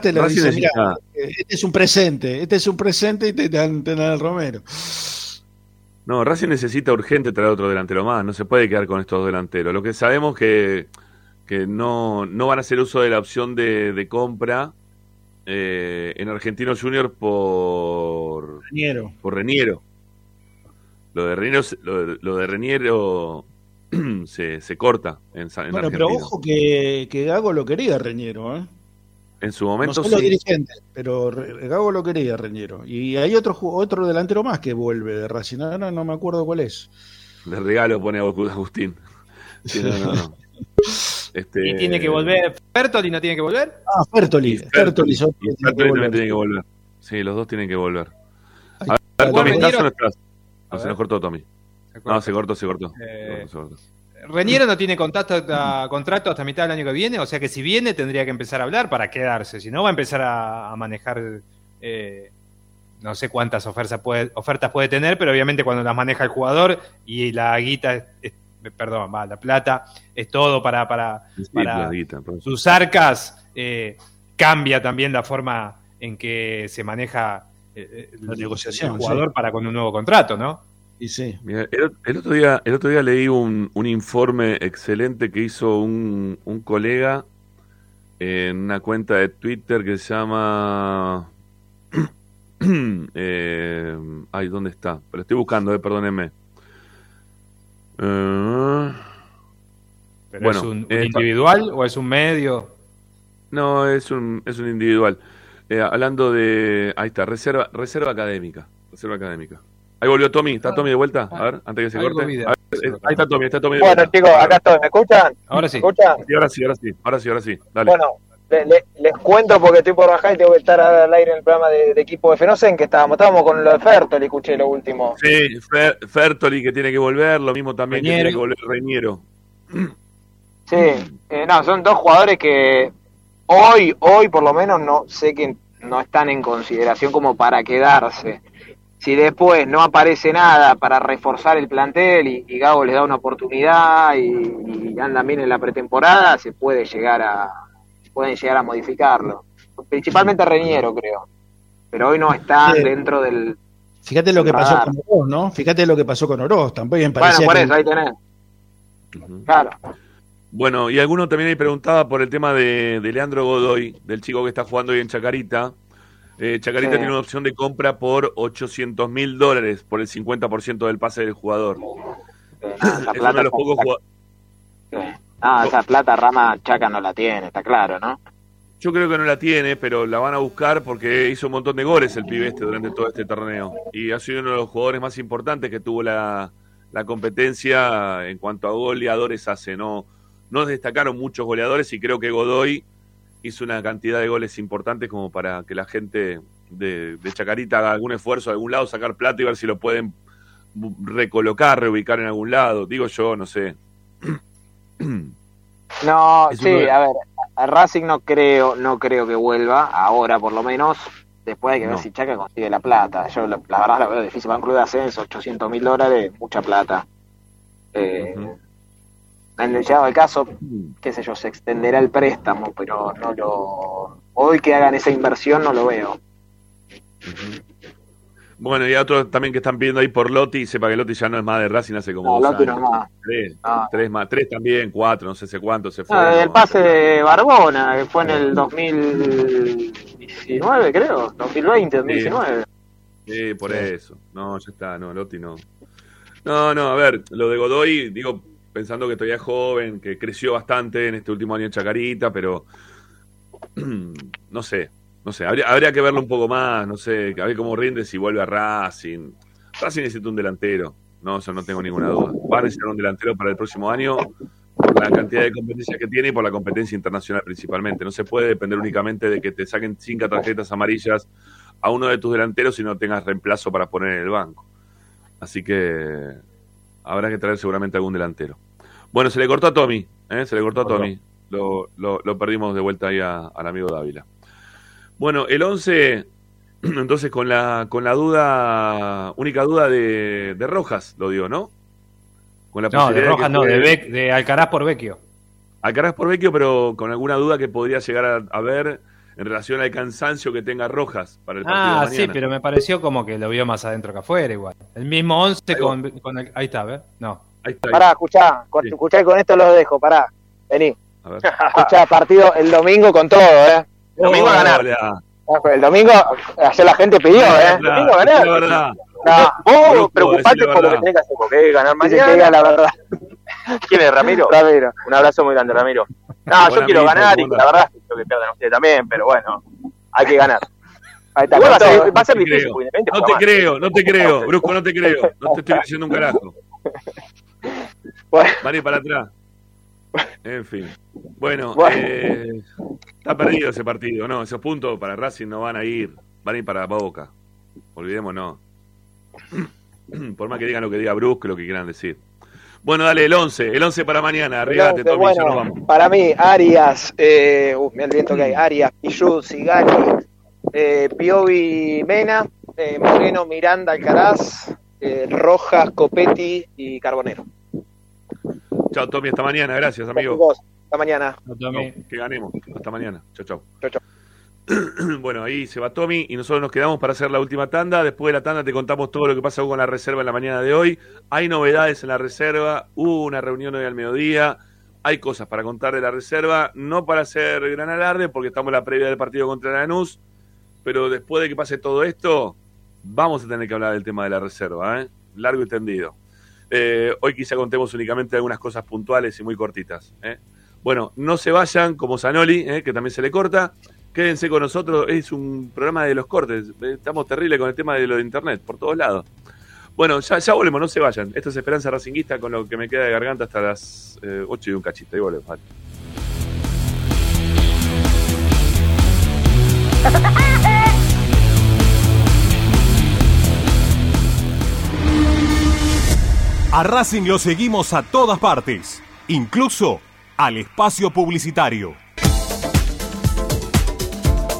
[SPEAKER 4] te lo
[SPEAKER 1] Racing
[SPEAKER 4] mira,
[SPEAKER 1] necesita-
[SPEAKER 4] este es un presente, este es un presente y te dan, te dan el Romero.
[SPEAKER 1] No, Racing necesita urgente traer otro delantero más. No se puede quedar con estos delanteros. Lo que sabemos que, que no, no van a hacer uso de la opción de, de compra eh, en Argentino Junior por
[SPEAKER 4] Reniero.
[SPEAKER 1] por Reniero. Lo de Reniero, se- lo de, lo de Reniero se, se corta en, en
[SPEAKER 4] Bueno, pero ojo que, que Gago lo quería Reñero, ¿eh?
[SPEAKER 1] En su
[SPEAKER 4] No
[SPEAKER 1] momento
[SPEAKER 4] son los
[SPEAKER 1] sí.
[SPEAKER 4] dirigentes, pero Gago lo quería Reñero. Y hay otro otro delantero más que vuelve de Racing, ahora no me acuerdo cuál es.
[SPEAKER 1] De regalo pone a Agustín. Sí, no, no, no. Este,
[SPEAKER 5] Y tiene que volver. ¿Fertoli no tiene que volver?
[SPEAKER 4] Ah, Fertoli. Fertoli, son- tiene que
[SPEAKER 1] Fertoli también
[SPEAKER 4] volver.
[SPEAKER 1] tiene que volver. Sí, los dos tienen que volver. A ver, Tommy, ¿estás o no estás? No, se nos cortó Tommy. No, se cortó, se cortó.
[SPEAKER 5] Eh,
[SPEAKER 1] Se cortó, se cortó.
[SPEAKER 5] Reniero no tiene contacto hasta- contrato hasta mitad del año que viene, o sea que si viene tendría que empezar a hablar para quedarse, si no va a empezar a, a manejar, eh, no sé cuántas ofertas puede, ofertas puede tener, pero obviamente cuando las maneja el jugador y la guita, es- es- perdón, va, la plata es todo para, para,
[SPEAKER 1] Sí,
[SPEAKER 5] para
[SPEAKER 1] guita,
[SPEAKER 5] sus arcas, eh, cambia también la forma en que se maneja eh, el,
[SPEAKER 4] La negociación,
[SPEAKER 5] el jugador
[SPEAKER 4] sí.
[SPEAKER 5] para con un nuevo contrato, ¿no?
[SPEAKER 4] Y sí.
[SPEAKER 1] Mira, el, el otro día, el otro día leí un, un informe excelente que hizo un, un colega en una cuenta de Twitter que se llama. eh, ay, ¿dónde está? Pero estoy buscando, eh, perdónenme. Eh,
[SPEAKER 5] Pero
[SPEAKER 1] Bueno,
[SPEAKER 5] ¿Es un, un
[SPEAKER 1] eh,
[SPEAKER 5] individual o es un medio?
[SPEAKER 1] no, es un, es un individual. Eh, hablando de. Ahí está, reserva, reserva académica. Reserva académica. Ahí volvió Tommy. ¿Está Tommy de vuelta? A ver, antes que se corte.
[SPEAKER 5] de-
[SPEAKER 1] eh, ahí está Tommy, está Tommy. de
[SPEAKER 11] bueno
[SPEAKER 1] vuelta.
[SPEAKER 11] chicos, acá estoy, ¿me escuchan?
[SPEAKER 5] Ahora sí.
[SPEAKER 11] ¿Me escuchan?
[SPEAKER 1] Sí, ahora sí, ahora sí. Ahora sí, ahora sí. Dale.
[SPEAKER 11] Bueno, le- le- les cuento porque estoy por bajar y tengo que estar al aire en el programa de, de equipo F. No sé en qué estábamos, estábamos con lo de Fertoli, escuché lo último.
[SPEAKER 1] Sí, Fer- Fertoli que tiene que volver, lo mismo también
[SPEAKER 5] Reñero.
[SPEAKER 1] que tiene que volver Reñero.
[SPEAKER 11] Sí, eh, no, son dos jugadores que hoy, hoy por lo menos no sé que no están en consideración como para quedarse. Si después no aparece nada para reforzar el plantel y, y Gago les da una oportunidad y, y andan bien en la pretemporada, se puede llegar a pueden llegar a modificarlo. Principalmente Reñero, creo. Pero hoy no están
[SPEAKER 4] Sí.
[SPEAKER 11] dentro del...
[SPEAKER 4] Fíjate lo que pasó con Oroz, ¿no? Fíjate lo que pasó con Oroz. Tampoco
[SPEAKER 11] Bueno,
[SPEAKER 4] parecía
[SPEAKER 11] por
[SPEAKER 4] que-
[SPEAKER 11] eso, ahí tenés. Claro.
[SPEAKER 1] Bueno, y alguno también ahí preguntaba por el tema de, de Leandro Godoy, del chico que está jugando hoy en Chacarita. Eh, Chacarita tiene una opción de compra por 800 mil dólares por el 50% del pase del jugador.
[SPEAKER 11] es uno de los pocos jugadores. Ah, esa plata Rama Chaca no la tiene, está claro, ¿no?
[SPEAKER 1] Yo creo que no la tiene, pero la van a buscar porque hizo un montón de goles el pibe este durante todo este torneo. Y ha sido uno de los jugadores más importantes que tuvo la, la competencia en cuanto a goleadores hace. No, no destacaron muchos goleadores y creo que Godoy hizo una cantidad de goles importantes como para que la gente de, Chacarita haga algún esfuerzo de algún lado, sacar plata y ver si lo pueden recolocar, reubicar en algún lado. Digo yo, no sé.
[SPEAKER 11] No, sí, a ver, a Racing no creo, no creo que vuelva, ahora por lo menos. Después hay que ver si Chaca consigue la plata. Yo la, verdad la veo difícil. Va a un club de ascenso, 800 mil dólares, mucha plata. Eh, el llegado del caso, qué sé yo, se extenderá el préstamo, pero no lo. Hoy que hagan esa inversión no lo veo.
[SPEAKER 1] Bueno, y otros también que están pidiendo ahí por Lotti, sepa que Lotti ya no es más de Racing hace como
[SPEAKER 11] no, Lotti No más.
[SPEAKER 1] Tres, tres más, tres también, cuatro, no sé sé cuánto se fue.
[SPEAKER 11] Ah, el pase de Barbona, que fue en el 2019, creo, 2020, 2019.
[SPEAKER 1] Sí, por eso. No, ya está, no, Lotti no. No, no, a ver, lo de Godoy, digo, pensando que todavía es joven, que creció bastante en este último año en Chacarita, pero no sé, no sé, habría, que verlo un poco más, no sé, a ver cómo rinde si vuelve a Racing. Racing necesita un delantero, no, eso no tengo ninguna duda. Va a necesitar un delantero para el próximo año por la cantidad de competencias que tiene y por la competencia internacional principalmente. No se puede depender únicamente de que te saquen cinco tarjetas amarillas a uno de tus delanteros y no tengas reemplazo para poner en el banco. Así que habrá que traer seguramente algún delantero. Bueno, se le cortó a Tommy, ¿eh? se le cortó a Tommy. Lo, lo, perdimos de vuelta ahí al amigo Dávila. Bueno, el 11, entonces con la, con la duda, única duda de, de Rojas, lo digo, ¿no?
[SPEAKER 5] Con la no, de Rojas no, de, de Alcaraz por Vecchio.
[SPEAKER 1] Alcaraz por Vecchio, pero con alguna duda que podría llegar a, a ver en relación al cansancio que tenga Rojas para el partido. Ah, sí,
[SPEAKER 5] pero me pareció como que lo vio más adentro que afuera igual. El mismo 11 con, con el, ahí está, ¿ves? No.
[SPEAKER 11] Ahí está, Pará, escuchá, escuchá con esto lo dejo, pará. Vení. A ver. Escuchá, partido el domingo con todo, ¿eh? El domingo a ganar. El domingo, ayer la gente pidió, ¿eh? El domingo a ganar. verdad. No, vos preocupate por lo que tenés que hacer, porque ganar mañana. Que la verdad. ¿Quién es Ramiro? Ramiro. Un abrazo muy grande, Ramiro. No, yo quiero ganar y la verdad es que pierdan ustedes también, pero bueno, hay que ganar.
[SPEAKER 1] Ahí está, va, a ser, va a ser difícil. No te creo, no te creo, Brusco, no te creo. No te estoy diciendo un carajo. Bueno. para atrás. En fin. Bueno, Eh, está perdido ese partido, ¿no? Esos puntos para Racing no van a ir. Van a ir para Boca. Olvidémonos. Por más que digan lo que diga Brusco, lo que quieran decir. Bueno, dale, el 11, el 11 para mañana, arribate, Tommy, bueno, vamos.
[SPEAKER 11] Para mí, Arias, eh, uh, mira el viento que hay, Arias, Pichu, Sigani, eh, Piovi, Mena, eh, Moreno, Miranda, Alcaraz, eh, Rojas, Copetti y Carbonero.
[SPEAKER 1] Chao, Tommy, hasta mañana, gracias, amigo.
[SPEAKER 11] Hasta mañana.
[SPEAKER 1] que ganemos, hasta mañana. Chao, chao. Chao, chao. bueno, ahí se va Tommy y nosotros nos quedamos para hacer la última tanda. Después de la tanda te contamos todo lo que pasó con la reserva en la mañana de hoy. Hay novedades en la reserva, hubo una reunión hoy al mediodía, hay cosas para contar de la reserva, no para hacer gran alarde porque estamos en la previa del partido contra Lanús, pero después de que pase todo esto, vamos a tener que hablar del tema de la reserva, ¿eh? largo y tendido. Eh, hoy quizá contemos únicamente algunas cosas puntuales y muy cortitas. ¿eh? Bueno, no se vayan como Zanoli, que también se le corta. Quédense con nosotros, es un programa de los cortes. Estamos terribles con el tema de lo de internet, por todos lados. Bueno, ya, volvemos, no se vayan. Esto es Esperanza Racinguista con lo que me queda de garganta hasta las 8 y un cachito. Ahí volvemos, vale.
[SPEAKER 12] A Racing lo seguimos a todas partes, incluso al espacio publicitario.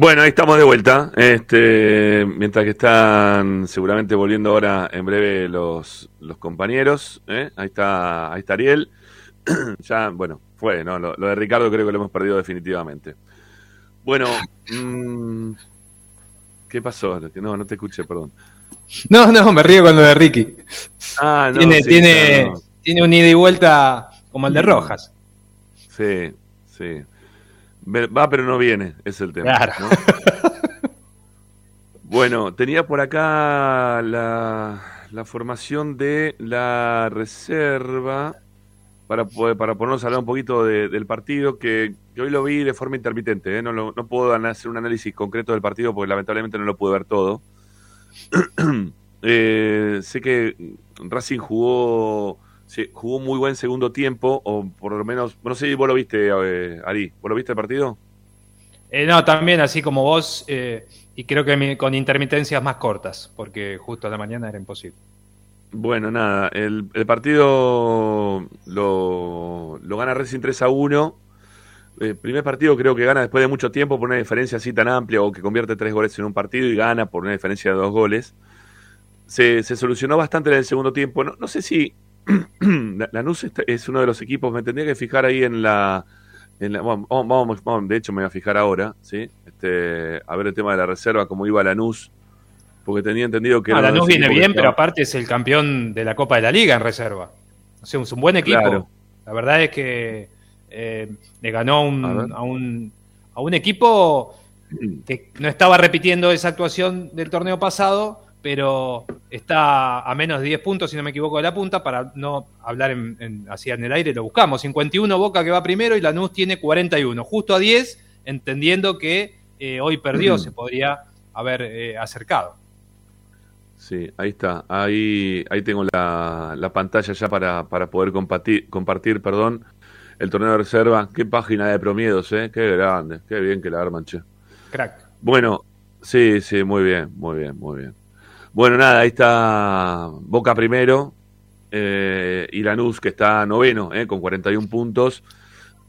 [SPEAKER 1] Bueno, ahí estamos de vuelta. Este, mientras que están seguramente volviendo ahora en breve los, los compañeros. ¿eh? Ahí está, ahí está Ariel. ya, bueno, fue, ¿no? Lo, lo de Ricardo creo que lo hemos perdido definitivamente. Bueno, mm, ¿qué pasó? No, no te escuché, perdón.
[SPEAKER 5] No, no, me río con lo de Ricky.
[SPEAKER 1] Ah, no,
[SPEAKER 5] tiene,
[SPEAKER 1] sí,
[SPEAKER 5] tiene,
[SPEAKER 1] no.
[SPEAKER 5] tiene un ida y vuelta como el de Rojas.
[SPEAKER 1] Sí, sí. Va, pero no viene, es el tema.
[SPEAKER 5] Claro.
[SPEAKER 1] ¿no? bueno, tenía por acá la, la formación de la reserva para, poder- para ponernos a hablar un poquito de- del partido, que, que hoy lo vi de forma intermitente. ¿eh? No, lo- no puedo hacer un análisis concreto del partido porque lamentablemente no lo pude ver todo. Eh, sé que Racing jugó sí, jugó muy buen segundo tiempo, o por lo menos, no sé si vos lo viste, eh, Ari, ¿vos lo viste el partido?
[SPEAKER 5] Eh, no, también así como vos, eh, y creo que mi- con intermitencias más cortas, porque justo a la mañana era imposible.
[SPEAKER 1] Bueno, nada, el, el partido lo, lo gana Racing 3 a 1. Eh, primer partido creo que gana después de mucho tiempo por una diferencia así tan amplia o que convierte tres goles en un partido y gana por una diferencia de dos goles. Se, se solucionó bastante en el segundo tiempo. No, no sé si Lanús es uno de los equipos, me tendría que fijar ahí en la... en la- vamos, vamos- vamos, de hecho me voy a fijar ahora, ¿sí? Este, a ver el tema de la reserva, cómo iba Lanús, porque tenía entendido que...
[SPEAKER 5] Ah, Lanús viene bien, pero aparte es el campeón de la Copa de la Liga en reserva. O sea, es un buen equipo. La verdad es que eh, le ganó un, a, un, a un equipo que no estaba repitiendo esa actuación del torneo pasado, pero está a menos de 10 puntos, si no me equivoco, de la punta, para no hablar en, en, así en el aire, lo buscamos. 51 Boca que va primero y Lanús tiene 41, justo a 10, entendiendo que eh, hoy perdió, se podría haber eh, acercado.
[SPEAKER 1] Sí, ahí está. Ahí, ahí tengo la, la pantalla ya para, para poder compartir, compartir perdón, el torneo de reserva. Qué página de promiedos, ¿eh? Qué grande, qué bien que la arman, che.
[SPEAKER 5] Crack.
[SPEAKER 1] Bueno, sí, sí, muy bien, muy bien, muy bien. Bueno, nada, ahí está Boca primero eh, y Lanús que está noveno eh, con 41 puntos.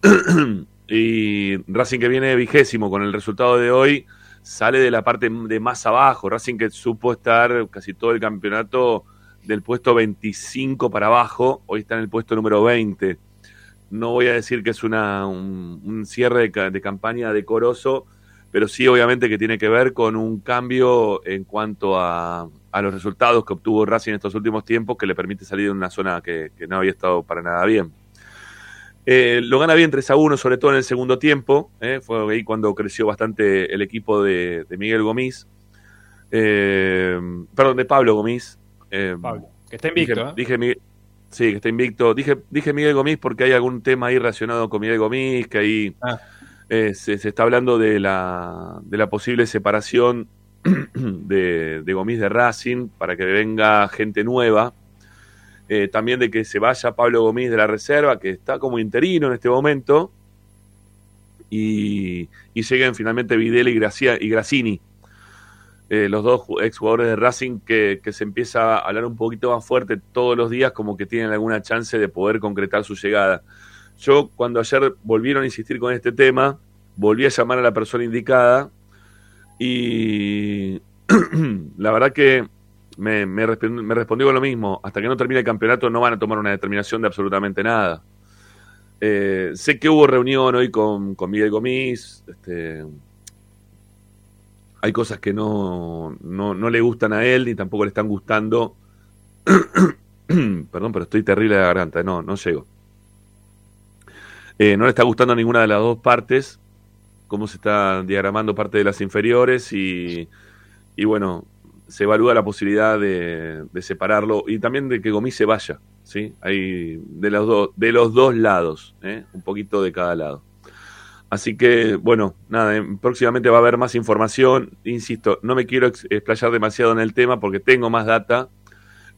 [SPEAKER 1] y Racing que viene vigésimo con el resultado de hoy sale de la parte de más abajo. Racing que supo estar casi todo el campeonato del puesto 25 para abajo, hoy está en el puesto número 20. No voy a decir que es una, un, cierre de, de campaña decoroso, pero sí obviamente que tiene que ver con un cambio en cuanto a, a los resultados que obtuvo Racing en estos últimos tiempos que le permite salir de una zona que, no había estado para nada bien. Eh, lo gana bien 3 a 1, sobre todo en el segundo tiempo. Eh, fue ahí cuando creció bastante el equipo de, Miguel Gomis. Eh, perdón, de Pablo Gomis.
[SPEAKER 5] Pablo, que está invicto.
[SPEAKER 1] Dije, dije sí, que está invicto. Dije, dije Miguel Gomis porque hay algún tema ahí relacionado con Miguel Gomis, que ahí ah. Se, se, está hablando de la, de la posible separación de, de Gomis de Racing para que venga gente nueva. Eh, también de que se vaya Pablo Gomis de la reserva, que está como interino en este momento. Y, y lleguen finalmente Videla y, Gracia, y Grassini, eh, los dos exjugadores de Racing que, se empieza a hablar un poquito más fuerte todos los días, como que tienen alguna chance de poder concretar su llegada. Yo, cuando ayer volvieron a insistir con este tema, volví a llamar a la persona indicada y la verdad que me, me, respondió, lo mismo. Hasta que no termine el campeonato no van a tomar una determinación de absolutamente nada. Eh, sé que hubo reunión hoy con, con Miguel Gomis. Este, hay cosas que no, no, no, le gustan a él ni tampoco le están gustando. Perdón, pero estoy terrible de garganta. No, no llego. Eh, no le está gustando a ninguna de las dos partes cómo se está diagramando parte de las inferiores y, y bueno, se evalúa la posibilidad de, separarlo y también de que Gomis se vaya, ¿sí? Hay de los, dos de los dos lados, ¿eh? un poquito de cada lado. Así que, bueno, nada, próximamente va a haber más información. Insisto, no me quiero explayar demasiado en el tema porque tengo más data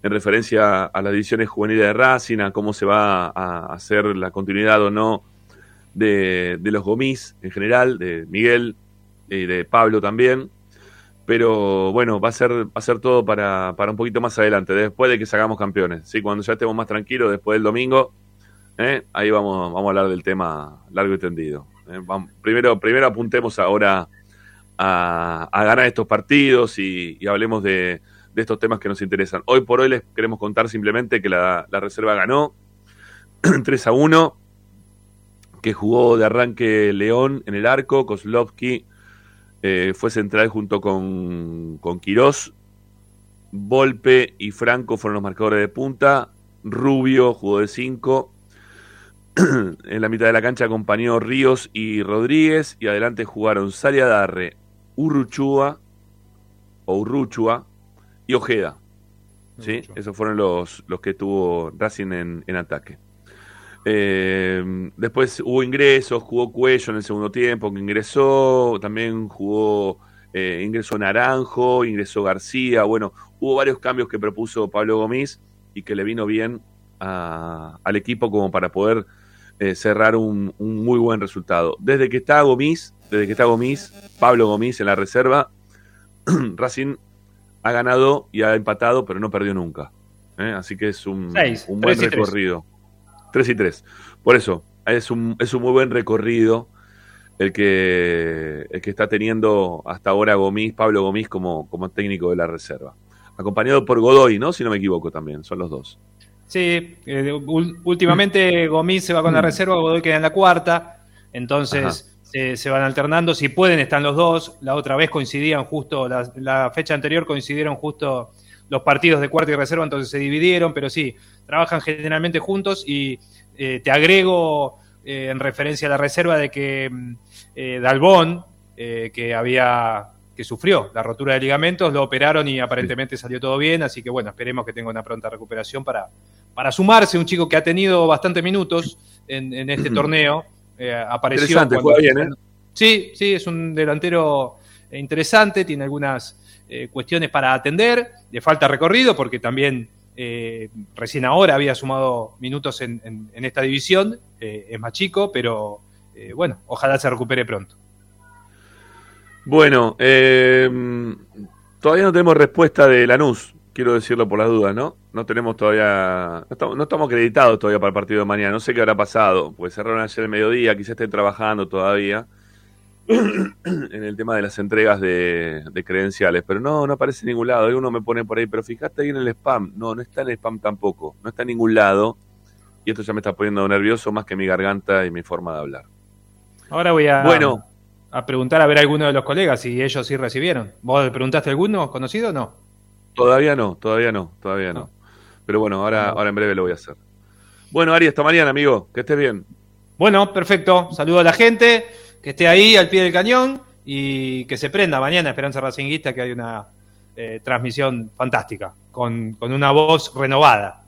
[SPEAKER 1] en referencia a las divisiones juveniles de Racing, a cómo se va a hacer la continuidad o no de, los Gomis en general, de Miguel y de Pablo también. Pero bueno, va a ser, va a ser todo para, para un poquito más adelante, después de que salgamos campeones. ¿sí? Cuando ya estemos más tranquilos, después del domingo, ¿eh? ahí vamos, vamos a hablar del tema largo y tendido. ¿eh? primero, primero apuntemos ahora a, ganar estos partidos y, hablemos de, de, estos temas que nos interesan. Hoy por hoy les queremos contar simplemente que la, la reserva ganó 3 a 1 que jugó de arranque León en el arco, Kozlovsky eh, fue central junto con, con Quirós, Volpe y Franco fueron los marcadores de punta, Rubio jugó de 5, en la mitad de la cancha acompañó Ríos y Rodríguez y adelante jugaron Sariadarre, Urruchua o Urruchua y Ojeda. ¿sí? Esos fueron los, los que tuvo Racing en, en ataque. Eh, después hubo ingresos, jugó Cuello en el segundo tiempo, que ingresó, también jugó, eh, ingresó Naranjo, ingresó García, bueno, hubo varios cambios que propuso Pablo Gomis y que le vino bien al equipo como para poder eh, cerrar un, muy buen resultado. Desde que está Gomis, desde que está Gomis, Pablo Gomis en la reserva, Racing ha ganado y ha empatado, pero no perdió nunca. Así que es un, un buen recorrido. 3 y 3. Por eso, es un, es un muy buen recorrido el que, el que está teniendo hasta ahora Gomis, Pablo Gomis como, como técnico de la reserva. Acompañado por Godoy, ¿no? Si no me equivoco también, son los dos.
[SPEAKER 5] Sí, eh, últimamente Gomis se va con la mm. reserva, Godoy queda en la cuarta, entonces se van alternando, si pueden están los dos, la otra vez coincidían justo, la, la fecha anterior coincidieron justo los partidos de cuarta y reserva, entonces se dividieron, pero sí, trabajan generalmente juntos y eh, te agrego eh, en referencia a la reserva de que mm, eh, Dalbón, que había que sufrió la rotura de ligamentos, lo operaron y aparentemente salió todo bien, así que bueno, esperemos que tenga una pronta recuperación para, para sumarse, un chico que ha tenido bastante minutos en, este torneo, apareció... Cuando, bien, Sí, sí, es un delantero interesante, tiene algunas cuestiones para atender, le falta recorrido porque también eh, recién ahora había sumado minutos en, esta división, eh, es más chico, pero eh, bueno, ojalá se recupere pronto.
[SPEAKER 1] Bueno, todavía no tenemos respuesta de Lanús, quiero decirlo por las dudas, ¿no? No tenemos todavía, no estamos, acreditados todavía para el partido de mañana, no sé qué habrá pasado, pues cerraron ayer el mediodía, quizás estén trabajando todavía. en el tema de las entregas de, credenciales, pero no, no aparece en ningún lado. Hay uno me pone por ahí, pero fíjate ahí en el spam. No, no está en el spam tampoco. No está en ningún lado. Y esto ya me está poniendo nervioso más que mi garganta y mi forma de hablar.
[SPEAKER 5] Ahora voy a, bueno, a preguntar a ver a alguno de los colegas si ellos sí recibieron. ¿Vos le preguntaste a alguno conocido o no?
[SPEAKER 1] Todavía no, todavía no, todavía no. Pero bueno, ahora, ahora en breve lo voy a hacer. Bueno, Ari, hasta mañana, amigo. Que estés bien.
[SPEAKER 5] Bueno, perfecto. Saludo a la gente que esté ahí al pie del cañón y que se prenda mañana Esperanza Racinguista, que hay una eh, transmisión fantástica, con, una voz renovada.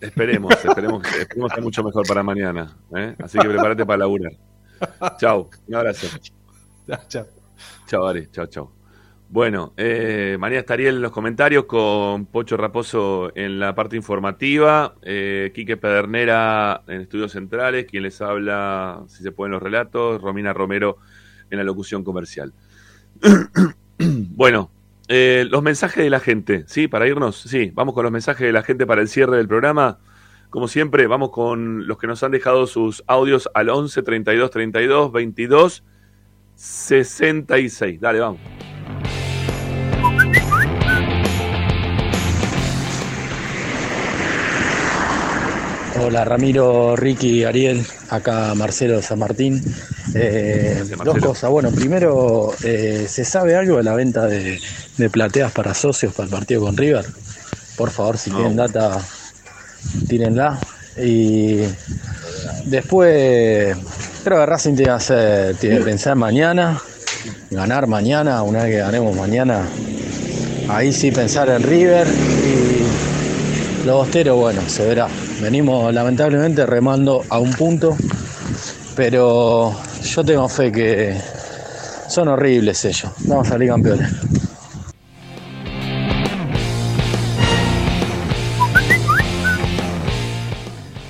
[SPEAKER 1] Esperemos, esperemos, que, esperemos mucho mejor para mañana. ¿eh? Así que prepárate para laburar. Chau, un abrazo. Chao. Chao, Ari. Chao, chao. Bueno, eh, María estaría en los comentarios con Pocho Raposo en la parte informativa, eh, Quique Pedernera en Estudios Centrales, quien les habla, si se pueden los relatos, Romina Romero en la locución comercial. bueno, eh, los mensajes de la gente, ¿sí? Para irnos, sí, vamos con los mensajes de la gente para el cierre del programa. Como siempre, vamos con los que nos han dejado sus audios al 11 32 32 22 66. Dale, vamos.
[SPEAKER 14] Hola Ramiro, Ricky, Ariel, acá Marcelo San Martín. Eh, dos cosas. Bueno, primero, eh, ¿se sabe algo de la venta de, plateas para socios para el partido con River? Por favor, si tienen data, tírenla. Y después, creo que Racing tiene que, hacer, tiene que pensar mañana, ganar mañana, una vez que ganemos mañana, ahí sí pensar en River. Y los bosteros, bueno, se verá. Venimos lamentablemente remando a un punto, pero yo tengo fe que son horribles ellos. Vamos a salir campeones.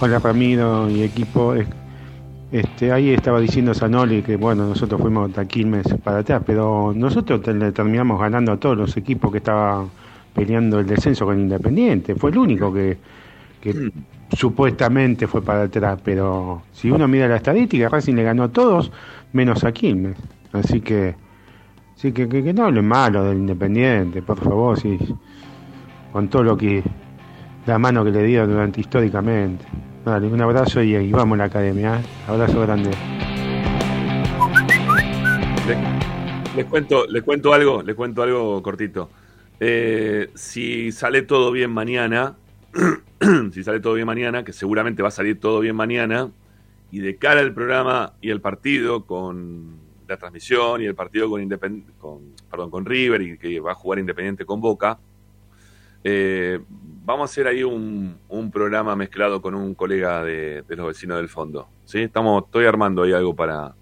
[SPEAKER 15] Hola Ramiro y equipo. Este, ahí estaba diciendo Sanoli que bueno, nosotros fuimos taquilmes para atrás, pero nosotros terminamos ganando a todos los equipos que estaban peleando el descenso con Independiente. Fue el único que, supuestamente fue para atrás, pero si uno mira la estadística, Racing le ganó a todos, menos a Quilmes. Así que, sí que, que, no hablen malo del Independiente, por favor, sí, con todo lo que, la mano que le dio durante históricamente. Dale, un abrazo y, vamos a la academia. ¿eh? Abrazo grande.
[SPEAKER 1] Les, cuento, les cuento algo, les cuento algo cortito. Eh, si sale todo bien mañana, si sale todo bien mañana, que seguramente va a salir todo bien mañana, y de cara al programa y el partido con la transmisión y el partido con, con, perdón, con River y que va a jugar Independiente con Boca, eh, vamos a hacer ahí un, programa mezclado con un colega de, los vecinos del fondo. ¿sí? Estamos, estoy armando ahí algo para,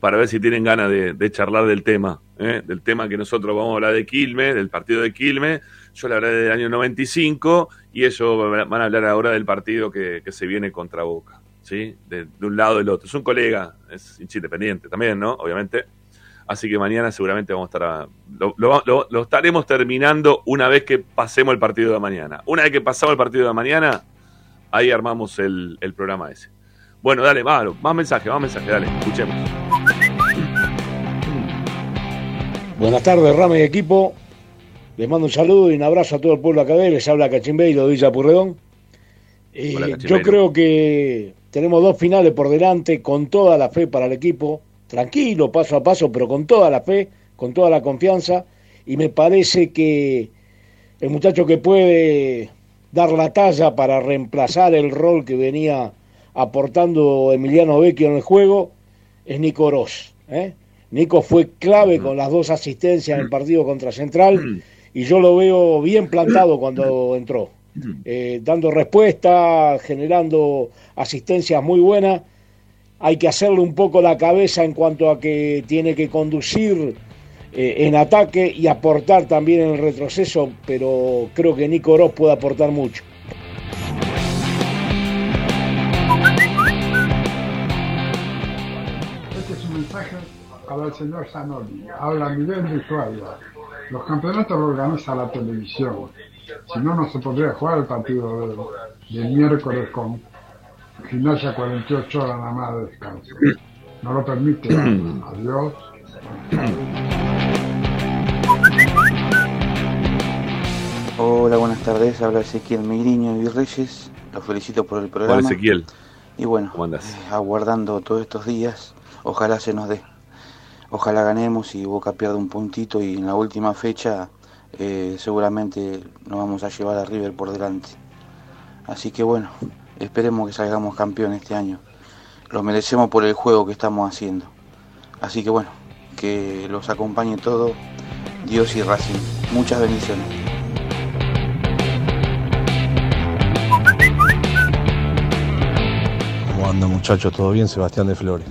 [SPEAKER 1] para ver si tienen ganas de, charlar del tema, ¿eh? del tema que nosotros vamos a hablar de Quilmes, del partido de Quilmes yo la verdad del año 95 y ellos van a hablar ahora del partido que, se viene contra Boca, ¿sí? De, un lado del otro. Es un colega, es independiente también, ¿no? Obviamente. Así que mañana seguramente vamos a estar... lo, estaremos terminando una vez que pasemos el partido de mañana. Una vez que pasamos el partido de mañana, ahí armamos el, programa ese. Bueno, dale, más, más mensaje, más mensaje, dale, escuchemos.
[SPEAKER 16] Buenas tardes, Rama y equipo. Les mando un saludo y un abrazo a todo el pueblo acá. Les habla Cachimbeiro de Villa Purredón. Eh, yo creo que tenemos dos finales por delante con toda la fe para el equipo. Tranquilo, paso a paso, pero con toda la fe, con toda la confianza. Y me parece que el muchacho que puede dar la talla para reemplazar el rol que venía aportando Emiliano Vecchio en el juego es Nico. ¿eh? Nico fue clave con las dos asistencias en el partido contra Central y yo lo veo bien plantado cuando entró, eh, dando respuesta, generando asistencias muy buenas. Hay que hacerle un poco la cabeza en cuanto a que tiene que conducir eh, en ataque y aportar también en el retroceso, pero creo que Nico Ross puede aportar mucho.
[SPEAKER 17] Para el señor Zanoli. Habla Miguel de Ushuaia. Los campeonatos los organiza la televisión. Si no, no se podría jugar el partido del, miércoles con gimnasia 48 horas nada más de descanso. No lo permite. Adiós.
[SPEAKER 18] Hola, buenas tardes. Habla Ezequiel Migriño y Reyes. Los felicito por el programa.
[SPEAKER 1] Hola, Ezequiel.
[SPEAKER 18] Y bueno, eh, aguardando todos estos días, ojalá se nos dé. Ojalá ganemos y Boca pierda un puntito y en la última fecha eh, seguramente nos vamos a llevar a River por delante. Así que bueno, esperemos que salgamos campeón este año. Lo merecemos por el juego que estamos haciendo. Así que bueno, que los acompañe todo Dios y Racing. Muchas bendiciones.
[SPEAKER 19] ¿Cómo anda muchachos? ¿Todo bien? Sebastián de Flores.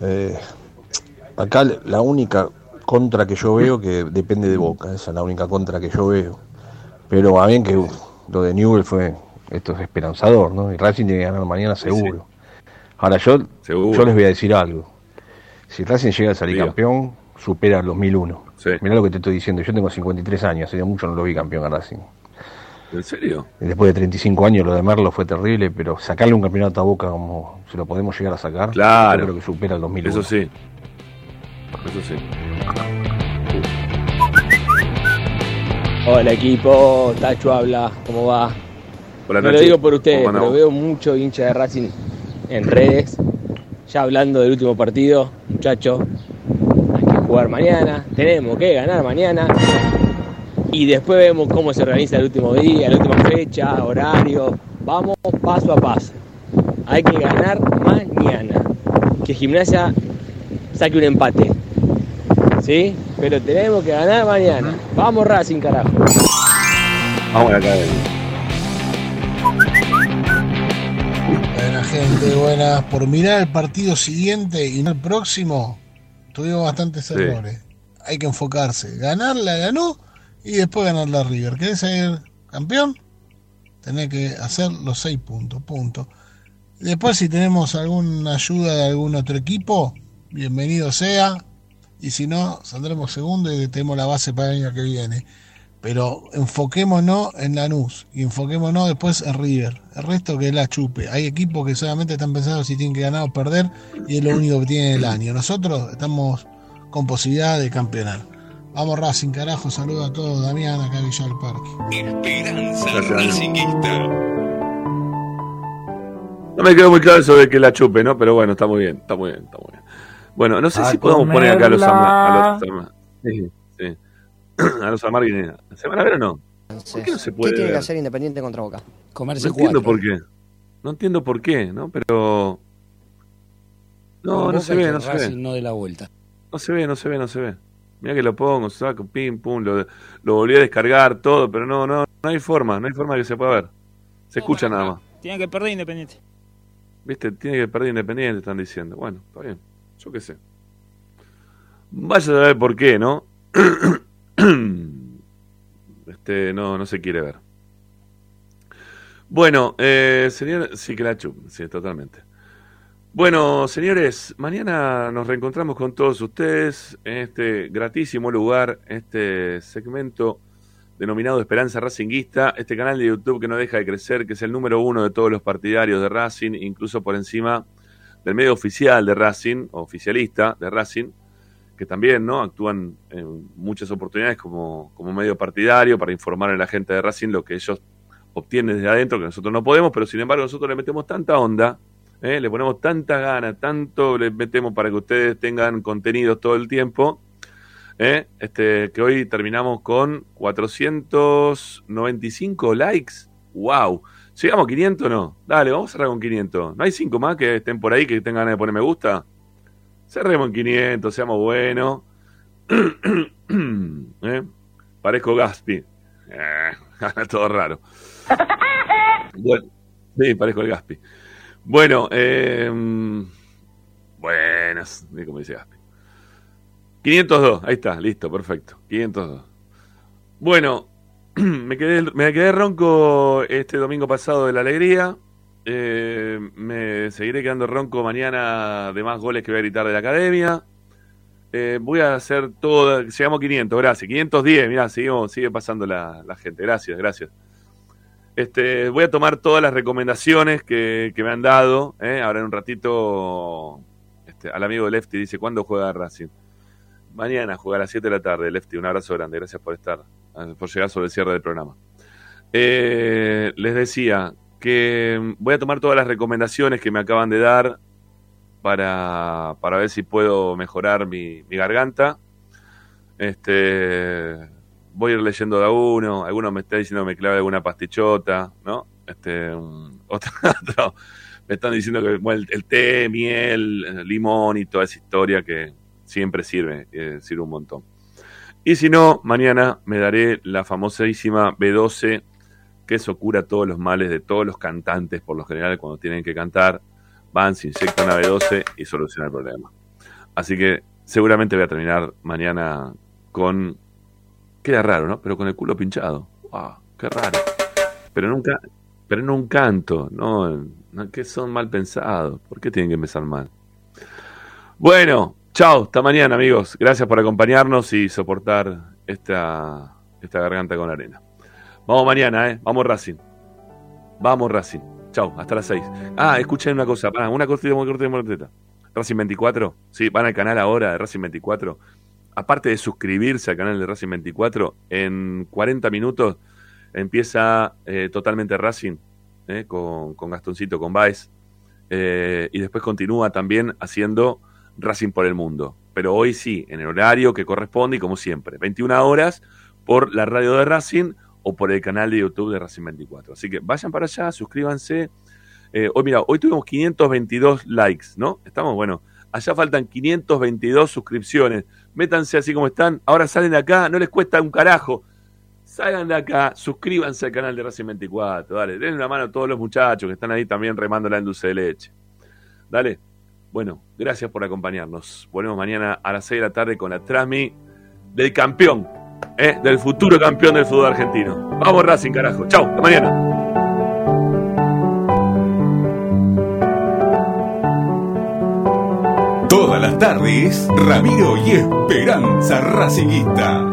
[SPEAKER 19] Eh, acá la única contra que yo veo que depende de Boca, esa es la única contra que yo veo. Pero va bien que lo de Newell fue, esto es esperanzador, ¿no? Y Racing tiene que ganar mañana seguro. Ahora yo, yo les voy a decir algo. Si Racing llega a salir campeón, supera el 2001. Mirá lo que te estoy diciendo, yo tengo 53 años, hace mucho no lo vi campeón a Racing.
[SPEAKER 1] ¿En serio?
[SPEAKER 19] después de 35 años lo de Merlo fue terrible, pero sacarle un campeonato a Boca como se lo podemos llegar a sacar,
[SPEAKER 1] claro.
[SPEAKER 19] yo creo que supera el 2001.
[SPEAKER 1] Eso sí. Eso sí.
[SPEAKER 20] Hola equipo, Tacho habla, ¿cómo va?
[SPEAKER 1] Hola,
[SPEAKER 20] no lo digo por ustedes, pero veo mucho hincha de Racing en redes, ya hablando del último partido, muchachos, hay que jugar mañana, tenemos que ganar mañana. Y después vemos cómo se organiza el último día, la última fecha, horario, vamos paso a paso. Hay que ganar mañana, que Gimnasia saque un empate, ¿sí? Pero tenemos que ganar mañana. Vamos Racing, carajo.
[SPEAKER 1] Vamos a la
[SPEAKER 21] Buena gente, buenas. Por mirar el partido siguiente y no el próximo, tuvimos bastantes errores. Hay que enfocarse. Ganarla ganó y después ganarla a River. ¿Querés ser campeón? Tenés que hacer los seis puntos, punto. Después si tenemos alguna ayuda de algún otro equipo, bienvenido sea y si no, saldremos segundo y tenemos la base para el año que viene. Pero enfoquémonos en Lanús y enfoquémonos después en River. El resto que es la chupe. Hay equipos que solamente están pensando si tienen que ganar o perder y es lo único que tienen el año. Nosotros estamos con posibilidad de campeonar. Vamos Racing, carajo, saludos a todos. Damián, acá Villa del Parque.
[SPEAKER 2] Esperanza Racingista.
[SPEAKER 1] No me quedó muy claro eso de que la chupe, ¿no? Pero bueno, está muy bien, está muy bien, está muy bien. Bueno, no sé si podemos poner acá a los Amar. Sí, sí. a los Amar ¿Se van a ver o no? ¿Por qué no se puede?
[SPEAKER 6] ¿Qué tiene que hacer Independiente contra Boca?
[SPEAKER 1] Comerse no entiendo por qué. No entiendo por qué, ¿no? Pero. No, no se ve, no se ve.
[SPEAKER 7] No de la vuelta.
[SPEAKER 1] No se ve, no se ve, no se ve. Mira que lo pongo, saco, pim, pum, lo, lo volví a descargar, todo, pero no, no, no hay forma, no hay forma que se pueda ver. Se escucha nada más.
[SPEAKER 6] Tiene que perder Independiente.
[SPEAKER 1] ¿Viste? Tiene que perder Independiente, están diciendo. Bueno, está bien. Yo qué sé. Vaya a ver por qué, ¿no? este, no, no se quiere ver. Bueno, eh, señor, sí que la chup, sí, totalmente. Bueno, señores, mañana nos reencontramos con todos ustedes en este gratísimo lugar, este segmento denominado Esperanza Racinguista, este canal de YouTube que no deja de crecer, que es el número uno de todos los partidarios de Racing, incluso por encima del medio oficial de Racing, oficialista de Racing, que también no actúan en muchas oportunidades como, como medio partidario para informar a la gente de Racing lo que ellos obtienen desde adentro, que nosotros no podemos, pero sin embargo nosotros le metemos tanta onda ¿eh? le ponemos tanta ganas, tanto le metemos para que ustedes tengan contenidos todo el tiempo, ¿eh? Este, que hoy terminamos con 495 likes. ¡Wow! ¿Llegamos a 500 o no? Dale, vamos a cerrar con 500. ¿No hay 5 más que estén por ahí que tengan ganas de poner me gusta? Cerremos en 500, seamos buenos. ¿Eh? Parezco Gaspi. Eh, todo raro. Bueno, sí, parezco el Gaspi. Bueno, eh, buenas, como dice Gaspi. 502, ahí está, listo, perfecto. 502. Bueno, me quedé, me quedé ronco este domingo pasado de la alegría. Eh, me seguiré quedando ronco mañana de más goles que voy a gritar de la academia. Eh, voy a hacer todo. Llegamos a 500, gracias. 510, mirá, seguimos, sigue pasando la, gente. Gracias, gracias. Este, voy a tomar todas las recomendaciones que, me han dado. Eh. Ahora en un ratito, este, al amigo Lefty dice: ¿Cuándo juega Racing? Mañana juega a las 7 de la tarde, Lefty. Un abrazo grande. Gracias por estar, por llegar sobre el cierre del programa. les decía que voy a tomar todas las recomendaciones que me acaban de dar para, para ver si puedo mejorar mi, garganta. Este, voy a ir leyendo de a uno, algunos me están diciendo que me clave alguna pastichota, ¿no? Este, otro, me están diciendo que el, té, miel, limón y toda esa historia que siempre sirve, eh, sirve un montón. Y si no, mañana me daré la famosísima B12, que eso cura todos los males de todos los cantantes, por lo general, cuando tienen que cantar van, se inyectan una B12 y soluciona el problema. Así que seguramente voy a terminar mañana con. Queda raro, ¿no? Pero con el culo pinchado. ¡Wow! ¡Qué raro! Pero nunca. Pero no un canto, ¿no? Que son mal pensados. ¿Por qué tienen que empezar mal? Bueno, chao, hasta mañana, amigos. Gracias por acompañarnos y soportar esta, esta garganta con arena. Vamos mañana, ¿eh? Vamos Racing. Vamos Racing. Chau, hasta las 6. Ah, escuchen una cosa, una cortita muy cortita, cortita. Racing 24, sí, van al canal ahora de Racing 24. Aparte de suscribirse al canal de Racing 24, en 40 minutos empieza eh, totalmente Racing eh, con, con, Gastoncito, con Baez. Eh, y después continúa también haciendo Racing por el Mundo. Pero hoy sí, en el horario que corresponde y como siempre, 21 horas por la radio de Racing o por el canal de YouTube de Racing 24. Así que vayan para allá, suscríbanse. Eh, hoy, mira, hoy tuvimos 522 likes, ¿no? Estamos, bueno, allá faltan 522 suscripciones. Métanse así como están. Ahora salen de acá, no les cuesta un carajo. Salgan de acá, suscríbanse al canal de Racing 24. Dale, denle una mano a todos los muchachos que están ahí también remando la dulce de leche. Dale. Bueno, gracias por acompañarnos. Volvemos mañana a las 6 de la tarde con la Trasmi del campeón ¿eh? del futuro campeón del fútbol argentino. Vamos Racing, carajo. Chau, hasta mañana.
[SPEAKER 2] Todas las tardes, Ramiro y Esperanza Racingista.